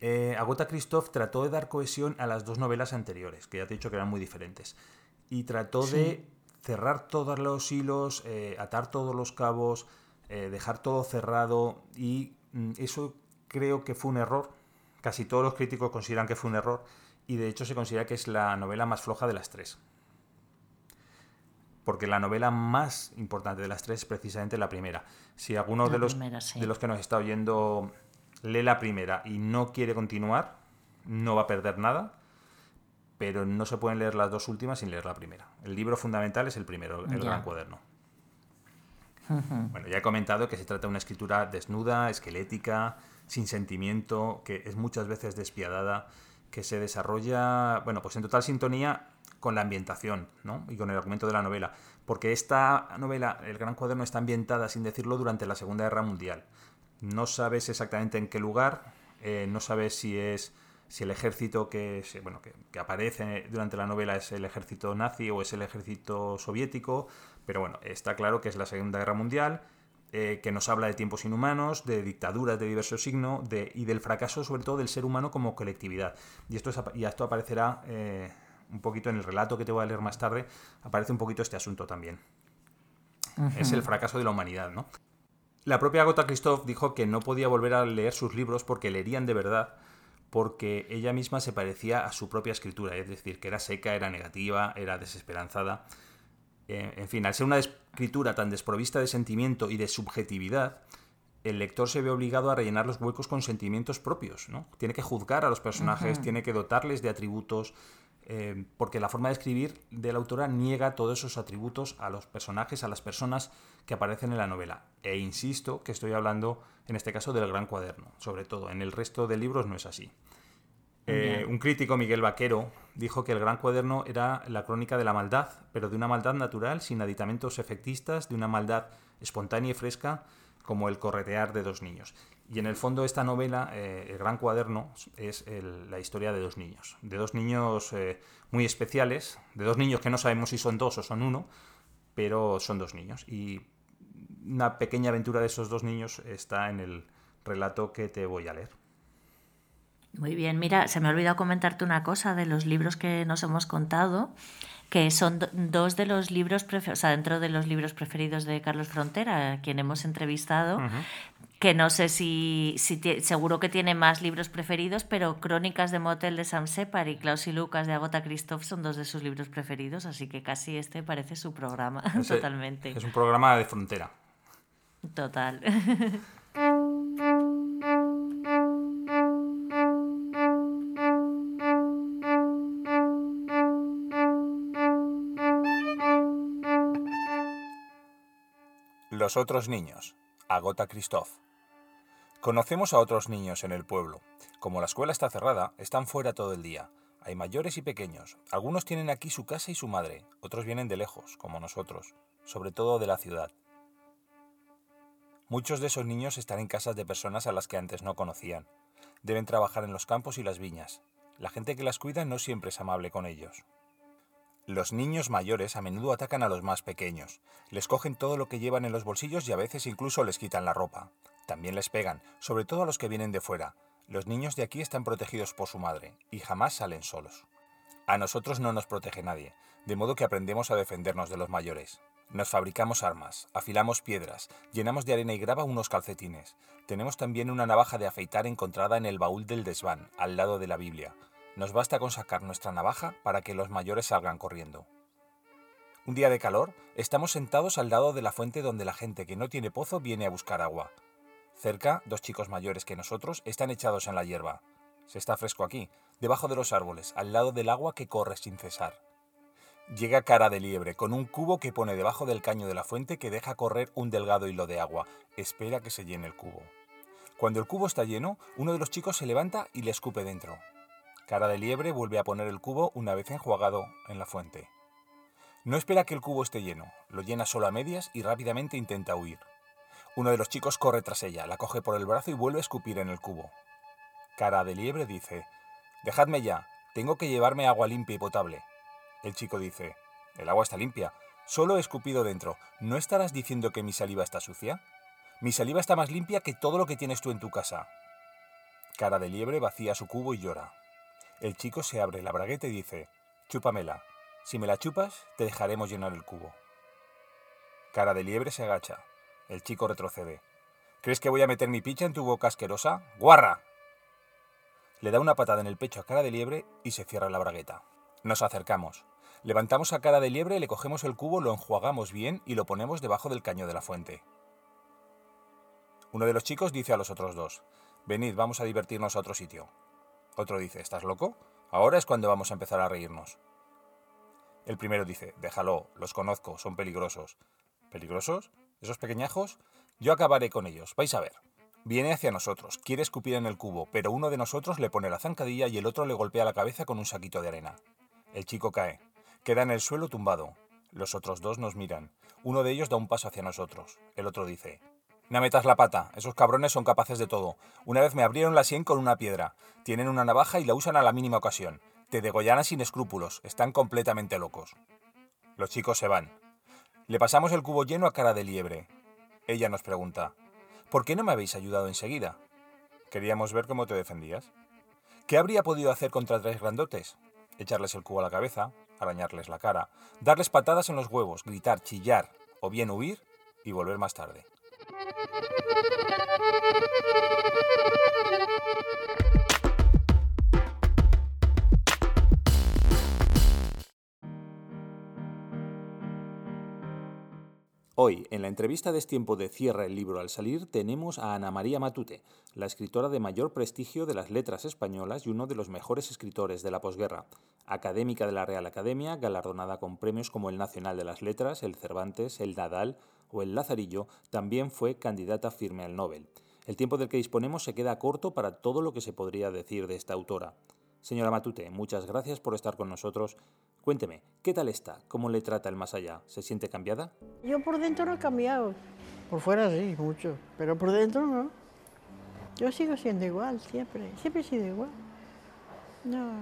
Speaker 1: eh, Agota Christoph trató de dar cohesión a las dos novelas anteriores, que ya te he dicho que eran muy diferentes. Y trató de cerrar todos los hilos, eh, atar todos los cabos, eh, dejar todo cerrado y mm, eso creo que fue un error. Casi todos los críticos consideran que fue un error y de hecho se considera que es la novela más floja de las tres. Porque la novela más importante de las tres es precisamente la primera. Si alguno de, los, de los que nos está oyendo lee la primera y no quiere continuar, no va a perder nada pero no se pueden leer las dos últimas sin leer la primera. El libro fundamental es el primero, el Gran Cuaderno. Bueno, ya he comentado que se trata de una escritura desnuda, esquelética, sin sentimiento, que es muchas veces despiadada, que se desarrolla, bueno, pues en total sintonía con la ambientación ¿no? y con el argumento de la novela. Porque esta novela, El Gran Cuaderno, está ambientada, sin decirlo, durante la Segunda Guerra Mundial. No sabes exactamente en qué lugar, eh, no sabes si es si el ejército que, bueno, que, aparece durante la novela es el ejército nazi o es el ejército soviético, pero bueno, está claro que es la Segunda Guerra Mundial, eh, que nos habla de tiempos inhumanos, de dictaduras de diverso signo de, y del fracaso sobre todo del ser humano como colectividad. Y esto, y esto aparecerá eh, un poquito en el relato que te voy a leer más tarde, aparece un poquito este asunto también. Es el fracaso de la humanidad, ¿no? La propia Gota Christoph dijo que no podía volver a leer sus libros porque leerían de verdad porque ella misma se parecía a su propia escritura, es decir, que era seca, era negativa, era desesperanzada. Eh, en fin, al ser una escritura tan desprovista de sentimiento y de subjetividad, el lector se ve obligado a rellenar los huecos con sentimientos propios, ¿no? Tiene que juzgar a los personajes, tiene que dotarles de atributos, eh, porque la forma de escribir de la autora niega todos esos atributos a los personajes, a las personas que aparecen en la novela. E insisto que estoy hablando, en este caso, del Gran Cuaderno, sobre todo. En el resto de libros no es así. Eh, un crítico, Miguel Vaquero, dijo que el Gran Cuaderno era la crónica de la maldad, pero de una maldad natural, sin aditamentos efectistas, de una maldad espontánea y fresca, como el corretear de dos niños. Y en el fondo esta novela, eh, El Gran Cuaderno, es la historia de dos niños. De dos niños eh, muy especiales, de dos niños que no sabemos si son dos o son uno, pero son dos niños. Y una pequeña aventura de esos dos niños está en el relato que te voy a leer.
Speaker 2: Muy bien, mira, se me ha olvidado comentarte una cosa de los libros que nos hemos contado, que son dos de los libros, o sea, dentro de los libros preferidos de Carlos Frontera, a quien hemos entrevistado, que no sé si, si seguro que tiene más libros preferidos, pero Crónicas de Motel de Sam Separ y Klaus y Lucas de Agota Christoph son dos de sus libros preferidos, así que casi este parece su programa, totalmente.
Speaker 1: Es un programa de frontera.
Speaker 2: Total.
Speaker 1: Los otros niños. Agota Christoph. Conocemos a otros niños en el pueblo. Como la escuela está cerrada, están fuera todo el día. Hay mayores y pequeños. Algunos tienen aquí su casa y su madre, otros vienen de lejos, como nosotros, sobre todo de la ciudad. Muchos de esos niños están en casas de personas a las que antes no conocían. Deben trabajar en los campos y las viñas. La gente que las cuida no siempre es amable con ellos. Los niños mayores a menudo atacan a los más pequeños, les cogen todo lo que llevan en los bolsillos y a veces incluso les quitan la ropa. También les pegan, sobre todo a los que vienen de fuera. Los niños de aquí están protegidos por su madre y jamás salen solos. A nosotros no nos protege nadie, de modo que aprendemos a defendernos de los mayores. Nos fabricamos armas, afilamos piedras, llenamos de arena y grava unos calcetines. Tenemos también una navaja de afeitar encontrada en el baúl del desván, al lado de la Biblia. Nos basta con sacar nuestra navaja para que los mayores salgan corriendo. Un día de calor, estamos sentados al lado de la fuente donde la gente que no tiene pozo viene a buscar agua. Cerca, dos chicos mayores que nosotros están echados en la hierba. Se está fresco aquí, debajo de los árboles, al lado del agua que corre sin cesar. Llega cara de liebre, con un cubo que pone debajo del caño de la fuente que deja correr un delgado hilo de agua. Espera que se llene el cubo. Cuando el cubo está lleno, uno de los chicos se levanta y le escupe dentro. Cara de Liebre vuelve a poner el cubo una vez enjuagado en la fuente. No espera que el cubo esté lleno, lo llena solo a medias y rápidamente intenta huir. Uno de los chicos corre tras ella, la coge por el brazo y vuelve a escupir en el cubo. Cara de Liebre dice, Dejadme ya, tengo que llevarme agua limpia y potable. El chico dice, El agua está limpia, solo he escupido dentro, ¿no estarás diciendo que mi saliva está sucia? Mi saliva está más limpia que todo lo que tienes tú en tu casa. Cara de Liebre vacía su cubo y llora. El chico se abre la bragueta y dice, chúpamela. Si me la chupas, te dejaremos llenar el cubo. Cara de liebre se agacha. El chico retrocede. ¿Crees que voy a meter mi picha en tu boca asquerosa? ¡Guarra! Le da una patada en el pecho a cara de liebre y se cierra la bragueta. Nos acercamos. Levantamos a cara de liebre, le cogemos el cubo, lo enjuagamos bien y lo ponemos debajo del caño de la fuente. Uno de los chicos dice a los otros dos, Venid, vamos a divertirnos a otro sitio. Otro dice, ¿estás loco? Ahora es cuando vamos a empezar a reírnos. El primero dice, déjalo, los conozco, son peligrosos. ¿Peligrosos? ¿Esos pequeñajos? Yo acabaré con ellos, vais a ver. Viene hacia nosotros, quiere escupir en el cubo, pero uno de nosotros le pone la zancadilla y el otro le golpea la cabeza con un saquito de arena. El chico cae. Queda en el suelo tumbado. Los otros dos nos miran. Uno de ellos da un paso hacia nosotros. El otro dice, no metas la pata, esos cabrones son capaces de todo. Una vez me abrieron la sien con una piedra. Tienen una navaja y la usan a la mínima ocasión. Te degollan sin escrúpulos, están completamente locos. Los chicos se van. Le pasamos el cubo lleno a cara de liebre. Ella nos pregunta, ¿por qué no me habéis ayudado enseguida? Queríamos ver cómo te defendías. ¿Qué habría podido hacer contra tres grandotes? Echarles el cubo a la cabeza, arañarles la cara, darles patadas en los huevos, gritar, chillar, o bien huir y volver más tarde. Hoy, en la entrevista de tiempo de Cierra el libro al salir, tenemos a Ana María Matute, la escritora de mayor prestigio de las letras españolas y uno de los mejores escritores de la posguerra. Académica de la Real Academia, galardonada con premios como el Nacional de las Letras, el Cervantes, el Nadal o el Lazarillo, también fue candidata firme al Nobel. El tiempo del que disponemos se queda corto para todo lo que se podría decir de esta autora. Señora Matute, muchas gracias por estar con nosotros Cuénteme, ¿qué tal está? ¿Cómo le trata el más allá? ¿Se siente cambiada?
Speaker 6: Yo por dentro no he cambiado. Por fuera sí, mucho. Pero por dentro no. Yo sigo siendo igual, siempre. Siempre he sido igual. No,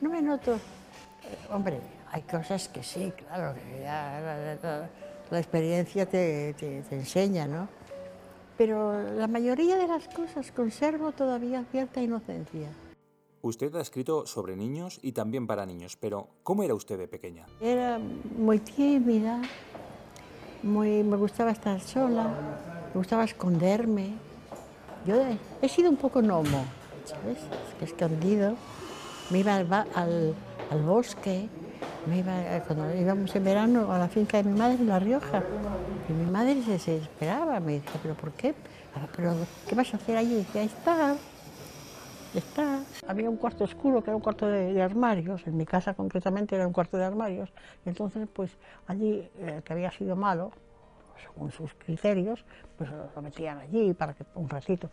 Speaker 6: no me noto. Eh, hombre, hay cosas que sí, claro, que ya la, experiencia te, te, te enseña, ¿no? Pero la mayoría de las cosas conservo todavía cierta inocencia.
Speaker 1: Usted ha escrito sobre niños y también para niños, pero ¿cómo era usted de pequeña?
Speaker 6: Era muy tímida, muy, me gustaba estar sola, me gustaba esconderme. Yo he sido un poco gnomo, ¿sabes? Escondido. Me iba al, bosque, me iba, cuando íbamos en verano a la finca de mi madre en La Rioja. Y mi madre se desesperaba, me decía, ¿pero por qué? ¿Pero qué vas a hacer allí? Y decía, está está. Había un cuarto oscuro que era un cuarto de, armarios, en mi casa concretamente era un cuarto de armarios, entonces pues allí el que había sido malo, según sus criterios, pues lo metían allí para que un ratito.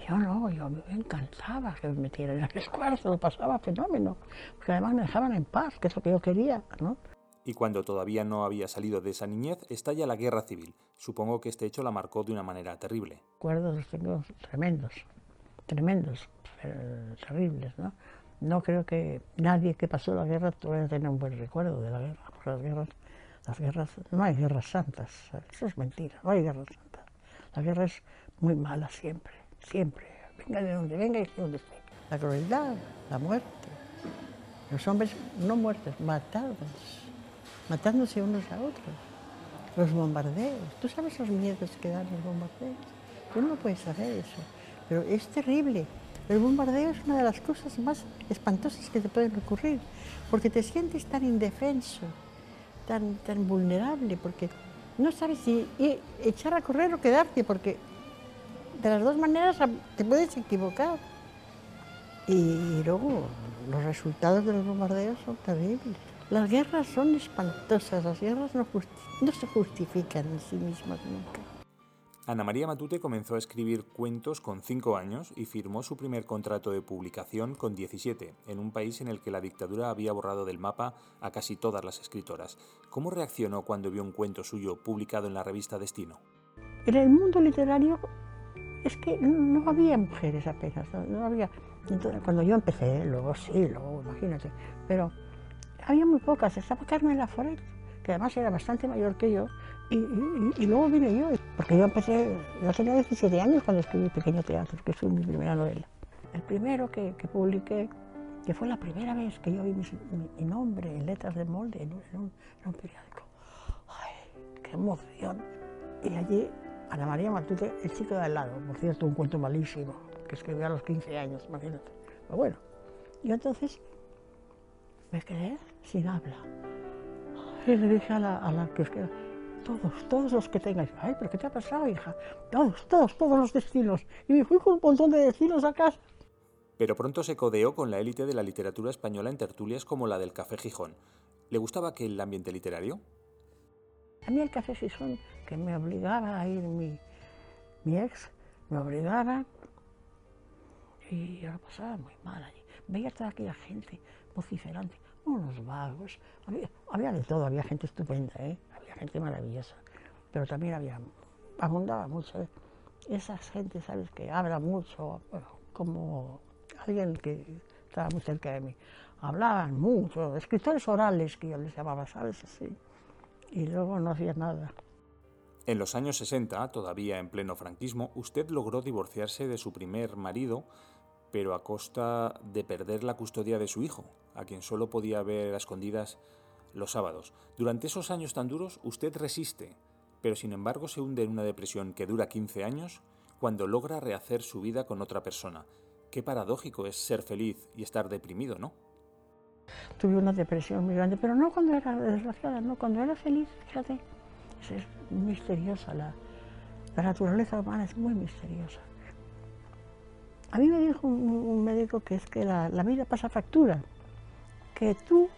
Speaker 6: Y yo no, yo me encantaba que me metieran en aquel cuarto, lo pasaba fenómeno, porque además me dejaban en paz, que es lo que yo quería, ¿no?
Speaker 1: Y cuando todavía no había salido de esa niñez, estalla la guerra civil. Supongo que este hecho la marcó de una manera terrible.
Speaker 6: Recuerdos tengo tremendos, tremendos. Eh, terribles, ¿no? No creo que nadie que pasó la guerra pueda tener un buen recuerdo de la guerra, porque las guerras, las guerras, no hay guerras santas, eso es mentira, no hay guerras santas. La guerra es muy mala siempre, siempre, venga de donde venga y de donde esté. La crueldad, la muerte, los hombres no muertos, matados, matándose unos a otros, los bombardeos, ¿tú sabes los miedos que dan los bombardeos? Tú no puedes saber eso, pero es terrible. El bombardeo es una de las cosas más espantosas que te pueden ocurrir, porque te sientes tan indefenso, tan, tan vulnerable, porque no sabes si echar a correr o quedarte, porque de las dos maneras te puedes equivocar. Y luego los resultados de los bombardeos son terribles. Las guerras son espantosas, las guerras no, no se justifican en sí mismas nunca.
Speaker 1: Ana María Matute comenzó a escribir cuentos con 5 años y firmó su primer contrato de publicación con 17, en un país en el que la dictadura había borrado del mapa a casi todas las escritoras. ¿Cómo reaccionó cuando vio un cuento suyo publicado en la revista Destino?
Speaker 6: En el mundo literario es que no había mujeres apenas, no, había... cuando yo empecé, luego sí, luego imagínate, pero había muy pocas. Estaba Carmen Laforet, que además era bastante mayor que yo, y, luego vine yo, porque yo empecé, yo tenía 17 años cuando escribí Pequeño Teatro, que fue mi primera novela. El primero que, que publiqué, que fue la primera vez que yo vi mi, nombre en letras de molde en un, periódico. ¡Ay, qué emoción! Y allí, Ana María Matute, el chico de al lado, por cierto, un cuento malísimo, que escribí a los 15 años, imagínate. Pero bueno, y entonces me quedé sin habla. Y le dije a la, a que todos, todos los que tengáis. Ay, pero ¿qué te ha pasado, hija? Todos, todos, todos los destinos. Y me fui con un montón de destinos a casa.
Speaker 1: Pero pronto se codeó con la élite de la literatura española en tertulias como la del Café Gijón. ¿Le gustaba aquel ambiente literario?
Speaker 6: A mí el Café Gijón, que me obligaba a ir mi, mi ex, me obligaba y yo lo pasaba muy mal allí. Veía toda aquella gente vociferante. unos vagos. Había, había de todo, había gente estupenda, ¿eh? Gente maravillosa, pero también había, abundaba mucho. ¿eh? Esas gente, ¿sabes?, que habla mucho, como alguien que estaba muy cerca de mí. Hablaban mucho, escritores orales que yo les llamaba, ¿sabes? Así. Y luego no hacía nada.
Speaker 1: En los años 60, todavía en pleno franquismo, usted logró divorciarse de su primer marido, pero a costa de perder la custodia de su hijo, a quien solo podía ver a escondidas los sábados. Durante esos años tan duros, usted resiste, pero sin embargo se hunde en una depresión que dura 15 años cuando logra rehacer su vida con otra persona. Qué paradójico es ser feliz y estar deprimido, ¿no?
Speaker 6: Tuve una depresión muy grande, pero no cuando era desgraciada, no, cuando era feliz, fíjate. Es, misteriosa, la, la, naturaleza humana es muy misteriosa. A mí me dijo un, médico que es que la, la, vida pasa factura, que tú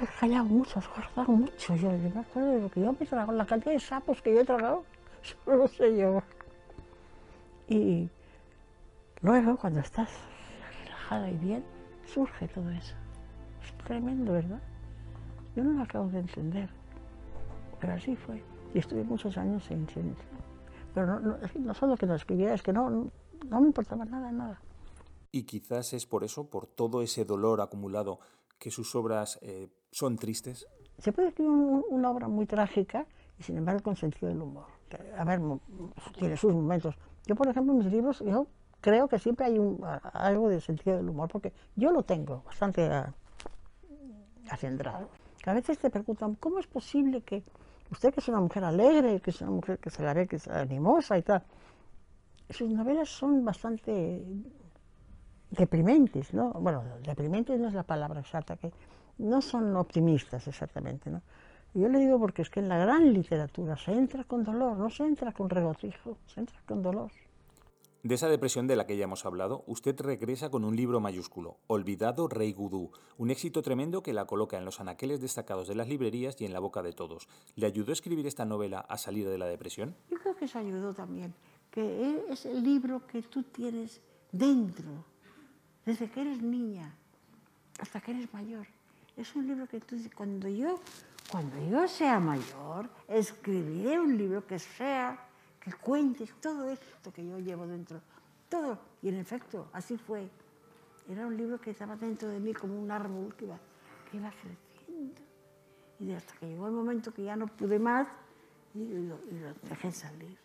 Speaker 6: has callado mucho, has guardado mucho. Yo, yo me acuerdo de lo que yo me he tragado, la cantidad de sapos que yo he tragado, no lo sé yo. Y luego, cuando estás relajada y bien, surge todo eso. Es tremendo, ¿verdad? Yo no lo acabo de entender, pero así fue. Y estuve muchos años sin ciencia. Pero no, no, no, solo que no escribiera, es que no, no me importaba nada, nada.
Speaker 1: Y quizás es por eso, por todo ese dolor acumulado, que sus obras eh, son tristes.
Speaker 6: Se puede escribir un, una obra muy trágica y sin embargo con sentido del humor. A ver, tiene sus momentos. Yo, por ejemplo, en mis libros, yo creo que siempre hay un, algo de sentido del humor, porque yo lo tengo bastante acendrado. A veces te preguntan, ¿cómo es posible que usted que es una mujer alegre, que es una mujer que se la ve que es animosa y tal, sus novelas son bastante deprimentes, ¿no? Bueno, deprimentes no es la palabra exacta, que no son optimistas exactamente, ¿no? Yo le digo porque es que en la gran literatura se entra con dolor, no se entra con regocijo, se entra con dolor.
Speaker 1: De esa depresión de la que ya hemos hablado, usted regresa con un libro mayúsculo, Olvidado Rey Gudú, un éxito tremendo que la coloca en los anaqueles destacados de las librerías y en la boca de todos. ¿Le ayudó a escribir esta novela a salir de la depresión?
Speaker 6: Yo creo que eso ayudó también, que es el libro que tú tienes dentro, desde que eres niña hasta que eres mayor. Es un libro que tú, cuando yo, cuando yo sea mayor, escribiré un libro que sea que cuentes todo esto que yo llevo dentro, todo. Y en efecto, así fue. Era un libro que estaba dentro de mí como un árbol que iba, que iba creciendo. Y hasta que llegó el momento que ya no pude más y y lo dejé salir.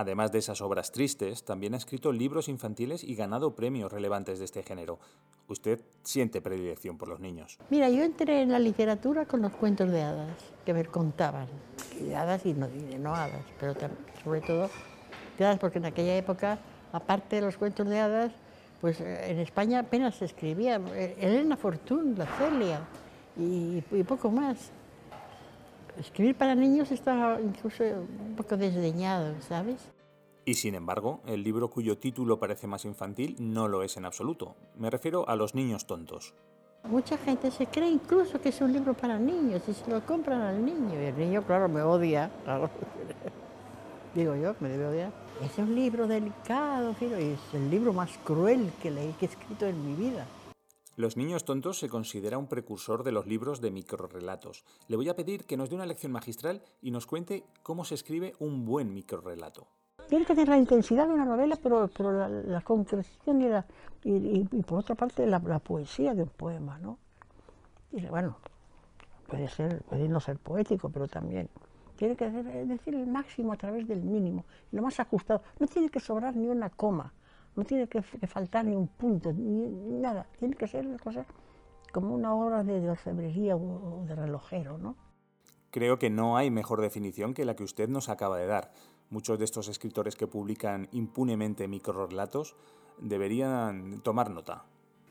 Speaker 1: Además de esas obras tristes, también ha escrito libros infantiles y ganado premios relevantes de este género. Usted siente predilección por los niños.
Speaker 6: Mira, yo entré en la literatura con los cuentos de hadas que me contaban. De hadas y no, y no hadas, pero sobre todo de hadas, porque en aquella época, aparte de los cuentos de hadas, pues en España apenas se escribía. Elena Fortún, la Celia y poco más. Escribir para niños está incluso un poco desdeñado, ¿sabes?
Speaker 1: Y sin embargo, el libro cuyo título parece más infantil no lo es en absoluto. Me refiero a Los niños tontos.
Speaker 6: Mucha gente se cree incluso que es un libro para niños y se lo compran al niño. Y el niño, claro, me odia. Claro. Digo yo, me debe odiar. Es un libro delicado, y es el libro más cruel que leí, que he escrito en mi vida.
Speaker 1: Los niños tontos se considera un precursor de los libros de microrelatos. Le voy a pedir que nos dé una lección magistral y nos cuente cómo se escribe un buen microrelato.
Speaker 6: Tiene que tener la intensidad de una novela, pero, pero la, la concreción y, la, y, por otra parte la, la, poesía de un poema, ¿no? Y bueno, puede ser, puede no ser poético, pero también tiene que decir el máximo a través del mínimo, lo más ajustado. No tiene que sobrar ni una coma no tiene que, faltar ni un punto, ni, nada. Tiene que ser una cosa como una obra de, de orfebrería o, o de relojero, ¿no?
Speaker 1: Creo que no hay mejor definición que la que usted nos acaba de dar. Muchos de estos escritores que publican impunemente microrelatos deberían tomar nota.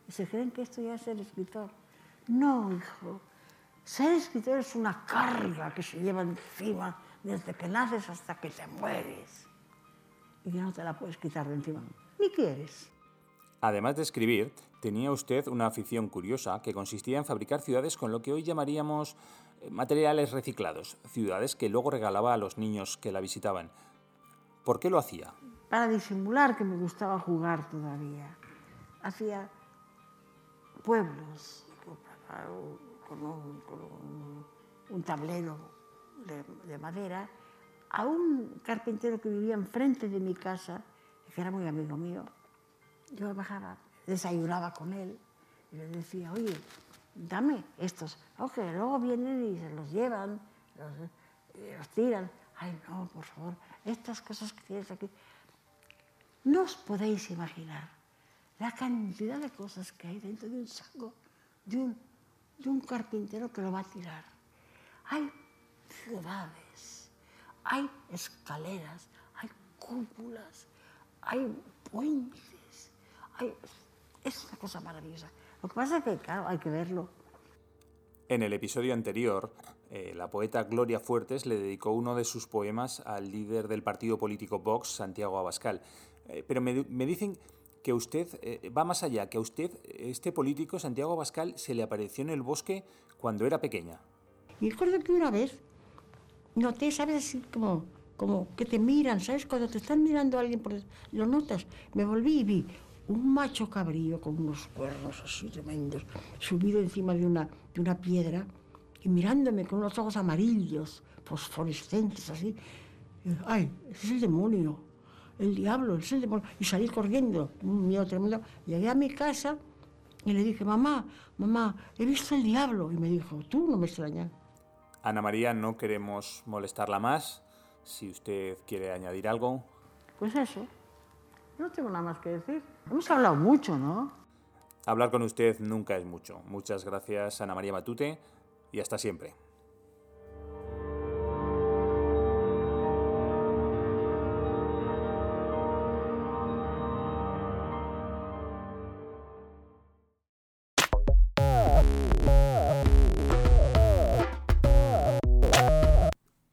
Speaker 6: Se creen que esto ya es ser escritor. No, hijo. Ser escritor es una carga que se lleva encima desde que naces hasta que te mueres. Y que no te la puedes quitar de encima ni quieres.
Speaker 1: Además de escribir, tenía usted una afición curiosa que consistía en fabricar ciudades con lo que hoy llamaríamos eh, materiales reciclados, ciudades que luego regalaba a los niños que la visitaban. ¿Por qué lo hacía?
Speaker 6: Para disimular que me gustaba jugar todavía. Hacía pueblos, con un, tablero de, madera a un carpintero que vivía enfrente de mi casa, que era muy amigo mío. Yo bajaba, desayunaba con él y le decía, oye, dame estos. Ok, luego vienen y se los llevan, los, los tiran. Ay, no, por favor, estas cosas que tienes aquí. No os podéis imaginar la cantidad de cosas que hay dentro de un saco de un, de un carpintero que lo va a tirar. Hay ciudades, hay escaleras, hay cúpulas, hay puentes, hay... es una cosa maravillosa. Lo que pasa es que, claro, hay que verlo.
Speaker 1: En el episodio anterior, eh, la poeta Gloria Fuertes le dedicó uno de sus poemas al líder del partido político Vox, Santiago Abascal. Eh, pero me, me dicen que usted eh, va más allá, que a usted, este político, Santiago Abascal, se le apareció en el bosque cuando era pequeña.
Speaker 6: Y recuerdo que una vez noté, ¿sabes? Así como, como que te miran, ¿sabes? Cuando te están mirando a alguien, por... lo notas. Me volví y vi un macho cabrío con unos cuernos así tremendos, subido encima de una, de una piedra y mirándome con unos ojos amarillos, fosforescentes así. ¡Ay, ese es el demonio! el diablo, el demonio, y salí corriendo, un miedo tremendo. Llegué a mi casa y le dije, mamá, mamá, he visto el diablo. Y me dijo, tú no me extrañas.
Speaker 1: Ana María, no queremos molestarla más. Si usted quiere añadir algo.
Speaker 6: Pues eso. No tengo nada más que decir. Hemos hablado mucho, ¿no?
Speaker 1: Hablar con usted nunca es mucho. Muchas gracias, Ana María Matute, y hasta siempre.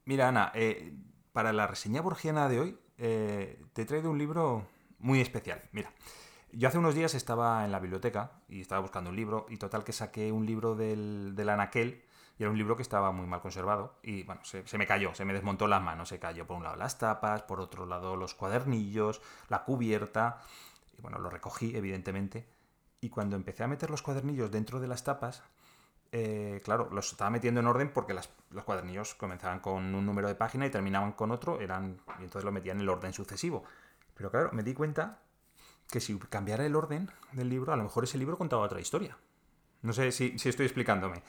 Speaker 1: Mira, Ana, eh, para la reseña borgiana de hoy eh, te he traído un libro muy especial. Mira, yo hace unos días estaba en la biblioteca y estaba buscando un libro y total que saqué un libro del, del Anaquel y era un libro que estaba muy mal conservado y bueno, se, me cayó, se me desmontó las manos, se cayó por un lado las tapas, por otro lado los cuadernillos, la cubierta y bueno, lo recogí evidentemente y cuando empecé a meter los cuadernillos dentro de las tapas eh, claro, los estaba metiendo en orden porque los cuadernillos comenzaban con un número de página y terminaban con otro, eran, y entonces lo metían en el orden sucesivo. Pero claro, me di cuenta que si cambiara el orden del libro, a lo mejor ese libro contaba otra historia. No sé si, estoy explicándome.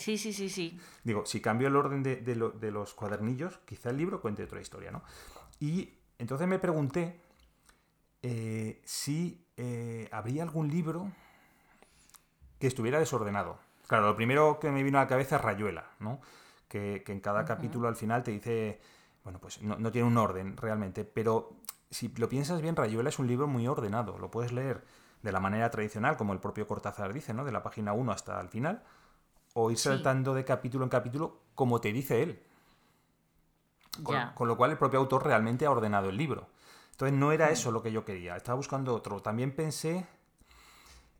Speaker 2: Sí, sí, sí, sí.
Speaker 1: Digo, si cambio el orden de, los cuadernillos, quizá el libro cuente otra historia, ¿no? Y entonces me pregunté eh, si eh, habría algún libro que estuviera desordenado. Claro, lo primero que me vino a la cabeza es Rayuela, ¿no? Que, en cada capítulo al final te dice, bueno, pues no, tiene un orden realmente, pero si lo piensas bien, Rayuela es un libro muy ordenado, lo puedes leer de la manera tradicional, como el propio Cortázar dice, ¿no? De la página 1 hasta el final, o ir saltando de capítulo en capítulo como te dice él. Con, lo cual el propio autor realmente ha ordenado el libro. Entonces no era eso lo que yo quería, estaba buscando otro. También pensé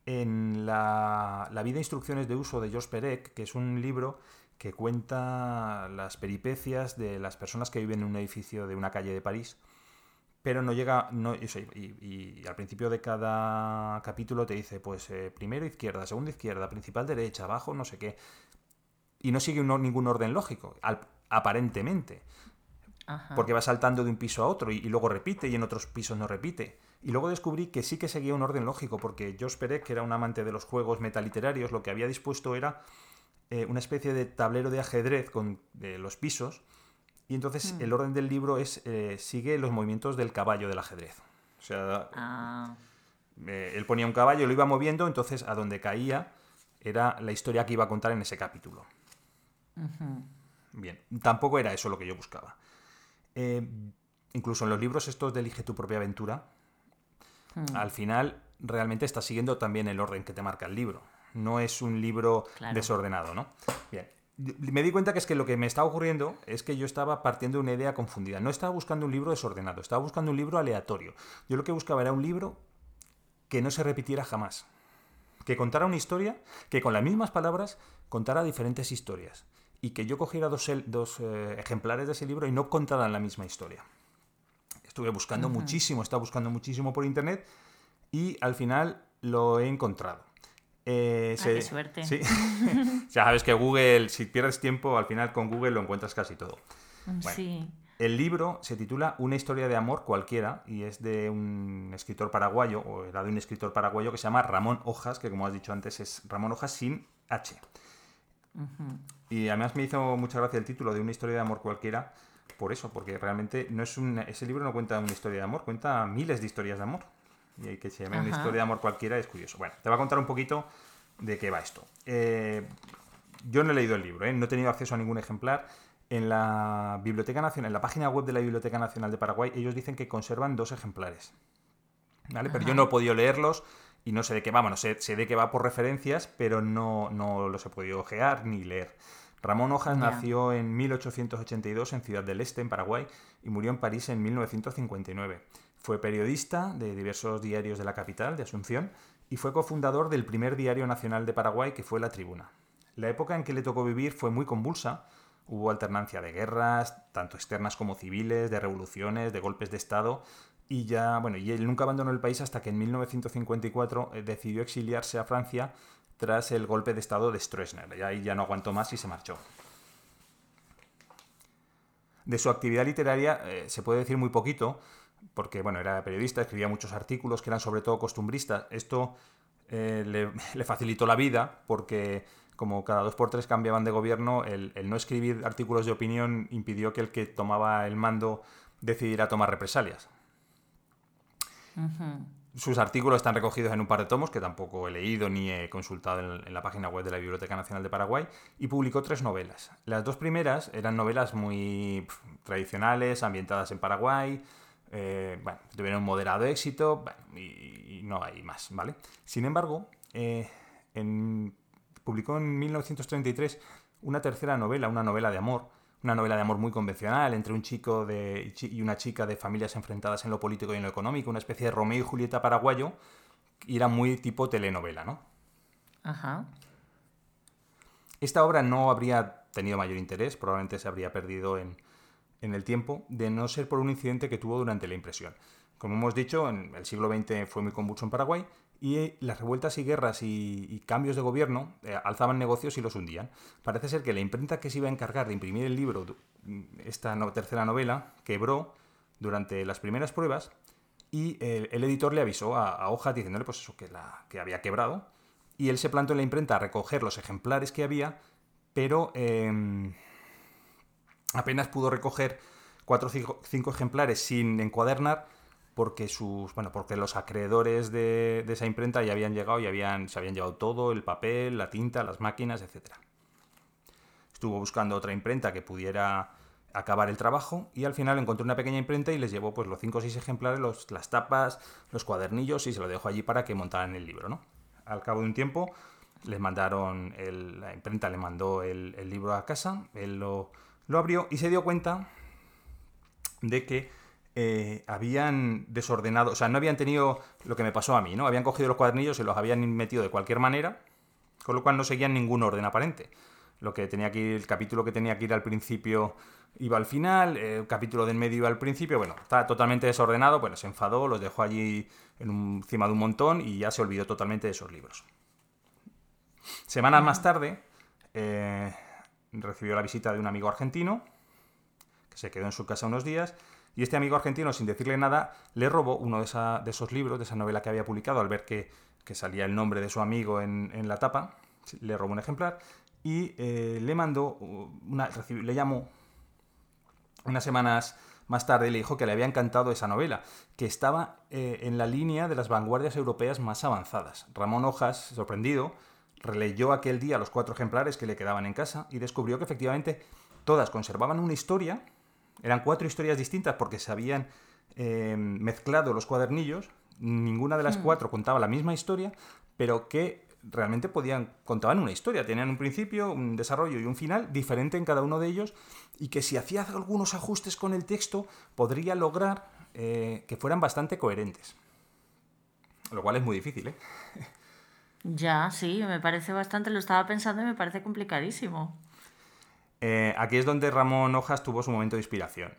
Speaker 1: en la, vida e instrucciones de uso de Georges Perec, que es un libro que cuenta las peripecias de las personas que viven en un edificio de una calle de París, pero no llega, no, y, al principio de cada capítulo te dice, pues eh, primero izquierda, segunda izquierda, principal derecha, abajo, no sé qué, y no sigue ningún orden lógico, aparentemente, porque va saltando de un piso a otro y luego repite y en otros pisos no repite. Y luego descubrí que sí que seguía un orden lógico, porque George Perec, que era un amante de los juegos metaliterarios, lo que había dispuesto era eh, una especie de tablero de ajedrez con los pisos, y entonces hmm. el orden del libro es eh, sigue los movimientos del caballo del ajedrez. O sea, ah. eh, él ponía un caballo, lo iba moviendo, entonces a donde caía era la historia que iba a contar en ese capítulo. Bien, tampoco era eso lo que yo buscaba. incluso en los libros estos de Elige tu propia aventura, Hmm. Al final, realmente está siguiendo también el orden que te marca el libro. No es un libro desordenado, ¿no? Bien. Me di cuenta que es que lo que me estaba ocurriendo es que yo estaba partiendo de una idea confundida. No estaba buscando un libro desordenado, estaba buscando un libro aleatorio. Yo lo que buscaba era un libro que no se repitiera jamás. Que contara una historia, que con las mismas palabras contara diferentes historias. Y que yo cogiera dos, eh, ejemplares de ese libro y no contaran la misma historia. Estuve buscando muchísimo, estaba buscando muchísimo por internet y al final lo he encontrado. Eh,
Speaker 2: Ah, qué suerte.
Speaker 1: Sí. ya sabes que Google, si pierdes tiempo, al final con Google lo encuentras casi todo. Bueno.
Speaker 2: Sí.
Speaker 1: El libro se titula Una historia de amor cualquiera y es de un escritor paraguayo, o era de un escritor paraguayo que se llama Ramón Hojas, que como has dicho antes es Ramón Hojas sin H. Y además me hizo mucha gracia el título de Una historia de amor cualquiera por eso, porque realmente no es un, ese libro no cuenta una historia de amor, cuenta miles de historias de amor. Y que se llame una historia de amor cualquiera es curioso. Bueno, te voy a contar un poquito de qué va esto. Eh, yo no he leído el libro, ¿eh? no he tenido acceso a ningún ejemplar. En la Biblioteca Nacional, en la página web de la Biblioteca Nacional de Paraguay, ellos dicen que conservan dos ejemplares. ¿Vale? Pero yo no he podido leerlos y no sé de qué va. Bueno, sé, sé de qué va por referencias, pero no, no los he podido ojear ni leer. Ramón Hojas nació en 1882 en Ciudad del Este, en Paraguay, y murió en París en 1959. Fue periodista de diversos diarios de la capital, de Asunción, y fue cofundador del primer diario nacional de Paraguay, que fue La Tribuna. La época en que le tocó vivir fue muy convulsa. Hubo alternancia de guerras, tanto externas como civiles, de revoluciones, de golpes de Estado, y ya, bueno, y él nunca abandonó el país hasta que en 1954 eh, decidió exiliarse a Francia tras el golpe de Estado de Stroessner. Y ahí ya no aguantó más y se marchó. De su actividad literaria eh, se puede decir muy poquito, porque bueno, era periodista, escribía muchos artículos que eran sobre todo costumbristas. Esto eh, le, facilitó la vida porque como cada dos por tres cambiaban de gobierno, el, no escribir artículos de opinión impidió que el que tomaba el mando decidiera tomar represalias. Sus artículos están recogidos en un par de tomos que tampoco he leído ni he consultado en, la página web de la Biblioteca Nacional de Paraguay y publicó tres novelas. Las dos primeras eran novelas muy tradicionales, ambientadas en Paraguay, eh, bueno, tuvieron un moderado éxito y no hay más, ¿vale? Sin embargo, eh, en- publicó en 1933 una tercera novela, una novela de amor, una novela de amor muy convencional entre un chico de, y una chica de familias enfrentadas en lo político y en lo económico, una especie de Romeo y Julieta paraguayo, y era muy tipo telenovela, ¿no?
Speaker 2: Ajá.
Speaker 1: Esta obra no habría tenido mayor interés, probablemente se habría perdido en, en el tiempo, de no ser por un incidente que tuvo durante la impresión. Como hemos dicho, en el siglo XX fue muy convulso en Paraguay y eh, las revueltas y guerras y, cambios de gobierno eh, alzaban negocios y los hundían. Parece ser que la imprenta que se iba a encargar de imprimir el libro, du- esta tercera novela, quebró durante las primeras pruebas y el, editor le avisó a, a Hojas diciéndole pues eso, que, la, que había quebrado y él se plantó en la imprenta a recoger los ejemplares que había, pero em, apenas pudo recoger cuatro o cinco ejemplares sin encuadernar porque sus bueno porque los acreedores de, esa imprenta ya habían llegado y habían se habían llevado todo el papel la tinta las máquinas etcétera. Estuvo buscando otra imprenta que pudiera acabar el trabajo y al final encontró una pequeña imprenta y les llevó pues los cinco o seis ejemplares los, las tapas los cuadernillos y se lo dejó allí para que montaran el libro no al cabo de un tiempo les mandaron el- la imprenta le mandó el, el libro a casa él lo, lo abrió y se dio cuenta de que eh, habían desordenado, o sea, no habían tenido lo que me pasó a mí, ¿no? Habían cogido los cuadernillos y los habían metido de cualquier manera, con lo cual no seguían ningún orden aparente. Lo que tenía que ir, el capítulo que tenía que ir al principio iba al final, el capítulo del medio iba al principio, bueno, estaba totalmente desordenado, bueno, se enfadó, los dejó allí encima de un montón y ya se olvidó totalmente de esos libros. Semanas más tarde, eh, recibió la visita de un amigo argentino, que se quedó en su casa unos días, y este amigo argentino, sin decirle nada, le robó uno de, esos libros, de esa novela que había publicado, al ver que, salía el nombre de su amigo en, la tapa, le robó un ejemplar, y eh, le mandó, una, le llamó unas semanas más tarde le dijo que le había encantado esa novela, que estaba eh, en la línea de las vanguardias europeas más avanzadas. Ramón Hojas, sorprendido, releyó aquel día los cuatro ejemplares que le quedaban en casa y descubrió que efectivamente todas conservaban una historia, eran cuatro historias distintas porque se habían eh, mezclado los cuadernillos, ninguna de las cuatro contaba la misma historia, pero que realmente podían contaban una historia, tenían un principio, un desarrollo y un final diferente en cada uno de ellos y que si hacía algunos ajustes con el texto podría lograr eh, que fueran bastante coherentes. Lo cual es muy difícil, ¿eh?
Speaker 2: Ya, sí, me parece bastante, lo estaba pensando y me parece complicadísimo.
Speaker 1: Eh, aquí es donde Ramón Hojas tuvo su momento de inspiración.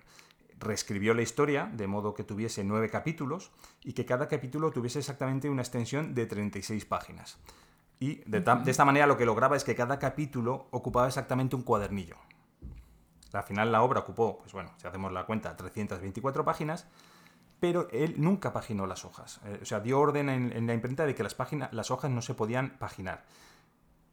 Speaker 1: Reescribió la historia de modo que tuviese nueve capítulos y que cada capítulo tuviese exactamente una extensión de 36 páginas. Y de, de esta manera lo que lograba es que cada capítulo ocupaba exactamente un cuadernillo. Al final la obra ocupó, pues bueno, si hacemos la cuenta, 324 páginas, pero él nunca paginó las hojas. Eh, o sea, dio orden en, la imprenta de que las, páginas, las hojas no se podían paginar.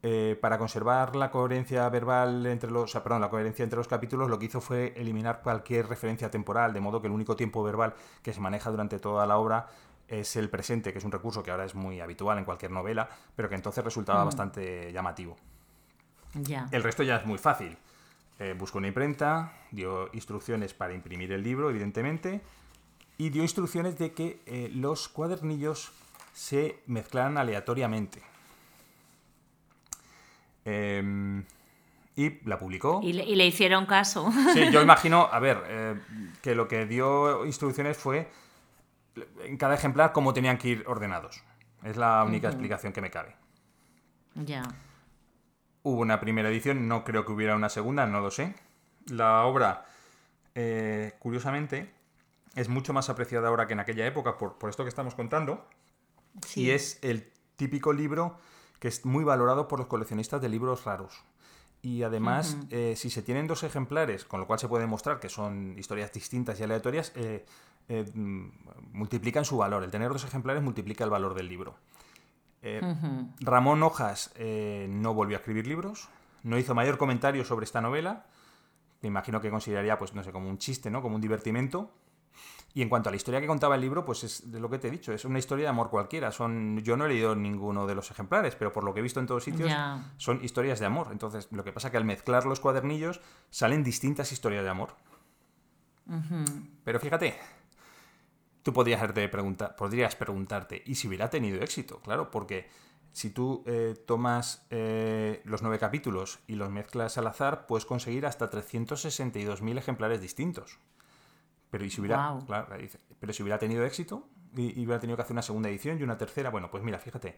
Speaker 1: Eh, para conservar la coherencia verbal entre los, perdón, la coherencia entre los capítulos, lo que hizo fue eliminar cualquier referencia temporal, de modo que el único tiempo verbal que se maneja durante toda la obra es el presente, que es un recurso que ahora es muy habitual en cualquier novela, pero que entonces resultaba mm. bastante llamativo. El resto ya es muy fácil. Eh, buscó una imprenta, dio instrucciones para imprimir el libro, evidentemente, y dio instrucciones de que eh, los cuadernillos se mezclaran aleatoriamente. Em, y la publicó.
Speaker 2: ¿Y le, hicieron caso.
Speaker 1: Sí, yo imagino, a ver, eh, que lo que dio instrucciones fue en cada ejemplar cómo tenían que ir ordenados. Es la única explicación que me cabe.
Speaker 2: Ya.
Speaker 1: Hubo una primera edición, no creo que hubiera una segunda, no lo sé. La obra, eh, curiosamente, es mucho más apreciada ahora que en aquella época por, esto que estamos contando. Y es el típico libro que es muy valorado por los coleccionistas de libros raros. Y además, eh, si se tienen dos ejemplares, con lo cual se puede demostrar que son historias distintas y aleatorias, eh, mm, multiplican su valor. El tener dos ejemplares multiplica el valor del libro. Ramón Hojas no volvió a escribir libros, no hizo mayor comentario sobre esta novela. Me imagino que consideraría, pues, no sé, como un chiste, ¿no? Como un divertimento. Y en cuanto a la historia que contaba el libro, pues es de lo que te he dicho, es una historia de amor cualquiera. Son, yo no he leído ninguno de los ejemplares, pero por lo que he visto en todos sitios, son historias de amor. Entonces, lo que pasa es que al mezclar los cuadernillos salen distintas historias de amor. Pero fíjate, tú podrías, podrías preguntarte, ¿y si hubiera tenido éxito? Claro, porque si tú eh, tomas eh, los nueve capítulos y los mezclas al azar, puedes conseguir hasta 362.000 ejemplares distintos. Pero si hubiera, pero si hubiera tenido éxito y, hubiera tenido que hacer una segunda edición y una tercera, bueno, pues mira, fíjate,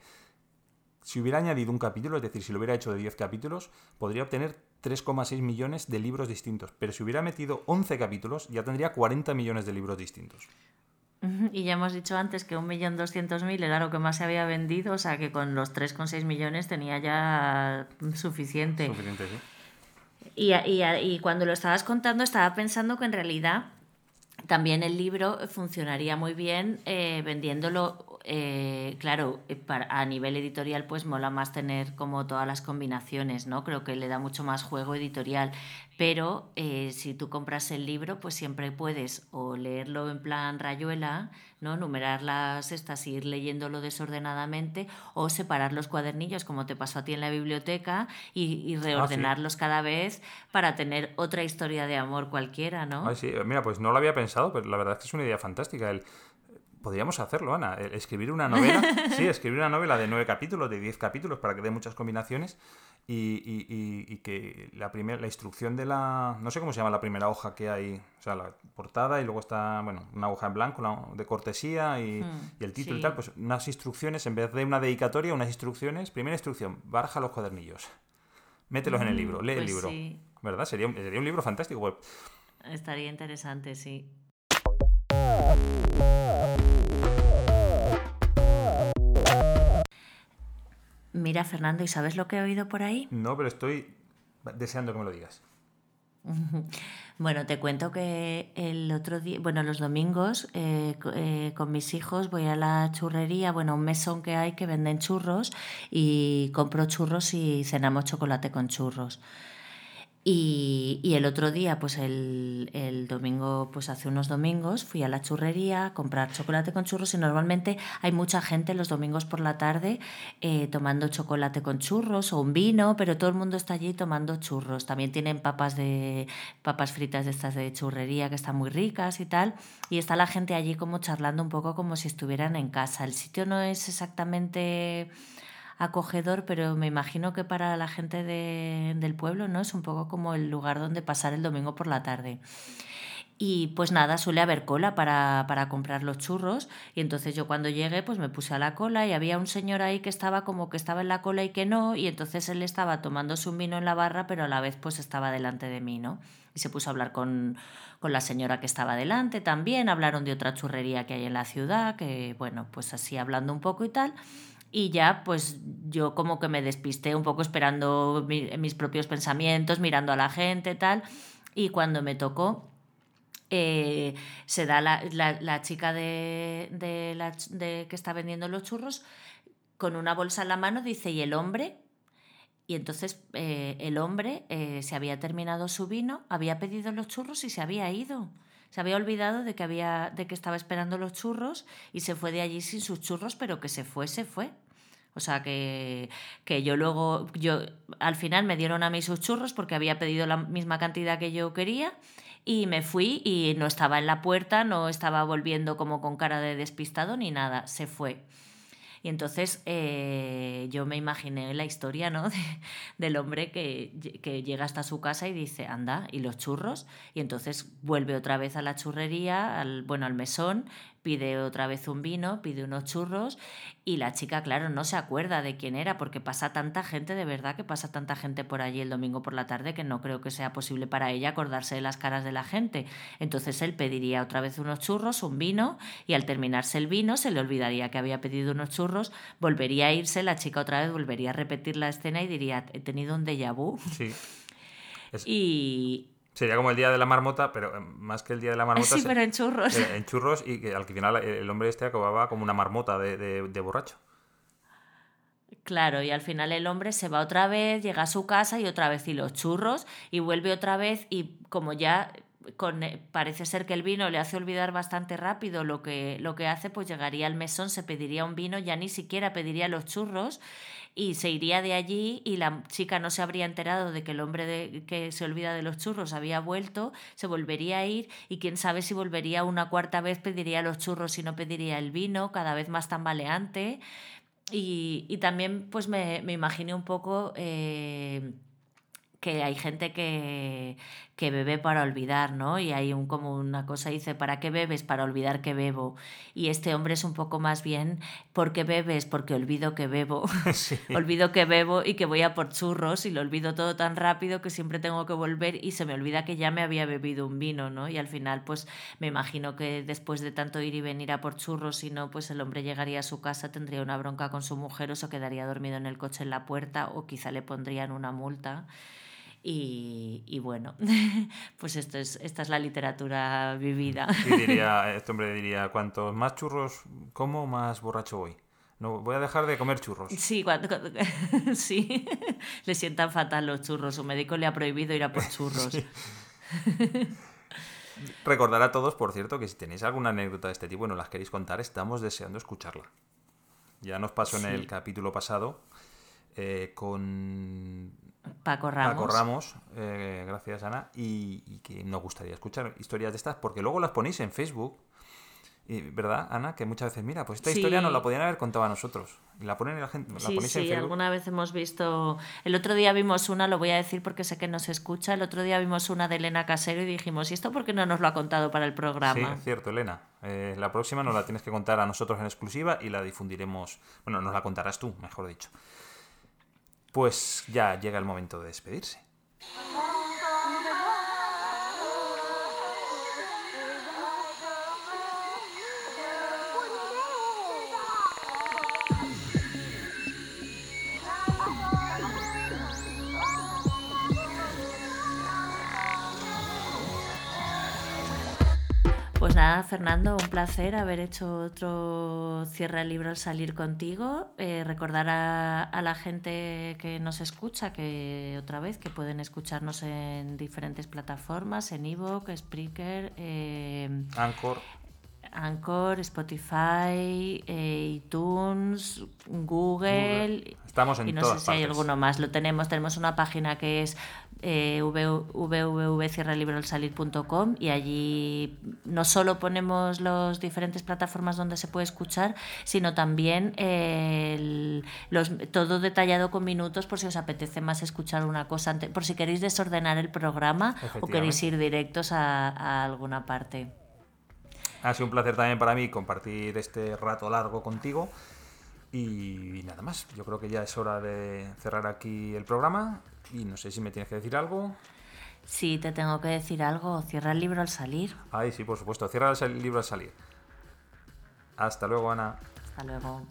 Speaker 1: si hubiera añadido un capítulo, es decir, si lo hubiera hecho de 10 capítulos, podría obtener 3,6 millones de libros distintos. Pero si hubiera metido 11 capítulos, ya tendría 40 millones de libros distintos.
Speaker 2: Y ya hemos dicho antes que 1.200.000 era lo que más se había vendido, o sea que con los 3,6 millones tenía ya suficiente.
Speaker 1: Suficiente, sí.
Speaker 2: Y, y, y, cuando lo estabas contando estaba pensando que en realidad también el libro funcionaría muy bien eh, vendiéndolo, eh, claro, eh, a nivel editorial pues mola más tener como todas las combinaciones, ¿no? Creo que le da mucho más juego editorial, pero si tú compras el libro pues siempre puedes o leerlo en plan rayuela, ¿no? Numerar las estas y ir leyéndolo desordenadamente o separar los cuadernillos como te pasó a ti en la biblioteca y, ah, reordenarlos cada vez para tener otra historia de amor cualquiera, ¿no?
Speaker 1: sí, mira, pues no lo había pensado, pero la verdad es que es una idea fantástica. El, Podríamos hacerlo, Ana. Escribir una novela. sí, escribir una novela de nueve capítulos, de diez capítulos, para que dé muchas combinaciones. Y, que la primera, la instrucción de la. No sé cómo se llama la primera hoja que hay. O sea, la portada y luego está, bueno, una hoja en blanco de cortesía y, hmm, el título y tal. Pues unas instrucciones, en vez de una dedicatoria, unas instrucciones. Primera instrucción, baraja los cuadernillos. Mételos en el libro, lee el pues libro. ¿Verdad? Sería, sería un libro fantástico.
Speaker 2: Estaría interesante, sí. Mira, Fernando, ¿y sabes lo que he oído por ahí?
Speaker 1: No, pero estoy deseando que me lo digas.
Speaker 2: Bueno, te cuento que el otro día, bueno, los domingos eh, eh, con mis hijos voy a la churrería, bueno, un mesón que hay que venden churros y compro churros y cenamos chocolate con churros. Y, el otro día, pues el, el, domingo, pues hace unos domingos, fui a la churrería a comprar chocolate con churros y normalmente hay mucha gente los domingos por la tarde eh, tomando chocolate con churros o un vino, pero todo el mundo está allí tomando churros. También tienen papas de papas fritas de estas de churrería que están muy ricas y tal. Y está la gente allí como charlando un poco como si estuvieran en casa. El sitio no es exactamente acogedor, pero me imagino que para la gente del pueblo no es un poco como el lugar donde pasar el domingo por la tarde. Y pues nada, suele haber cola para, para, comprar los churros. Y entonces yo cuando llegué, pues me puse a la cola y había un señor ahí que estaba como que estaba en la cola y que no. Y entonces él estaba tomándose un vino en la barra, pero a la vez pues estaba delante de mí, ¿no? Y se puso a hablar con, con la señora que estaba delante también. Hablaron de otra churrería que hay en la ciudad, que bueno, pues así hablando un poco y tal. Y ya, pues yo como que me despisté un poco esperando mis propios pensamientos, mirando a la gente, tal. Y cuando me tocó, eh, se da la, la, chica de, de, la, de, que está vendiendo los churros con una bolsa en la mano, dice, ¿y el hombre? Y entonces eh, el hombre eh, se había terminado su vino, había pedido los churros y se había ido. Se había olvidado de que, había, de que estaba esperando los churros y se fue de allí sin sus churros, pero que se fue, se fue. O sea que, que, yo luego, yo al final me dieron a mí sus churros porque había pedido la misma cantidad que yo quería y me fui y no estaba en la puerta, no estaba volviendo como con cara de despistado ni nada, se fue. Y entonces eh, yo me imaginé la historia ¿no? del hombre que, que, llega hasta su casa y dice, anda, ¿y los churros? Y entonces vuelve otra vez a la churrería, al, bueno, al mesón, pide otra vez un vino, pide unos churros y la chica, claro, no se acuerda de quién era porque pasa tanta gente, de verdad que pasa tanta gente por allí el domingo por la tarde que no creo que sea posible para ella acordarse de las caras de la gente. Entonces él pediría otra vez unos churros, un vino y al terminarse el vino se le olvidaría que había pedido unos churros, volvería a irse, la chica otra vez volvería a repetir la escena y diría, he tenido un déjà vu. Sí. Y,
Speaker 1: Sería como el día de la marmota, pero eh, más que el día de la marmota.
Speaker 2: Sí, pero en churros.
Speaker 1: Eh, en churros y que al final el hombre este acababa como una marmota de, de, borracho.
Speaker 2: Claro, y al final el hombre se va otra vez, llega a su casa y otra vez y los churros y vuelve otra vez y como ya con, eh, parece ser que el vino le hace olvidar bastante rápido lo que, lo que hace, pues llegaría al mesón, se pediría un vino, ya ni siquiera pediría los churros y se iría de allí y la chica no se habría enterado de que el hombre de, que se olvida de los churros había vuelto, se volvería a ir y quién sabe si volvería una cuarta vez, pediría los churros y no pediría el vino, cada vez más tambaleante. Y, y también pues me, me imaginé un poco... Eh, que hay gente que, que bebe para olvidar, ¿no? Y hay un, como una cosa, dice, ¿para qué bebes? Para olvidar que bebo. Y este hombre es un poco más bien, ¿por qué bebes? Porque olvido que bebo. olvido que bebo y que voy a por churros y lo olvido todo tan rápido que siempre tengo que volver y se me olvida que ya me había bebido un vino, ¿no? Y al final, pues me imagino que después de tanto ir y venir a por churros, si no, pues el hombre llegaría a su casa, tendría una bronca con su mujer o se quedaría dormido en el coche en la puerta o quizá le pondrían una multa. Y, bueno, pues esto es, esta es la literatura vivida.
Speaker 1: Y diría, este hombre diría, cuantos más churros como, más borracho voy. No, voy a dejar de comer churros.
Speaker 2: Sí, sí, le sientan fatal los churros. Su médico le ha prohibido ir a por churros.
Speaker 1: Recordar a todos, por cierto, que si tenéis alguna anécdota de este tipo y nos las queréis contar, estamos deseando escucharla. Ya nos pasó en el capítulo pasado eh, con
Speaker 2: Paco Ramos.
Speaker 1: Paco Ramos, eh, gracias Ana, y, que nos gustaría escuchar historias de estas, porque luego las ponéis en Facebook, y, ¿verdad, Ana? Que muchas veces, mira, pues esta historia nos la podían haber contado a nosotros. Y la ponen la gente. La
Speaker 2: sí, sí, alguna vez hemos visto. El otro día vimos una, lo voy a decir porque sé que nos escucha. El otro día vimos una de Elena Casero y dijimos, ¿y esto por qué no nos lo ha contado para el programa?
Speaker 1: Sí, es cierto, Elena. Eh, la próxima nos la tienes que contar a nosotros en exclusiva y la difundiremos. Bueno, nos la contarás tú, mejor dicho pues ya llega el momento de despedirse.
Speaker 2: Nada, Fernando, un placer haber hecho otro cierre el libro al salir contigo. Eh, recordar a, la gente que nos escucha que otra vez que pueden escucharnos en diferentes plataformas, en Evoque, Spreaker,
Speaker 1: eh, Anchor.
Speaker 2: Anchor, Spotify, eh, iTunes, Google.
Speaker 1: Estamos en
Speaker 2: y no sé si hay alguno más. Lo tenemos, tenemos una página que es eh, www.cierralibralsalir.com y allí no solo ponemos las diferentes plataformas donde se puede escuchar, sino también los, todo detallado con minutos por si os apetece más escuchar una cosa, por si queréis desordenar el programa o queréis ir directos a, alguna parte.
Speaker 1: Ha sido un placer también para mí compartir este rato largo contigo. Y nada más, yo creo que ya es hora de cerrar aquí el programa. Y no sé si me tienes que decir algo.
Speaker 2: Sí, te tengo que decir algo. Cierra el libro al salir.
Speaker 1: Ay, sí, por supuesto. Cierra el libro al salir. Hasta luego, Ana.
Speaker 2: Hasta luego.